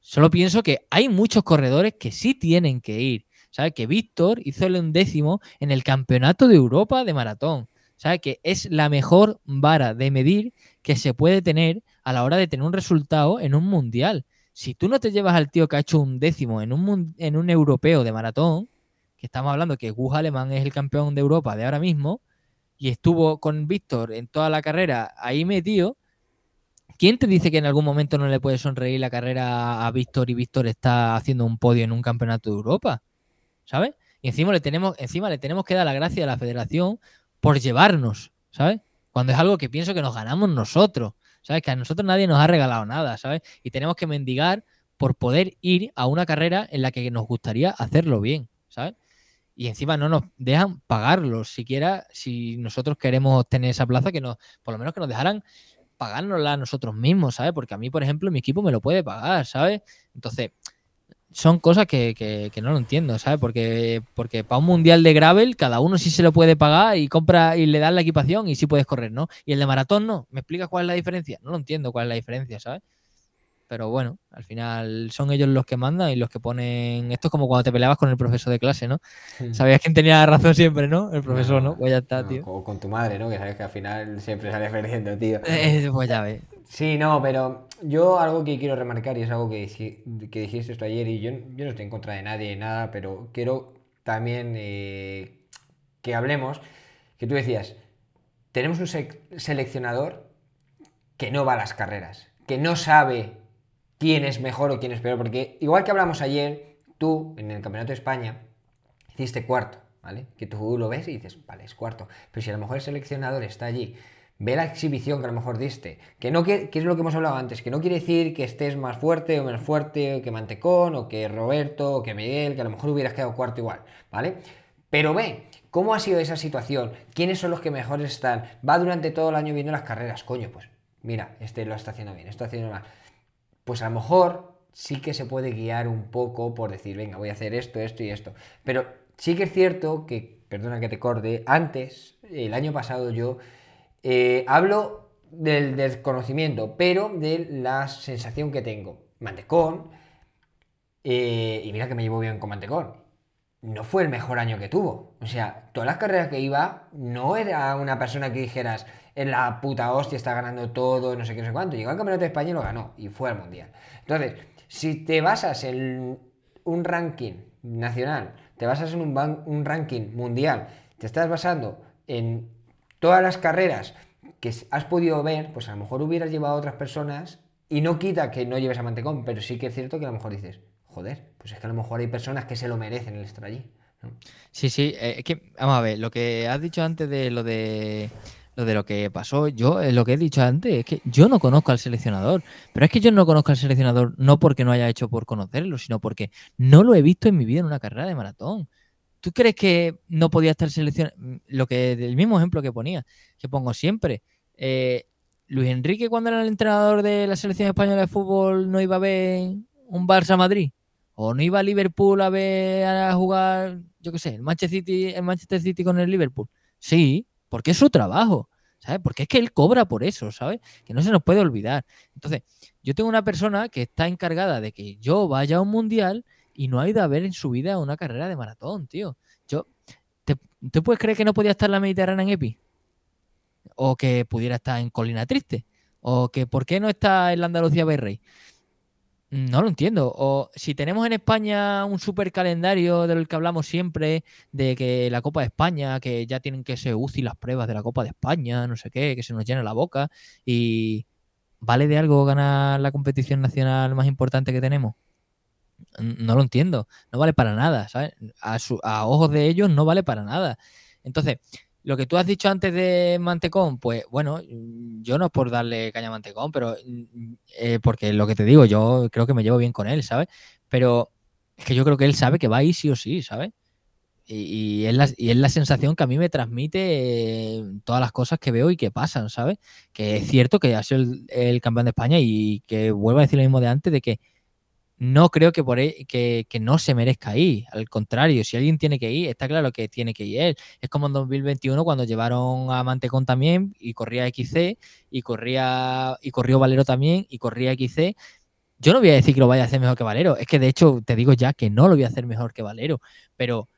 Solo pienso que hay muchos corredores que sí tienen que ir. ¿Sabes? Que Víctor hizo el undécimo en el Campeonato de Europa de Maratón. ¿Sabes? Que es la mejor vara de medir que se puede tener a la hora de tener un resultado en un mundial. Si tú no te llevas al tío que ha hecho un décimo en un, en un europeo de maratón, estamos hablando que Gus Alemán es el campeón de Europa de ahora mismo, y estuvo con Víctor en toda la carrera ahí metido, ¿quién te dice que en algún momento no le puede sonreír la carrera a Víctor y Víctor está haciendo un podio en un campeonato de Europa? ¿Sabes? Y encima le tenemos, encima le tenemos que dar la gracia a la federación por llevarnos, ¿sabes? Cuando es algo que pienso que nos ganamos nosotros, ¿sabes? Que a nosotros nadie nos ha regalado nada, ¿sabes? Y tenemos que mendigar por poder ir a una carrera en la que nos gustaría hacerlo bien, ¿sabes? Y encima no nos dejan pagarlo, siquiera si nosotros queremos tener esa plaza, que nos, por lo menos que nos dejaran pagárnosla nosotros mismos, ¿sabes? Porque a mí, por ejemplo, mi equipo me lo puede pagar, ¿sabes? Entonces, son cosas que, que, no lo entiendo, ¿sabes? Porque, porque para un mundial de gravel, cada uno sí se lo puede pagar y compra y le dan la equipación y sí puedes correr, ¿no? Y el de maratón no. ¿Me explicas cuál es la diferencia? No lo entiendo cuál es la diferencia, ¿sabes? Pero bueno, al final son ellos los que mandan y los que ponen. Esto es como cuando te peleabas con el profesor de clase, ¿no? Sabías quién tenía razón siempre, ¿no? El profesor, ¿no? Pues ya está, tío. O con tu madre, ¿no? Que sabes que al final siempre sales perdiendo, tío. Eh, pues ya ves. Sí, no, pero yo algo que quiero remarcar y es algo que, que dijiste esto ayer y yo, yo no estoy en contra de nadie, nada, pero quiero también eh, que hablemos, que tú decías, tenemos un seleccionador que no va a las carreras, que no sabe quién es mejor o quién es peor, porque igual que hablamos ayer, tú en el Campeonato de España hiciste cuarto, ¿vale? Que tú lo ves y dices, vale, es cuarto, pero si a lo mejor el seleccionador está allí, ve la exhibición que a lo mejor diste, que no que, es lo que hemos hablado antes, que no quiere decir que estés más fuerte o menos fuerte que Mantecón o que Roberto o que Miguel, que a lo mejor hubieras quedado cuarto igual, ¿vale? Pero ve, ¿cómo ha sido esa situación? ¿Quiénes son los que mejores están? Va durante todo el año viendo las carreras, coño, pues mira, este lo está haciendo bien, está haciendo mal pues a lo mejor sí que se puede guiar un poco por decir, venga, voy a hacer esto, esto y esto. Pero sí que es cierto que, perdona que te corde, antes, el año pasado yo, eh, hablo del desconocimiento, pero de la sensación que tengo. Mantecón, eh, y mira que me llevo bien con Mantecón, no fue el mejor año que tuvo. O sea, todas las carreras que iba, no era una persona que dijeras, en la puta hostia, está ganando todo, no sé qué, no sé cuánto. Llegó al Campeonato de España y lo ganó, y fue al Mundial. Entonces, si te basas en un ranking nacional, te basas en un, un ranking mundial, te estás basando en todas las carreras que has podido ver, pues a lo mejor hubieras llevado a otras personas y no quita que no lleves a Mantecón, pero sí que es cierto que a lo mejor dices, joder, pues es que a lo mejor hay personas que se lo merecen el estar allí. Sí, sí, eh, es que, vamos a ver, lo que has dicho antes de lo de lo de lo que pasó. Yo, eh, lo que he dicho antes, es que yo no conozco al seleccionador. Pero es que yo no conozco al seleccionador no porque no haya hecho por conocerlo, sino porque no lo he visto en mi vida en una carrera de maratón. ¿Tú crees que no podía estar seleccionado? Mm, lo que, el mismo ejemplo que ponía, que pongo siempre. Eh, Luis Enrique, cuando era el entrenador de la selección española de fútbol, no iba a ver un Barça Madrid. O no iba a Liverpool a ver a jugar, yo qué sé, el Manchester City, el Manchester City con el Liverpool. Sí, porque es su trabajo, ¿sabes? Porque es que él cobra por eso, ¿sabes? Que no se nos puede olvidar. Entonces, yo tengo una persona que está encargada de que yo vaya a un mundial y no ha ido a ver en su vida una carrera de maratón, tío. Yo, ¿te, puedes creer que no podía estar en la Mediterránea en EPI? O que pudiera estar en Colina Triste. O que, ¿por qué no está en la Andalucía Berrey? No lo entiendo. O si tenemos en España un super calendario del que hablamos siempre, de que la Copa de España, que ya tienen que ser UCI las pruebas de la Copa de España, no sé qué, que se nos llena la boca. Y ¿vale de algo ganar la competición nacional más importante que tenemos? No lo entiendo. No vale para nada, ¿sabes? A, a ojos de ellos no vale para nada. Entonces, lo que tú has dicho antes de Mantecón, pues bueno, yo no es por darle caña a Mantecón, pero eh, porque lo que te digo, yo creo que me llevo bien con él, ¿sabes? Pero es que yo creo que él sabe que va ahí sí o sí, ¿sabes? Y, es la, y, es la, sensación que a mí me transmite todas las cosas que veo y que pasan, ¿sabes? Que es cierto que ha sido el, campeón de España y que vuelvo a decir lo mismo de antes, de que no creo que, por que, no se merezca ir. Al contrario, si alguien tiene que ir, está claro que tiene que ir él. Es como en 2021 cuando llevaron a Mantecón también y corría XC y corría y corrió Valero también y corría XC. Yo no voy a decir que lo vaya a hacer mejor que Valero. Es que de hecho te digo ya que no lo voy a hacer mejor que Valero. Pero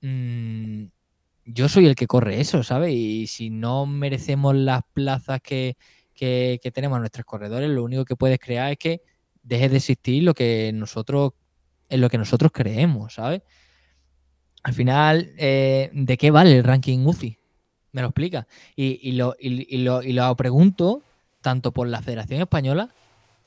mm, yo soy el que corre eso, ¿sabes? Y si no merecemos las plazas que, que, que tenemos nuestros corredores, lo único que puedes crear es que deje de existir lo que nosotros, en lo que nosotros creemos, ¿sabes? Al final, eh, ¿de qué vale el ranking UCI? ¿Me lo explica? Y, lo, lo, pregunto tanto por la Federación Española,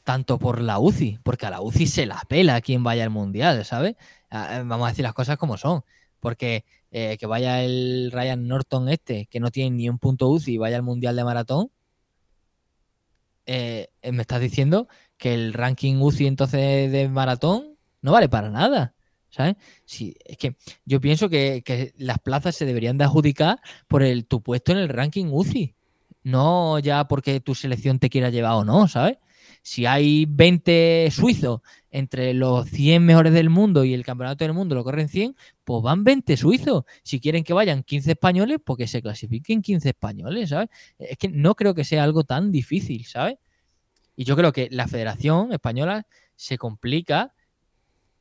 tanto por la UCI, porque a la UCI se la pela quien vaya al Mundial, ¿sabes? Ah, eh, vamos a decir las cosas como son. Porque eh, que vaya el Ryan Norton este, que no tiene ni un punto UCI, y vaya al Mundial de Maratón, me estás diciendo que el ranking UCI entonces de maratón no vale para nada. ¿Sabes? Es que yo pienso que, las plazas se deberían de adjudicar por el, tu puesto en el ranking UCI. No ya porque tu selección te quiera llevar o no, ¿sabes? Si hay 20 suizos entre los 100 mejores del mundo y el campeonato del mundo lo corren 100, pues van 20 suizos. Si quieren que vayan 15 españoles, pues que se clasifiquen 15 españoles, ¿sabes? Es que no creo que sea algo tan difícil, ¿sabes? Y yo creo que la Federación Española se complica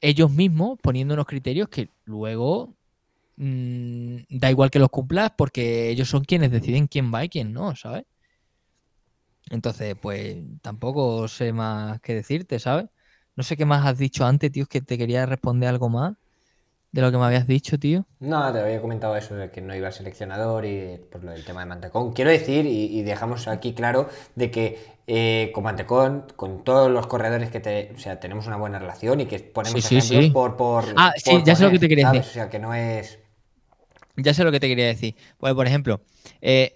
ellos mismos poniendo unos criterios que luego mm, da igual que los cumplas porque ellos son quienes deciden quién va y quién no, ¿sabes? Entonces, pues tampoco sé más que decirte, ¿sabes? No sé qué más has dicho antes, tío, es que te quería responder algo más de lo que me habías dicho, tío. No, te había comentado eso de que no iba seleccionador y por lo del tema de Mantecón. Quiero decir, y, dejamos aquí claro, de que eh, con Mantecón, con todos los corredores que te, o sea, tenemos una buena relación y que ponemos ejemplos por, por. Ah, sí, ya sé lo que te quería decir. O sea, que no es. Ya sé lo que te quería decir. Pues, por ejemplo, eh,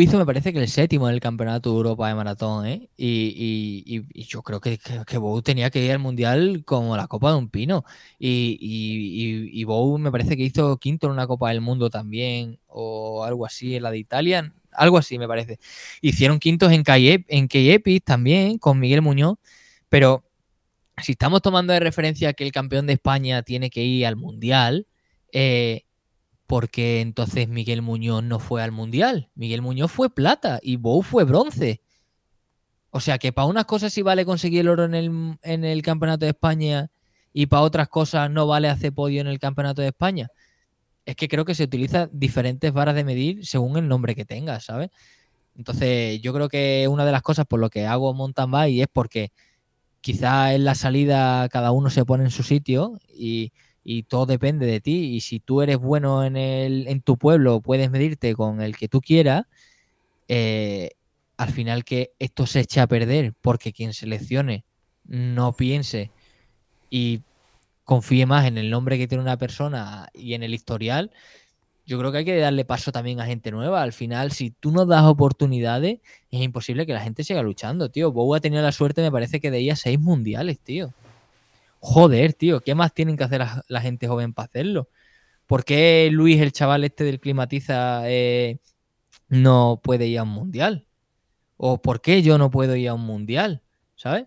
hizo, me parece que el séptimo en el Campeonato de Europa de Maratón, ¿eh? Y, yo creo que, que, Bou tenía que ir al Mundial como la Copa de un Pino. Y, y, me parece que hizo quinto en una Copa del Mundo también, o algo así, en la de Italia, algo así me parece. Hicieron quintos en K-Epic también, con Miguel Muñoz, pero si estamos tomando de referencia que el campeón de España tiene que ir al Mundial, eh, porque entonces Miguel Muñoz no fue al Mundial. Miguel Muñoz fue plata y Bou fue bronce. O sea que para unas cosas sí vale conseguir el oro en el, en el Campeonato de España y para otras cosas no vale hacer podio en el Campeonato de España. Es que creo que se utilizan diferentes varas de medir según el nombre que tengas, ¿sabes? Entonces yo creo que una de las cosas por lo que hago mountain bike es porque quizá en la salida cada uno se pone en su sitio y y todo depende de ti. Y si tú eres bueno en, el, en tu pueblo, puedes medirte con el que tú quieras, eh, al final que esto se eche a perder porque quien seleccione no piense y confíe más en el nombre que tiene una persona y en el historial, yo creo que hay que darle paso también a gente nueva. Al final, si tú no das oportunidades, es imposible que la gente siga luchando, tío. Bow ha tenido la suerte, me parece que de ella seis mundiales, tío. Joder, tío, ¿qué más tienen que hacer la, gente joven para hacerlo? ¿Por qué Luis, el chaval este del Climatiza, eh, no puede ir a un mundial? ¿O por qué yo no puedo ir a un mundial? ¿Sabes?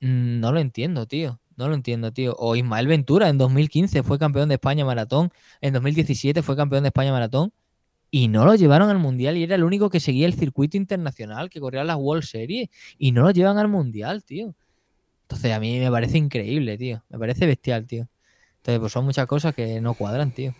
Mm, no lo entiendo, tío. No lo entiendo, tío. O Ismael Ventura en 2015 fue campeón de España maratón. En 2017 fue campeón de España maratón. Y no lo llevaron al mundial y era el único que seguía el circuito internacional, que corría las World Series. Y no lo llevan al mundial, tío. Entonces a mí me parece increíble, tío. Me parece bestial, tío. Entonces, pues son muchas cosas que no cuadran, tío.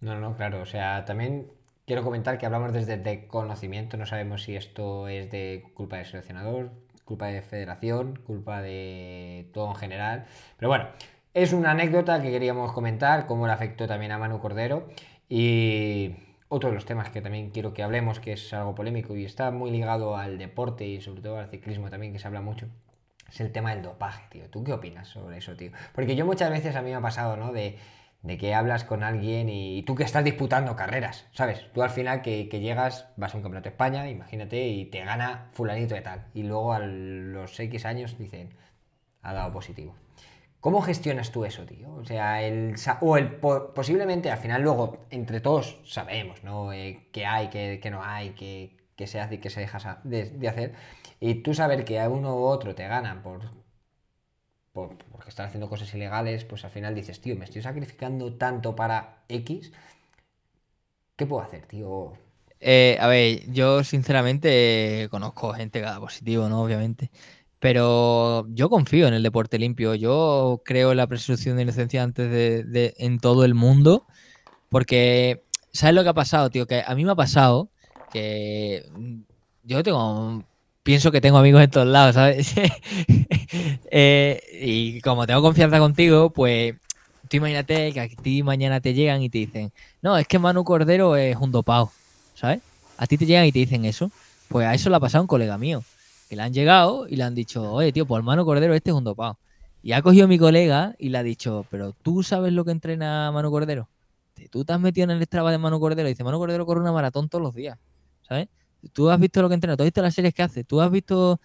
No, no, claro. O sea, también quiero comentar que hablamos desde el conocimiento. No sabemos si esto es de culpa del seleccionador, culpa de federación, culpa de todo en general. Pero bueno, es una anécdota que queríamos comentar, cómo le afectó también a Manu Cordero. Y otro de los temas que también quiero que hablemos, que es algo polémico y está muy ligado al deporte y sobre todo al ciclismo también, que se habla mucho, es el tema del dopaje, tío. ¿Tú qué opinas sobre eso, tío? Porque yo muchas veces a mí me ha pasado, ¿no? De, que hablas con alguien y, tú que estás disputando carreras, ¿sabes? Tú al final que, llegas, vas a un campeonato de España, imagínate, y te gana fulanito de tal. Y luego a los X años dicen, ha dado positivo. ¿Cómo gestionas tú eso, tío? O sea, el, o el posiblemente al final luego entre todos sabemos, ¿no? Eh, qué hay, qué, no hay, qué, se hace y qué se deja de hacer y tú saber que a uno u otro te ganan por, porque están haciendo cosas ilegales, pues al final dices, tío, me estoy sacrificando tanto para X, ¿qué puedo hacer, tío? Eh, a ver, yo sinceramente conozco gente que da positivo, ¿no? Obviamente. Pero yo confío en el deporte limpio. Yo creo en la presunción de inocencia antes de, en todo el mundo. Porque, ¿sabes lo que ha pasado, tío? Que a mí me ha pasado que yo tengo. Pienso que tengo amigos en todos lados, ¿sabes? [laughs] Eh, y como tengo confianza contigo, pues tú imagínate que a ti mañana te llegan y te dicen: No, es que Manu Cordero es un dopado, ¿sabes? A ti te llegan y te dicen eso. Pues a eso le ha pasado un colega mío que le han llegado y le han dicho, oye, tío, por Mano Cordero este es un dopado. Y ha cogido mi colega y le ha dicho, pero tú sabes lo que entrena Mano Cordero. Tú te has metido en el Strava de Mano Cordero y dice, Mano Cordero corre una maratón todos los días, ¿sabes? Tú has visto lo que entrena, tú has visto las series que hace, tú has visto...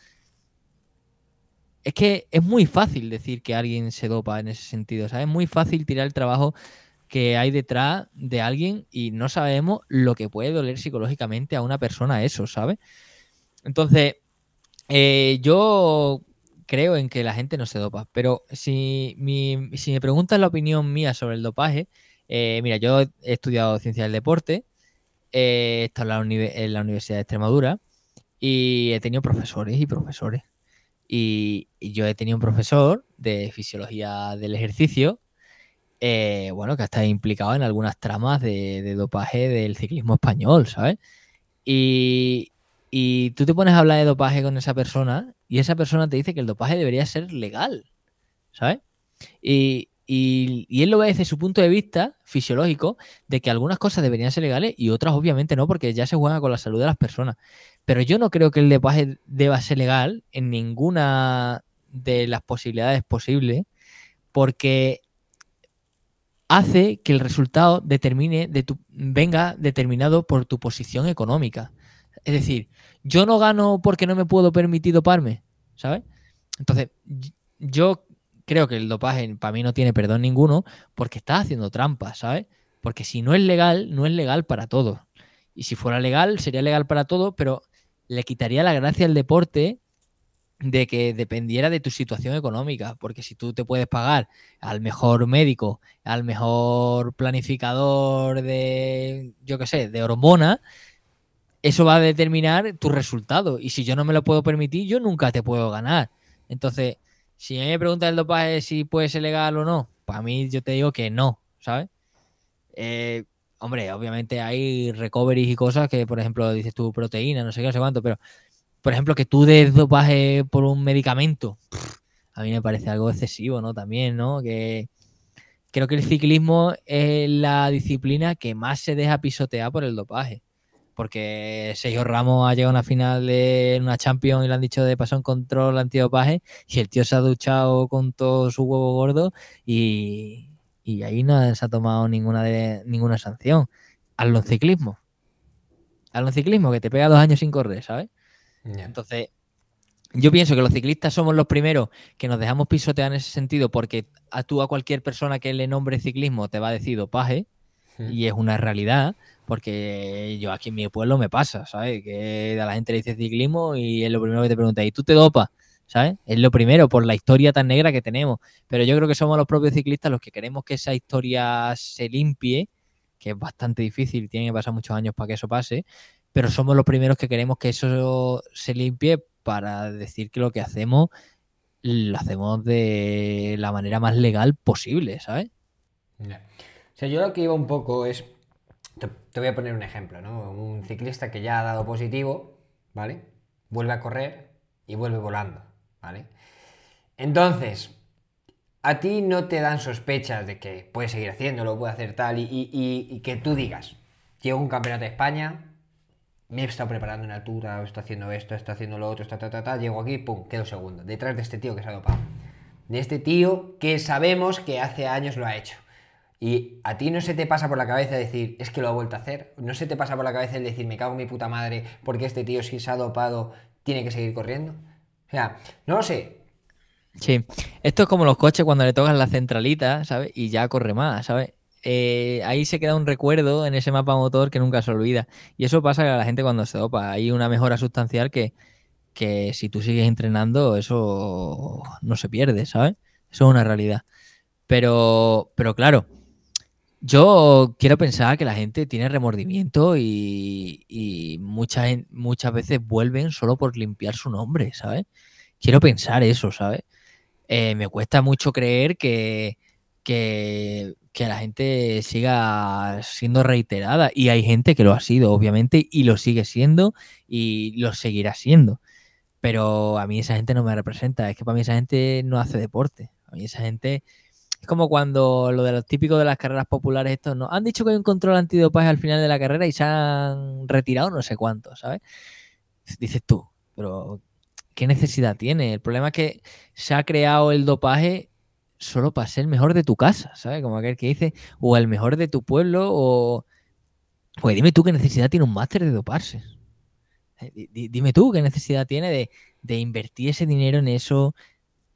Es que es muy fácil decir que alguien se dopa en ese sentido, ¿sabes? Es muy fácil tirar el trabajo que hay detrás de alguien y no sabemos lo que puede doler psicológicamente a una persona eso, ¿sabes? Entonces, eh, yo creo en que la gente no se dopa, pero si, me preguntas la opinión mía sobre el dopaje, eh, mira, yo he estudiado ciencia del deporte, he estado en la, Universidad de Extremadura y he tenido profesores y profesores. Y, yo he tenido un profesor de fisiología del ejercicio, eh, bueno, que estado implicado en algunas tramas de, de dopaje del ciclismo español, ¿sabes? Y, y tú te pones a hablar de dopaje con esa persona y esa persona te dice que el dopaje debería ser legal, ¿sabes? Y, él lo ve desde su punto de vista fisiológico de que algunas cosas deberían ser legales y otras obviamente no, porque ya se juega con la salud de las personas. Pero yo no creo que el dopaje deba ser legal en ninguna de las posibilidades posibles, porque hace que el resultado determine de tu, venga determinado por tu posición económica. Es decir, yo no gano porque no me puedo permitir doparme, ¿sabes? Entonces, yo creo que el dopaje para mí no tiene perdón ninguno porque está haciendo trampa, ¿sabes? Porque si no es legal, no es legal para todos. Y si fuera legal, sería legal para todos, pero le quitaría la gracia al deporte de que dependiera de tu situación económica, porque si tú te puedes pagar al mejor médico, al mejor planificador de, yo qué sé, de hormonas, eso va a determinar tu resultado. Y si yo no me lo puedo permitir, yo nunca te puedo ganar. Entonces, si a mí me pregunta el dopaje si puede ser legal o no, para mí yo te digo que no, ¿sabes? Eh, hombre, obviamente hay recoveries y cosas que, por ejemplo, dices tú proteína, no sé qué, no sé cuánto, pero, por ejemplo, que tú des dopaje por un medicamento, a mí me parece algo excesivo, ¿no? También, ¿no? Que creo que el ciclismo es la disciplina que más se deja pisotear por el dopaje porque Sergio Ramos ha llegado a una final de una Champions y le han dicho de pasar un control antidopaje y el tío se ha duchado con todo su huevo gordo y, ahí no se ha tomado ninguna de ninguna sanción. Hazlo en ciclismo. Hazlo en ciclismo, que te pega dos años sin correr, ¿sabes? Entonces, yo pienso que los ciclistas somos los primeros que nos dejamos pisotear en ese sentido porque a tú a cualquier persona que le nombre ciclismo te va a decir dopaje y es una realidad. Porque yo aquí en mi pueblo me pasa, ¿sabes? Que a la gente le dice ciclismo y es lo primero que te pregunta, ¿y tú te dopas? ¿Sabes? Es lo primero, por la historia tan negra que tenemos. Pero yo creo que somos los propios ciclistas los que queremos que esa historia se limpie, que es bastante difícil, tiene que pasar muchos años para que eso pase, pero somos los primeros que queremos que eso se limpie para decir que lo que hacemos lo hacemos de la manera más legal posible, ¿sabes? O sea, yo lo que iba un poco es te, voy a poner un ejemplo, ¿no? Un ciclista que ya ha dado positivo, ¿vale? Vuelve a correr y vuelve volando, ¿vale? Entonces, a ti no te dan sospechas de que puede seguir haciéndolo, puede hacer tal, y, que tú digas, llego un campeonato de España, me he estado preparando en altura, estoy haciendo esto, estoy haciendo lo otro, ta, ta, ta, llego aquí, pum, quedo segundo, detrás de este tío que se ha dopado. De este tío que sabemos que hace años lo ha hecho. Y a ti no se te pasa por la cabeza decir, es que lo ha vuelto a hacer. No se te pasa por la cabeza el decir, me cago en mi puta madre, porque este tío si se ha dopado tiene que seguir corriendo. O sea, no lo sé. Sí, esto es como los coches cuando le tocan la centralita, ¿sabes? Y ya corre más, ¿sabes? Eh, ahí se queda un recuerdo en ese mapa motor que nunca se olvida. Y eso pasa a la gente cuando se dopa. Hay una mejora sustancial que, que si tú sigues entrenando, eso no se pierde, ¿sabes? Eso es una realidad. Pero, pero claro, yo quiero pensar que la gente tiene remordimiento y, muchas, muchas veces vuelven solo por limpiar su nombre, ¿sabes? Quiero pensar eso, ¿sabes? Eh, me cuesta mucho creer que, que, la gente siga siendo reiterada. Y hay gente que lo ha sido, obviamente, y lo sigue siendo y lo seguirá siendo. Pero a mí esa gente no me representa. Es que para mí esa gente no hace deporte. A mí esa gente es como cuando lo de los típicos de las carreras populares, estos no. Han dicho que hay un control antidopaje al final de la carrera y se han retirado no sé cuántos, ¿sabes? Dices tú, pero ¿qué necesidad tiene? El problema es que se ha creado el dopaje solo para ser el mejor de tu casa, ¿sabes? Como aquel que dice, o el mejor de tu pueblo, o. Pues dime tú qué necesidad tiene un máster de doparse. Eh, dime tú qué necesidad tiene de, de invertir ese dinero en eso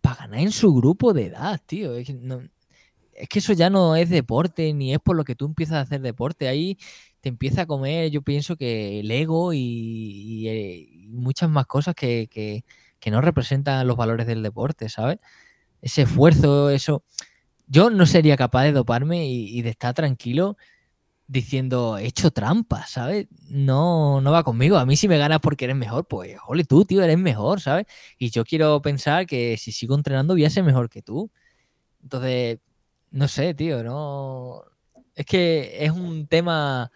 para ganar en su grupo de edad, tío. Es que no, es que eso ya no es deporte, ni es por lo que tú empiezas a hacer deporte. Ahí te empieza a comer, yo pienso que el ego y, eh, muchas más cosas que, no representan los valores del deporte, ¿sabes? Ese esfuerzo, eso. Yo no sería capaz de doparme y, de estar tranquilo diciendo, he hecho trampa, ¿sabes? No, no va conmigo. A mí si me ganas porque eres mejor, pues, ole tú, tío, eres mejor, ¿sabes? Y yo quiero pensar que si sigo entrenando voy a ser mejor que tú. Entonces, no sé, tío, no. Es que es un tema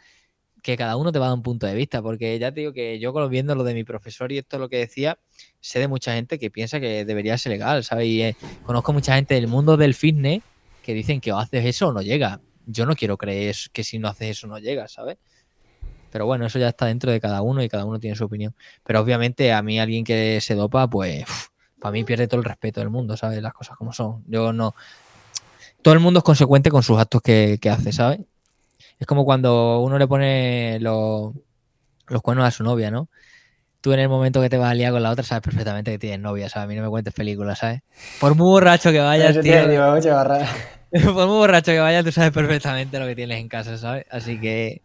que cada uno te va a dar un punto de vista, porque ya te digo que yo viendo lo de mi profesor y esto es lo que decía, sé de mucha gente que piensa que debería ser legal, ¿sabes? Y eh, conozco mucha gente del mundo del fitness que dicen que o haces eso o no llega. Yo no quiero creer que si no haces eso no llega, ¿sabes? Pero bueno, eso ya está dentro de cada uno y cada uno tiene su opinión. Pero obviamente a mí alguien que se dopa, pues para mí pierde todo el respeto del mundo, ¿sabes? Las cosas como son. Yo no, todo el mundo es consecuente con sus actos que, hace, ¿sabes? Es como cuando uno le pone los, los cuernos a su novia, ¿no? Tú en el momento que te vas a liar con la otra sabes perfectamente que tienes novia, ¿sabes? A mí no me cuentes películas, ¿sabes? Por muy borracho que vayas, tío. [laughs] por muy borracho que vayas, tú sabes perfectamente lo que tienes en casa, ¿sabes? Así que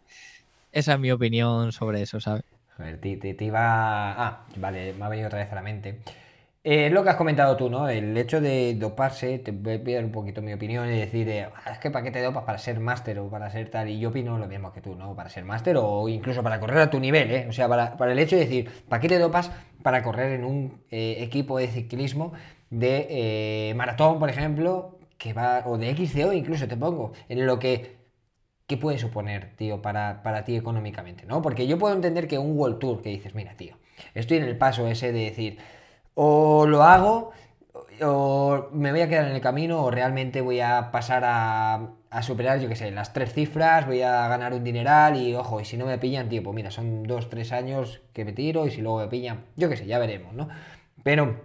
esa es mi opinión sobre eso, ¿sabes? Joder, te, te, te iba... Ah, vale, me ha venido otra vez a la mente. Eh, lo que has comentado tú, ¿no? El hecho de doparse, te voy a dar un poquito mi opinión y decir, ah, es que ¿para qué te dopas? Para ser máster o para ser tal. Y yo opino lo mismo que tú, ¿no? Para ser máster o incluso para correr a tu nivel, ¿eh? O sea, para, el hecho de decir, ¿para qué te dopas? Para correr en un eh, equipo de ciclismo de eh, maratón, por ejemplo, que va, o de XCO incluso te pongo, en lo que ¿qué puede suponer, tío, para, para, ti económicamente? ¿no? Porque yo puedo entender que un World Tour que dices, mira, tío, estoy en el paso ese de decir, o lo hago o me voy a quedar en el camino o realmente voy a pasar a, superar, yo qué sé, las tres cifras, voy a ganar un dineral y ojo, y si no me pillan, tío, pues mira, son dos, tres años que me tiro y si luego me pillan, yo qué sé, ya veremos, ¿no? Pero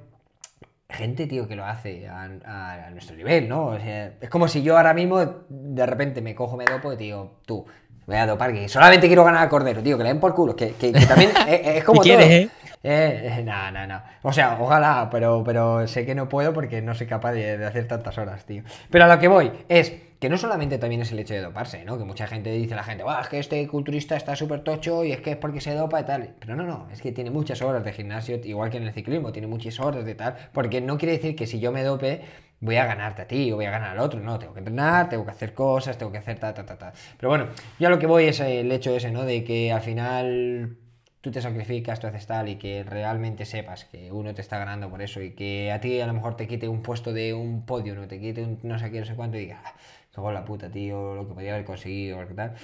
gente, tío, que lo hace a, nuestro nivel, ¿no? O sea, es como si yo ahora mismo de repente me cojo, me dopo y tío, tú, voy a dopar, que solamente quiero ganar a Cordero, tío, que le den por culo, que, que, también [laughs] es, como todo. ¿eh? Eh, no, no, no. O sea, ojalá, pero, pero sé que no puedo porque no soy capaz de, hacer tantas horas, tío. Pero a lo que voy es que no solamente también es el hecho de doparse, ¿no? Que mucha gente dice la gente, es que este culturista está súper tocho y es que es porque se dopa y tal. Pero no, no, es que tiene muchas horas de gimnasio, igual que en el ciclismo, tiene muchas horas de tal. Porque no quiere decir que si yo me dope, voy a ganarte a ti o voy a ganar al otro. No, tengo que entrenar, tengo que hacer cosas, tengo que hacer ta, ta, ta, ta. Pero bueno, yo a lo que voy es el hecho ese, ¿no? De que al final tú te sacrificas, tú haces tal y que realmente sepas que uno te está ganando por eso y que a ti a lo mejor te quite un puesto de un podio, no te quite un no sé qué, no sé cuánto y digas, ah, la puta, tío, lo que podía haber conseguido, o tal.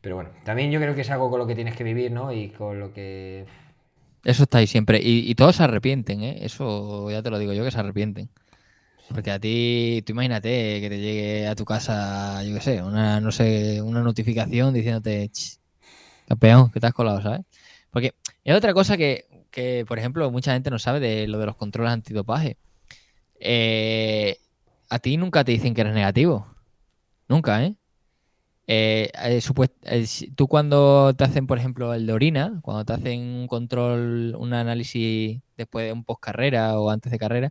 Pero bueno, también yo creo que es algo con lo que tienes que vivir, ¿no? Y con lo que... Eso está ahí siempre. Y, todos se arrepienten, ¿eh? Eso ya te lo digo yo, que se arrepienten. Porque a ti, tú imagínate que te llegue a tu casa, yo qué sé, una, no sé, una notificación diciéndote, campeón, que te has colado, ¿sabes? Porque es otra cosa que, por ejemplo, mucha gente no sabe de lo de los controles antidopaje. Eh, a ti nunca te dicen que eres negativo. Nunca, ¿eh? eh, eh tú cuando te hacen, por ejemplo, el de orina, cuando te hacen un control, un análisis después de un post carrera o antes de carrera,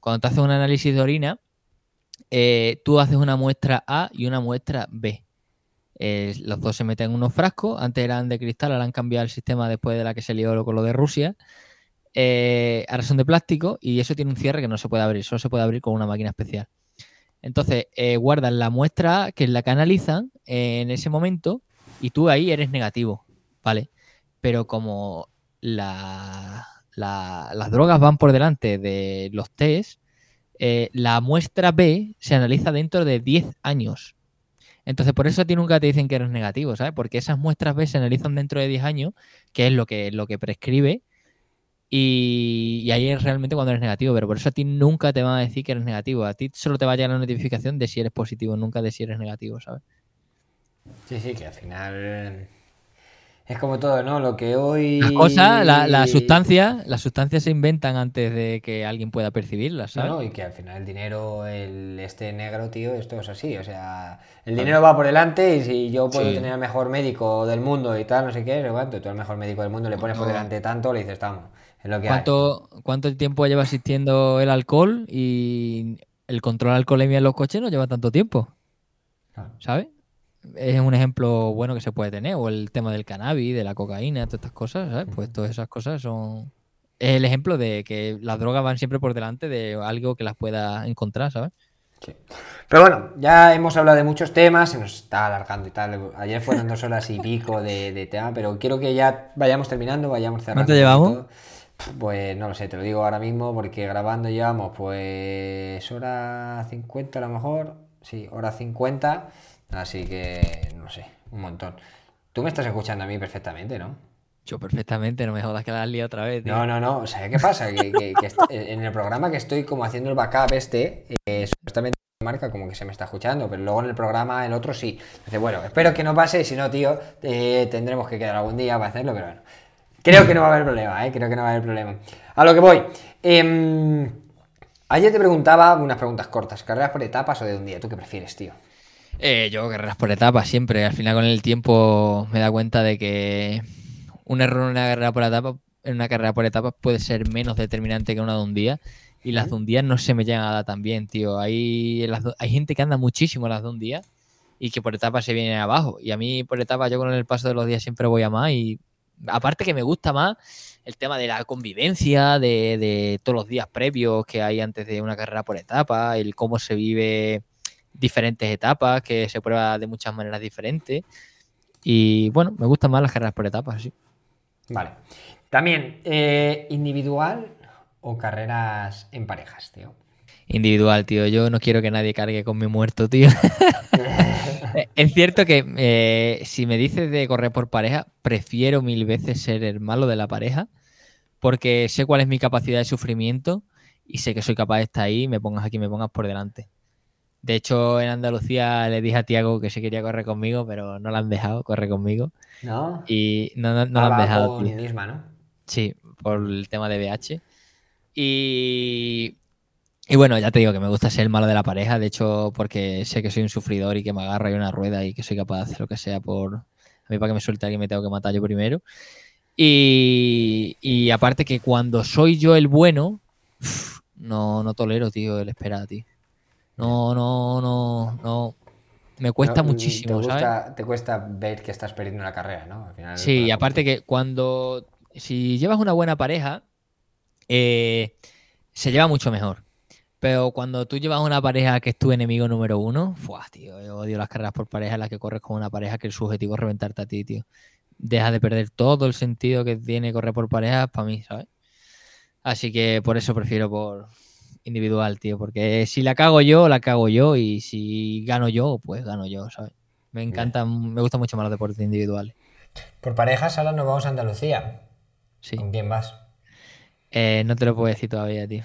cuando te hacen un análisis de orina, tú haces una muestra A y una muestra B. Eh, los dos se meten en unos frascos. Antes eran de cristal, ahora han cambiado el sistema después de la que se lió con lo de Rusia. eh, ahora son de plástico y eso tiene un cierre que no se puede abrir, solo se puede abrir con una máquina especial. Entonces, eh, guardan la muestra que es la que analizan en ese momento y tú ahí eres negativo, ¿vale? Pero como la, las drogas van por delante de los test, eh, la muestra B se analiza dentro de 10 años. Entonces, por eso a ti nunca te dicen que eres negativo, ¿sabes? Porque esas muestras B se analizan dentro de 10 años, que es lo que, lo que prescribe, y, ahí es realmente cuando eres negativo, pero por eso a ti nunca te van a decir que eres negativo. A ti solo te va a llegar la notificación de si eres positivo, nunca de si eres negativo, ¿sabes? Sí, sí, que al final es como todo, ¿no? Lo que hoy. Las cosas, la, la, sustancia, las sustancias se inventan antes de que alguien pueda percibirlas, ¿sabes? No, y que al final el dinero, el este negro, tío, esto es así. O sea, el dinero va por delante y si yo puedo tener el mejor médico del mundo y tal, no sé qué, cuánto, tú el mejor médico del mundo le pones por delante tanto, le dices, estamos. Es lo que ¿Cuánto, ¿Cuánto tiempo lleva existiendo el alcohol y el control de alcoholemia en los coches no lleva tanto tiempo? ¿Sabes? Es un ejemplo bueno que se puede tener, o el tema del cannabis, de la cocaína, todas estas cosas, ¿sabes? Pues todas esas cosas son... Es el ejemplo de que las drogas van siempre por delante de algo que las pueda encontrar, ¿sabes? Sí. Pero bueno, ya hemos hablado de muchos temas, se nos está alargando y tal. Ayer fueron dos horas y pico de, tema, pero quiero que ya vayamos terminando, vayamos cerrando. ¿Cuánto llevamos? Pues no lo sé, te lo digo ahora mismo porque grabando llevamos pues hora 50 a lo mejor, sí, hora 50 Así que, no sé, un montón. Tú me estás escuchando a mí perfectamente, ¿no? Yo perfectamente, no me jodas que la has liado otra vez. No, no, no. O sea, ¿qué pasa? que, en el programa que estoy como haciendo el backup este, eh, supuestamente marca como que se me está escuchando, pero luego en el programa el otro sí. Entonces, bueno, espero que no pase, si no, tío, eh, tendremos que quedar algún día para hacerlo, pero bueno. Creo que no va a haber problema, ¿eh? Creo que no va a haber problema. A lo que voy. Em, ayer te preguntaba unas preguntas cortas, carreras por etapas o de un día. ¿Tú qué prefieres, tío? Eh, yo carreras por etapas siempre. Al final con el tiempo me da cuenta de que un error en una carrera por etapas, en una carrera por etapas puede ser menos determinante que una de un día. Y las de un día no se me llegan a dar tan bien, tío. Hay, hay gente que anda muchísimo las de un día y que por etapas se viene abajo. Y a mí por etapas yo con el paso de los días siempre voy a más y aparte que me gusta más el tema de la convivencia, de, de todos los días previos que hay antes de una carrera por etapa, el cómo se vive diferentes etapas, que se prueba de muchas maneras diferentes. Y bueno, me gustan más las carreras por etapas, sí. Vale. También, eh, ¿individual o carreras en parejas, tío? Individual, tío. Yo no quiero que nadie cargue con mi muerto, tío. [laughs] es cierto que eh, si me dices de correr por pareja, prefiero mil veces ser el malo de la pareja, porque sé cuál es mi capacidad de sufrimiento y sé que soy capaz de estar ahí, me pongas aquí, me pongas por delante. De hecho, en Andalucía le dije a Tiago que se quería correr conmigo, pero no la han dejado correr conmigo. ¿No? Y no, no, no la han dejado. Por misma, ¿no? Sí, por el tema de BH. Y, y bueno, ya te digo que me gusta ser el malo de la pareja, de hecho, porque sé que soy un sufridor y que me agarra y una rueda y que soy capaz de hacer lo que sea por... A mí para que me suelte alguien me tengo que matar yo primero. Y, y aparte que cuando soy yo el bueno, no, no tolero, tío, el esperar, tío. No, no, no, no. Me cuesta muchísimo, te ¿sabes? Te cuesta ver que estás perdiendo la carrera, ¿no? sí, aparte que cuando. Si llevas una buena pareja, eh, se lleva mucho mejor. Pero cuando tú llevas una pareja que es tu enemigo número uno, ¡fuah, tío! Yo odio las carreras por pareja en las que corres con una pareja que el objetivo es reventarte a ti, tío. Deja de perder todo el sentido que tiene correr por pareja para mí, ¿sabes? Así que por eso prefiero por, individual, tío, porque si la cago yo, la cago yo y si gano yo, pues gano yo, ¿sabes? Me encantan, me gustan mucho más los deportes individuales. Por parejas ahora nos vamos a Andalucía. Sí. ¿Con quién vas? Eh, no te lo puedo decir todavía, tío.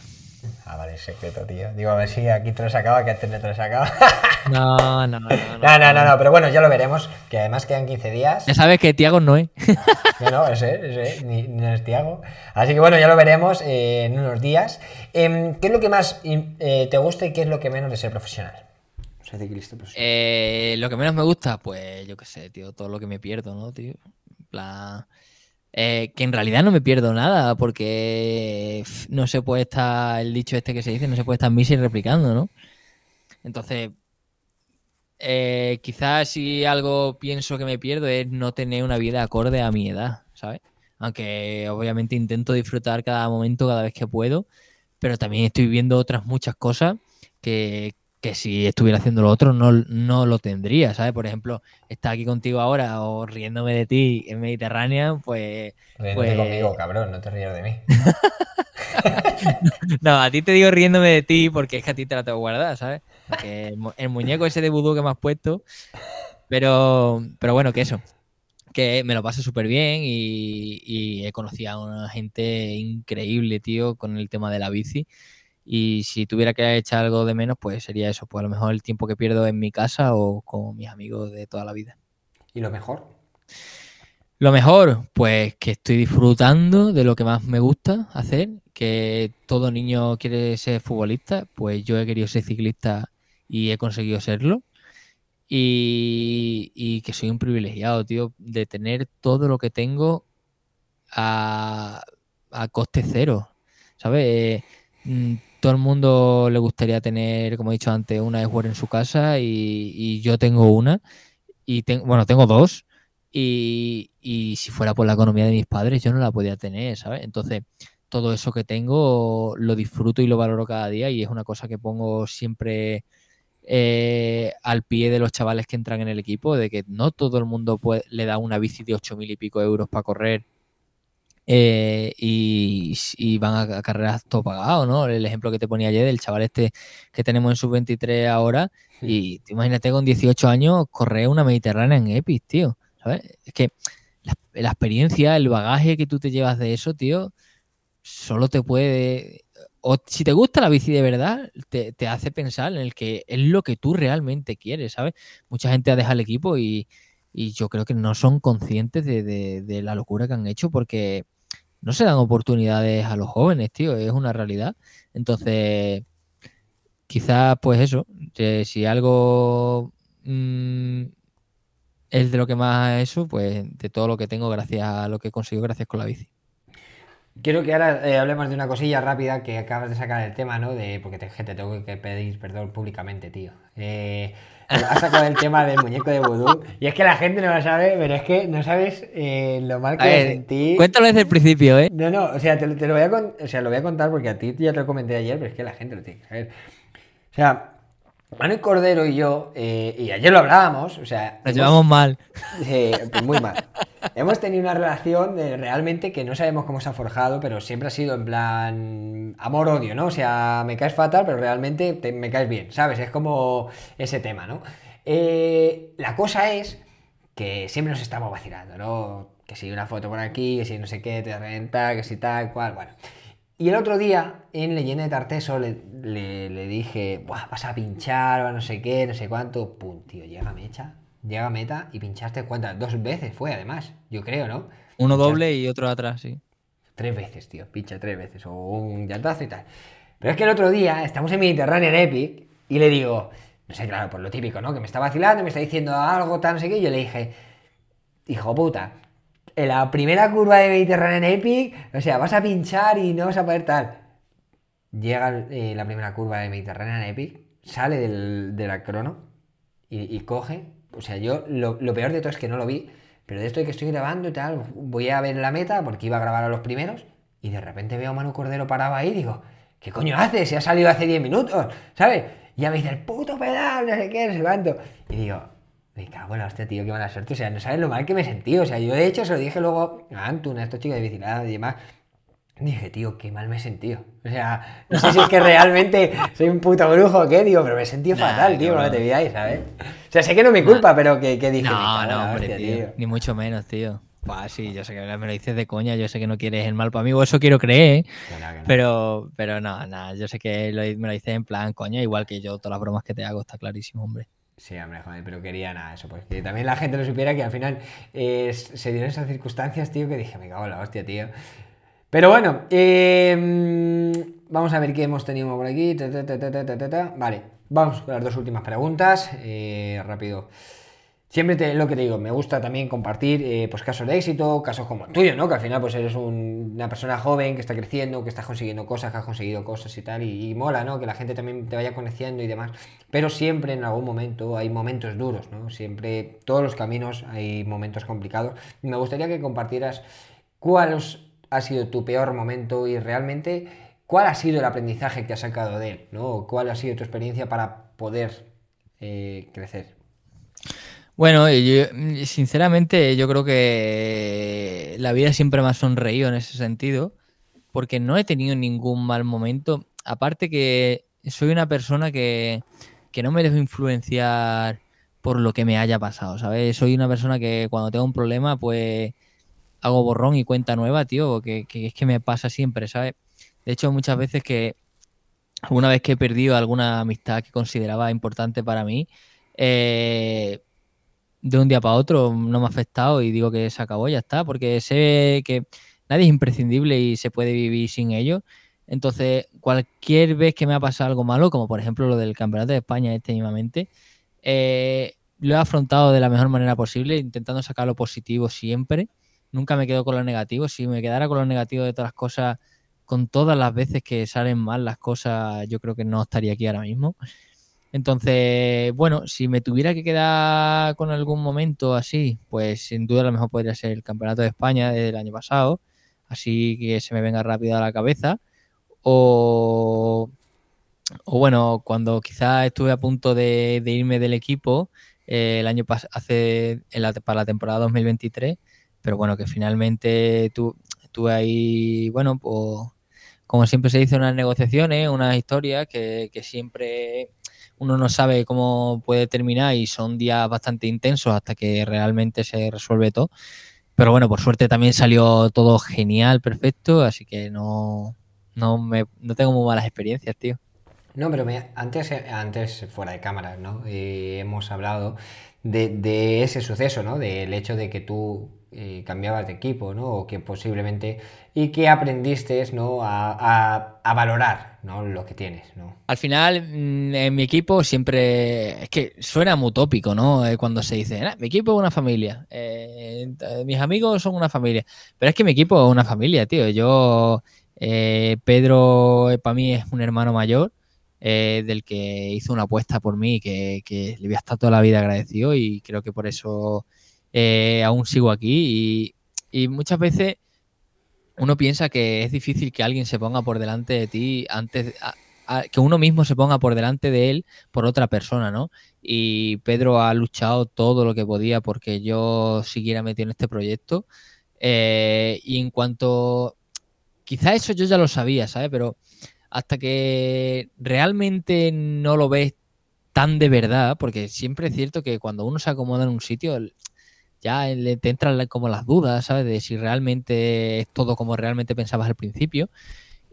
Ah, vale, secreto, tío. Digo, a ver si aquí te lo sacaba, que antes no te lo sacaba. [laughs] No, no, [laughs] no. No, no, no, no, pero bueno, ya lo veremos, que además quedan 15 días. Ya sabes que Tiago no es. ¿eh? [laughs] No, no, ese, ese, ni, ni es Tiago. Así que bueno, ya lo veremos eh, en unos días. Em, ¿Qué es lo que más eh, te gusta y qué es lo que menos de ser profesional? Profesional. lo que menos me gusta, pues yo qué sé, tío, todo lo que me pierdo, ¿no, tío? En plan eh, que en realidad no me pierdo nada, porque no se puede estar, el dicho este que se dice, no se puede estar misa y replicando, ¿no? Entonces, eh, quizás si algo pienso que me pierdo es no tener una vida acorde a mi edad, ¿sabes? aunque obviamente intento disfrutar cada momento, cada vez que puedo, pero también estoy viendo otras muchas cosas que, que si estuviera haciendo lo otro no, no lo tendría, ¿sabes? Por ejemplo, estar aquí contigo ahora o riéndome de ti en Mediterránea, pues... Riéndome pues conmigo, cabrón, no te rías de mí. [laughs] no, a ti te digo riéndome de ti porque es que a ti te la tengo guardada, ¿sabes? Porque el, muñeco ese de vudú que me has puesto, pero, pero bueno, que eso, que me lo paso súper bien y, y he conocido a una gente increíble, tío, con el tema de la bici. Y si tuviera que echar algo de menos, pues sería eso, pues a lo mejor el tiempo que pierdo en mi casa o con mis amigos de toda la vida. ¿Y lo mejor? Lo mejor, pues que estoy disfrutando de lo que más me gusta hacer, que todo niño quiere ser futbolista, pues yo he querido ser ciclista y he conseguido serlo. Y, que soy un privilegiado, tío, de tener todo lo que tengo a, a coste cero, ¿sabes? Mm, todo el mundo le gustaría tener, como he dicho antes, una Xbox en su casa y, yo tengo una. Y bueno, tengo dos. Y, si fuera por la economía de mis padres, yo no la podía tener, ¿sabes? Entonces, todo eso que tengo lo disfruto y lo valoro cada día y es una cosa que pongo siempre eh, al pie de los chavales que entran en el equipo, de que no todo el mundo le da una bici de ocho mil y pico euros para correr eh, y, van a, carreras todo pagado, ¿no? El ejemplo que te ponía ayer del chaval este que tenemos en sub-23 ahora, y imagínate con 18 años correr una Mediterránea en Epic, tío, ¿sabes? Es que la, experiencia, el bagaje que tú te llevas de eso, tío, solo te puede... O si te gusta la bici de verdad, te, hace pensar en el que es lo que tú realmente quieres, ¿sabes? Mucha gente ha dejado el equipo y, yo creo que no son conscientes de la locura que han hecho porque no se dan oportunidades a los jóvenes, tío, es una realidad. Entonces, quizás, pues eso, si algo mm, es de lo que más eso, pues de todo lo que tengo gracias a lo que he conseguido gracias con la bici. Quiero que ahora eh, hablemos de una cosilla rápida que acabas de sacar el tema, ¿no? De, porque te, te tengo que pedir perdón públicamente, tío. Eh, ha sacado el tema del muñeco de vudú. Y es que la gente no lo sabe, pero es que no sabes eh, lo mal que me sentí. Cuéntalo desde el principio, ¿eh? No, no, o sea, te, lo voy a o sea, lo voy a contar porque a ti ya te lo comenté ayer, pero es que la gente lo tiene que saber. O sea, Manuel Cordero y yo, eh, y ayer lo hablábamos, o sea... Nos llevamos mal. Sí, pues muy mal. hemos tenido una relación de realmente que no sabemos cómo se ha forjado, pero siempre ha sido en plan amor-odio, ¿no? O sea, me caes fatal, pero realmente me caes bien, ¿sabes? Es como ese tema, ¿no? Eh, la cosa es que siempre nos estamos vacilando, ¿no? Que si una foto por aquí, que si no sé qué, te renta, que si tal, cual, bueno. Y el otro día, en Leyenda de Tarteso, le, le, dije, Buah, vas a pinchar, no sé qué, no sé cuánto. Pum, tío, llega mecha, llega meta y pinchaste cuántas, dos veces fue además, yo creo, ¿no? Uno doble y otro atrás, sí. Tres veces, tío, pincha tres veces, o un llantazo y tal. Pero es que el otro día estamos en Mediterráneo en Epic y le digo, no sé, claro, por lo típico, ¿no? Que me está vacilando, me está diciendo algo, tal, no sé qué, y yo le dije, hijo puta, en la primera curva de Mediterráneo Epic, o sea, vas a pinchar y no vas a poder tal. Llega eh, la primera curva de Mediterráneo Epic, sale del, de la crono y, coge. O sea, yo lo, peor de todo es que no lo vi, pero de esto que estoy grabando y tal, voy a ver la meta porque iba a grabar a los primeros y de repente veo a Manu Cordero parado ahí y digo, ¿qué coño hace? Se ha salido hace 10 minutos, ¿sabes? Y ya me dice, el puto pedal, no sé qué, no sé cuánto. Y digo, me cago en hostia, tío, qué mala suerte. O sea, no sabes lo mal que me sentí. O sea, yo de hecho se lo dije luego a Antun, a estos chicos de bicicleta y demás. Dije, tío, qué mal me he sentido. O sea, no sé si es que [laughs] realmente soy un puto brujo o qué, digo, pero me he sentido fatal, tío, no te veáis, ¿sabes? O sea, sé que no me culpa, pero que, que dije, no, no, hombre, tío, Ni mucho menos, tío. Pues sí, yo sé que me lo dices de coña, yo sé que no quieres el mal para mí, o eso quiero creer, pero, pero no, nada, yo sé que me lo dices en plan coña, igual que yo, todas las bromas que te hago, está clarísimo, hombre. Sí, hombre, joder, pero quería nada eso, pues que también la gente lo supiera que al final eh, se dieron esas circunstancias, tío, que dije, me cago en la hostia, tío. Pero bueno, em, vamos a ver qué hemos tenido por aquí. vale, vamos con las dos últimas preguntas. Eh, rápido. Siempre te, lo que te digo, me gusta también compartir eh, pues casos de éxito, casos como el tuyo, ¿no? Que al final pues eres una persona joven que está creciendo, que está consiguiendo cosas, que has conseguido cosas y tal, y, mola, ¿no? Que la gente también te vaya conociendo y demás. Pero siempre en algún momento hay momentos duros, ¿no? Siempre, todos los caminos hay momentos complicados. Me gustaría que compartieras cuál ha sido tu peor momento y realmente cuál ha sido el aprendizaje que has sacado de él, ¿no? ¿Cuál ha sido tu experiencia para poder eh, crecer? Bueno, yo, sinceramente yo creo que la vida siempre me ha sonreído en ese sentido, porque no he tenido ningún mal momento. Aparte que soy una persona que, que no me dejo influenciar por lo que me haya pasado, ¿sabes? Soy una persona que cuando tengo un problema, pues hago borrón y cuenta nueva, tío, que, es que me pasa siempre, ¿sabes? De hecho, muchas veces que alguna vez que he perdido alguna amistad que consideraba importante para mí, eh, de un día para otro no me ha afectado y digo que se acabó, ya está, porque sé que nadie es imprescindible y se puede vivir sin ello. Entonces, cualquier vez que me ha pasado algo malo, como por ejemplo lo del Campeonato de España este mismamente, eh, lo he afrontado de la mejor manera posible, intentando sacar lo positivo siempre. Nunca me quedo con lo negativo. Si me quedara con lo negativo de todas las cosas, con todas las veces que salen mal las cosas, yo creo que no estaría aquí ahora mismo. Entonces, bueno, si me tuviera que quedar con algún momento así, pues sin duda a lo mejor podría ser el Campeonato de España del año pasado, así que se me venga rápido a la cabeza. O, bueno, cuando quizás estuve a punto de, irme del equipo eh, el año hace para la temporada 2023, pero bueno, que finalmente tu, estuve ahí, bueno, pues como siempre se dice, unas negociaciones, unas historias que siempre uno no sabe cómo puede terminar y son días bastante intensos hasta que realmente se resuelve todo. Pero bueno, por suerte también salió todo genial, perfecto, así que no, no, me, no tengo muy malas experiencias, tío. No, pero antes, antes fuera de cámara, ¿no? Eh, hemos hablado de, de, ese suceso, ¿no? Del hecho de que tú eh, cambiabas de equipo, ¿no? O que posiblemente... Y que aprendiste, ¿no? A, valorar, ¿no? Lo que tienes, ¿no? Al final, mm, en mi equipo siempre... Es que suena muy tópico, ¿no? Eh, cuando se dice, mi equipo es una familia. Eh, mis amigos son una familia. Pero es que mi equipo es una familia, tío. Yo... Pedro para mí es un hermano mayor. Del que hizo una apuesta por mí que, que, le voy a estar toda la vida agradecido y creo que por eso eh, aún sigo aquí y, muchas veces uno piensa que es difícil que alguien se ponga por delante de ti antes, que uno mismo se ponga por delante de él por otra persona, ¿no? Y Pedro ha luchado todo lo que podía porque yo siguiera metido en este proyecto. Eh, y en cuanto, quizá eso yo ya lo sabía, ¿sabes? Pero hasta que realmente no lo ves tan de verdad, porque siempre es cierto que cuando uno se acomoda en un sitio, ya te entran como las dudas, ¿sabes? De si realmente es todo como realmente pensabas al principio.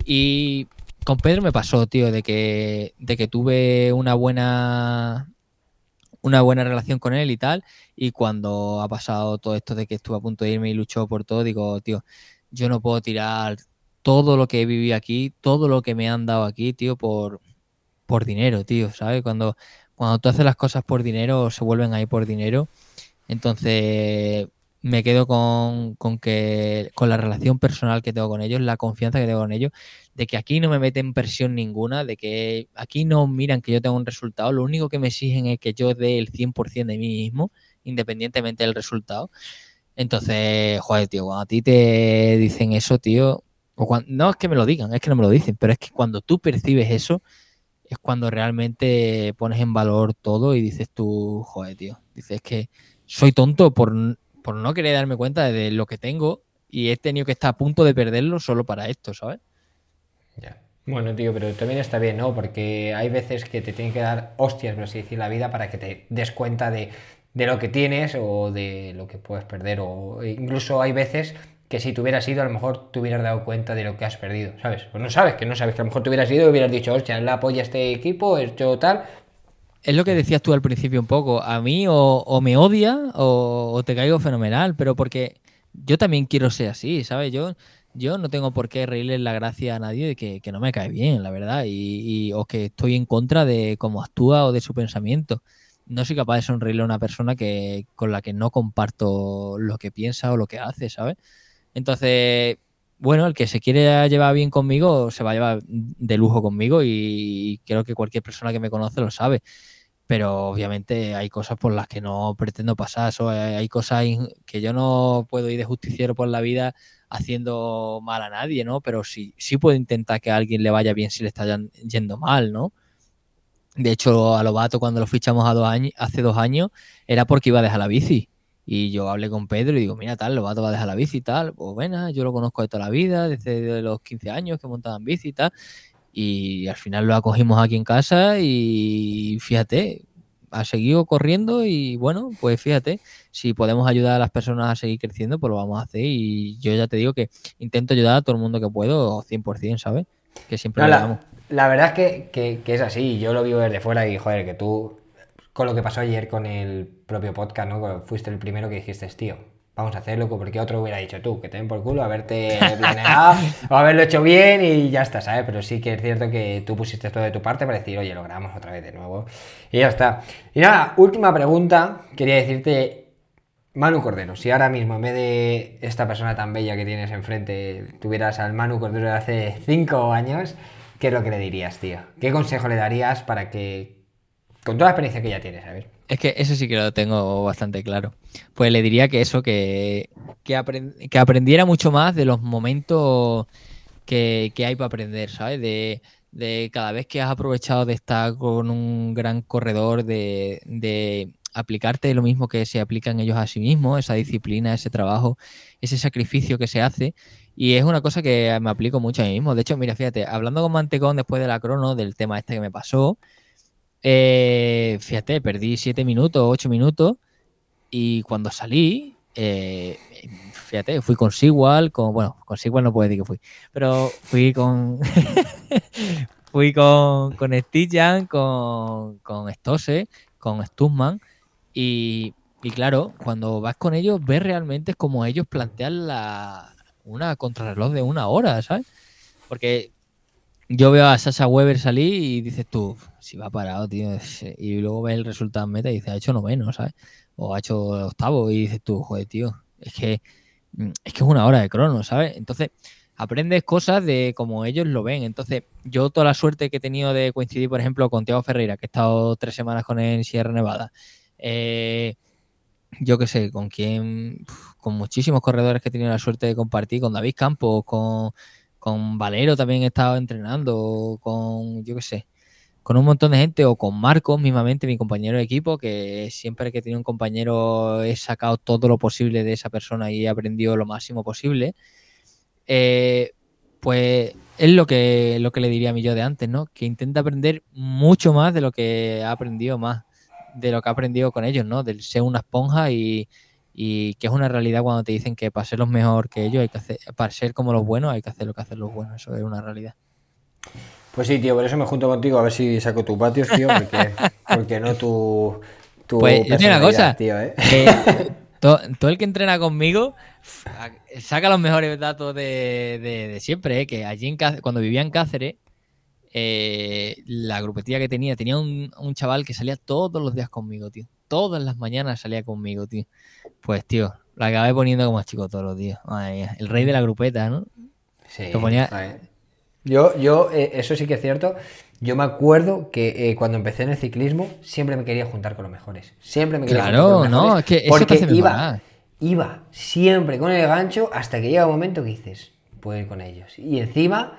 Y con Pedro me pasó, tío, de que, de que tuve una buena una buena relación con él y tal. Y cuando ha pasado todo esto de que estuve a punto de irme y luchó por todo, digo, tío, yo no puedo tirar todo lo que vivido aquí, todo lo que me han dado aquí, tío, por, por dinero, tío, ¿sabes? Cuando, cuando tú haces las cosas por dinero, se vuelven ahí por dinero. Entonces me quedo con, que con la relación personal que tengo con ellos, la confianza que tengo con ellos, de que aquí no me meten presión ninguna, de que aquí no miran que yo tengo un resultado, lo único que me exigen es que yo dé el 100% de mí mismo, independientemente del resultado. Entonces, joder, tío, cuando a ti te dicen eso, tío, no es que me lo digan, es que no me lo dicen, pero es que cuando tú percibes eso, es cuando realmente pones en valor todo y dices tú, joder, tío, dices que soy tonto por, no querer darme cuenta de lo que tengo y he tenido que estar a punto de perderlo solo para esto, ¿sabes? Ya. Bueno, tío, pero también está bien, ¿no? Porque hay veces que te tienen que dar hostias, por así decir, la vida para que te des cuenta de, lo que tienes o de lo que puedes perder. O incluso hay veces que si te hubieras ido, a lo mejor te hubieras dado cuenta de lo que has perdido, ¿sabes? Pues no sabes, que no sabes, que a lo mejor te hubieras ido y hubieras dicho, hostia, la apoya este equipo, he hecho tal, es lo que decías tú al principio un poco. A mí o, me odia o, te caigo fenomenal, pero porque yo también quiero ser así, ¿sabes? Yo, yo no tengo por qué reírle la gracia a nadie de que, no me cae bien, la verdad, y, o que estoy en contra de cómo actúa o de su pensamiento. No soy capaz de sonreírle a una persona que, con la que no comparto lo que piensa o lo que hace, ¿sabes? Entonces, bueno, el que se quiere llevar bien conmigo se va a llevar de lujo conmigo y creo que cualquier persona que me conoce lo sabe. pero obviamente hay cosas por las que no pretendo pasar, hay cosas que yo no puedo ir de justiciero por la vida haciendo mal a nadie, ¿no? Pero sí, sí puedo intentar que a alguien le vaya bien si le está yendo mal, ¿no? De hecho, a Lobato cuando lo fichamos hace dos años era porque iba a dejar la bici. Y yo hablé con Pedro y digo, mira, tal, Lobato va a dejar la bici y tal. Pues bueno, yo lo conozco de toda la vida, desde los 15 años que montaban bici y tal. Y al final lo acogimos aquí en casa y fíjate, ha seguido corriendo y bueno, pues fíjate, si podemos ayudar a las personas a seguir creciendo, pues lo vamos a hacer y yo ya te digo que intento ayudar a todo el mundo que puedo, 100%, ¿sabes? Que siempre lo la, la, verdad es que, que, es así, yo lo vivo desde fuera y joder, que tú, con lo que pasó ayer con el propio podcast, ¿no? Fuiste el primero que dijiste, tío, vamos a hacerlo, porque otro hubiera dicho tú, que te den por culo, haberte planeado o [laughs] haberlo hecho bien y ya está, ¿sabes? Pero sí que es cierto que tú pusiste todo de tu parte para decir, oye, lo grabamos otra vez de nuevo. Y ya está. Y nada, última pregunta, quería decirte, Manu Cordero, si ahora mismo en vez de esta persona tan bella que tienes enfrente, tuvieras al Manu Cordero de hace cinco años, ¿qué es lo que le dirías, tío? ¿Qué consejo le darías para que, con toda la experiencia que ya tienes, a ver? Es que eso sí que lo tengo bastante claro. Pues le diría que eso, que, que, aprendiera mucho más de los momentos que, hay para aprender, ¿sabes? De, cada vez que has aprovechado de estar con un gran corredor, de, aplicarte lo mismo que se aplican ellos a sí mismos, esa disciplina, ese trabajo, ese sacrificio que se hace. Y es una cosa que me aplico mucho a mí mismo. De hecho, mira, fíjate, hablando con Mantecón después de la crono, del tema este que me pasó, eh, fíjate, perdí 7 minutos, 8 minutos y cuando salí, eh, fíjate, fui con Sigual, con, bueno, con Sigual no puedo decir que fui, pero fui con, [laughs] fui con, con Stijan, con, con Stose, con Stussman y, y, claro, cuando vas con ellos, ves realmente como ellos plantean la, una contrarreloj de una hora, ¿sabes? Porque yo veo a Sasha Weber salir y dices tú, si va parado, tío. Y luego ves el resultado en meta y dices, ha hecho noveno, ¿sabes? O ha hecho octavo y dices tú, joder, tío, es que mm, es que es una hora de crono, ¿sabes? Entonces, aprendes cosas de cómo ellos lo ven. Entonces, yo toda la suerte que he tenido de coincidir, por ejemplo, con Tiago Ferreira, que he estado tres semanas con él en Sierra Nevada. Eh, yo qué sé, con quien, con muchísimos corredores que he tenido la suerte de compartir, con David Campos, con con Valero también he estado entrenando, con, yo qué sé, con un montón de gente, o con Marcos mismamente, mi compañero de equipo, que siempre que he un compañero he sacado todo lo posible de esa persona y he aprendido lo máximo posible. Eh, pues es lo que, lo que le diría a mí yo de antes, ¿no? Que intenta aprender mucho más de lo que ha aprendido más, de lo que ha aprendido con ellos, ¿no? Del ser una esponja y, y que es una realidad cuando te dicen que para ser los mejor que ellos hay que hacer, para ser como los buenos hay que hacer lo que hacen los buenos, eso es una realidad. Pues sí, tío, por eso me junto contigo a ver si saco tu patio, tío, [laughs] porque, no tu, tu Pues yo una cosa, tío, ¿eh? [laughs] todo, el que entrena conmigo saca los mejores datos de, siempre, ¿eh? que allí en cuando vivía en Cáceres, eh, la grupetilla que tenía, tenía un, un chaval que salía todos los días conmigo, tío. Todas las mañanas salía conmigo, tío. Pues, tío, la acabé poniendo como chico todos los días. el rey de la grupeta, ¿no? Sí. Yo, yo eh, eso sí que es cierto. Yo me acuerdo que eh, cuando empecé en el ciclismo siempre me quería juntar con los mejores. Siempre me quería juntar con los mejores. no, es que eso porque iba, iba siempre con el gancho hasta que llega un momento que dices, puedo ir con ellos. Y encima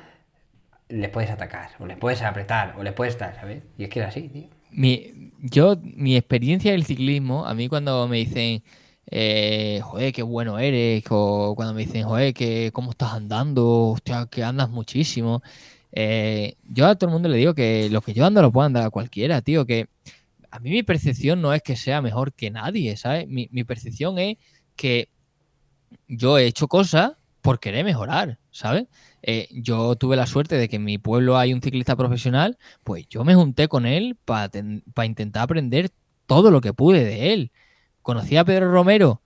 les puedes atacar, o les puedes apretar, o les puedes estar, ¿sabes? Y es que era así, tío. Mi, yo, mi experiencia del ciclismo, a mí cuando me dicen, eh, joder, qué bueno eres, o cuando me dicen, joder, que cómo estás andando, hostia, que andas muchísimo. Eh, yo a todo el mundo le digo que lo que yo ando lo puedo andar a cualquiera, tío, que a mí mi percepción no es que sea mejor que nadie, ¿sabes? Mi, percepción es que yo he hecho cosas por querer mejorar, ¿sabes? Eh, yo tuve la suerte de que en mi pueblo hay un ciclista profesional, pues yo me junté con él para intentar aprender todo lo que pude de él. Conocí a Pedro Romero,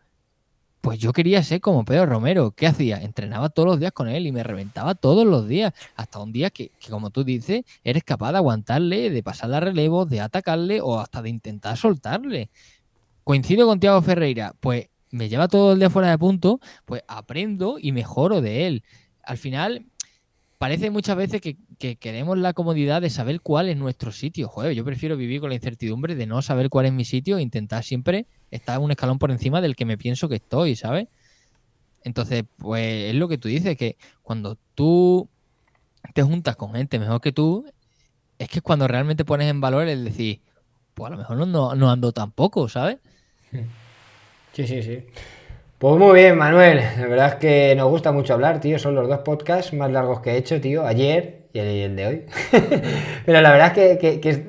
pues yo quería ser como Pedro Romero. ¿Qué hacía? Entrenaba todos los días con él y me reventaba todos los días. Hasta un día que, como tú dices, eres capaz de aguantarle, de pasar a relevo, de atacarle o hasta de intentar soltarle. Coincido con Tiago Ferreira, pues me lleva todo el día fuera de punto, pues aprendo y mejoro de él al final, parece muchas veces que, queremos la comodidad de saber cuál es nuestro sitio. Joder, yo prefiero vivir con la incertidumbre de no saber cuál es mi sitio e intentar siempre estar un escalón por encima del que me pienso que estoy, ¿sabes? Entonces, pues es lo que tú dices, que cuando tú te juntas con gente mejor que tú, es que cuando realmente pones en valor el decir, pues a lo mejor no, no ando tampoco, ¿sabes? Sí, sí, sí. Pues muy bien, Manuel. La verdad es que nos gusta mucho hablar, tío. Son los dos podcasts más largos que he hecho, tío. Ayer y el, de hoy. [laughs] pero la verdad es que, es...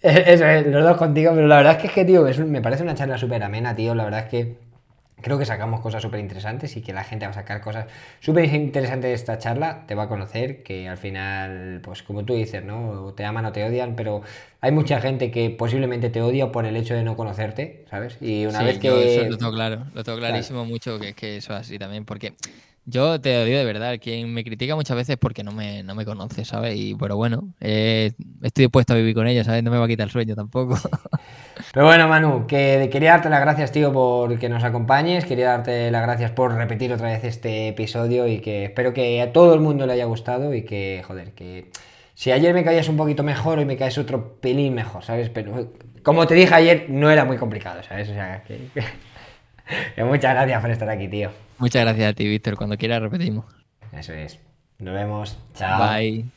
[laughs] Eso los dos contigo. Pero la verdad es que, es que tío, me parece una charla súper amena, tío. La verdad es que Creo que sacamos cosas súper interesantes y que la gente va a sacar cosas súper interesantes de esta charla, te va a conocer, que al final, pues como tú dices, ¿no? Te aman o te odian, pero hay mucha gente que posiblemente te odia por el hecho de no conocerte, ¿sabes? Y una vez que... Eso lo tengo claro, lo tengo clarísimo mucho que, que eso es así también, porque yo te digo de verdad, quien me critica muchas veces es porque no me, no me conoce, ¿sabes? Y pero bueno, eh, estoy dispuesto a vivir con ella, ¿sabes? No me va a quitar el sueño tampoco. [laughs] Pero bueno, Manu, que quería darte las gracias, tío, por que nos acompañes. Quería darte las gracias por repetir otra vez este episodio y que espero que a todo el mundo le haya gustado y que, joder, que si ayer me caías un poquito mejor, hoy me caes otro pelín mejor, ¿sabes? Pero como te dije ayer, no era muy complicado, ¿sabes? O sea, que... [laughs] muchas gracias por estar aquí, tío. Muchas gracias a ti, Víctor. Cuando quieras repetimos. Eso es. Nos vemos. Chao. Bye.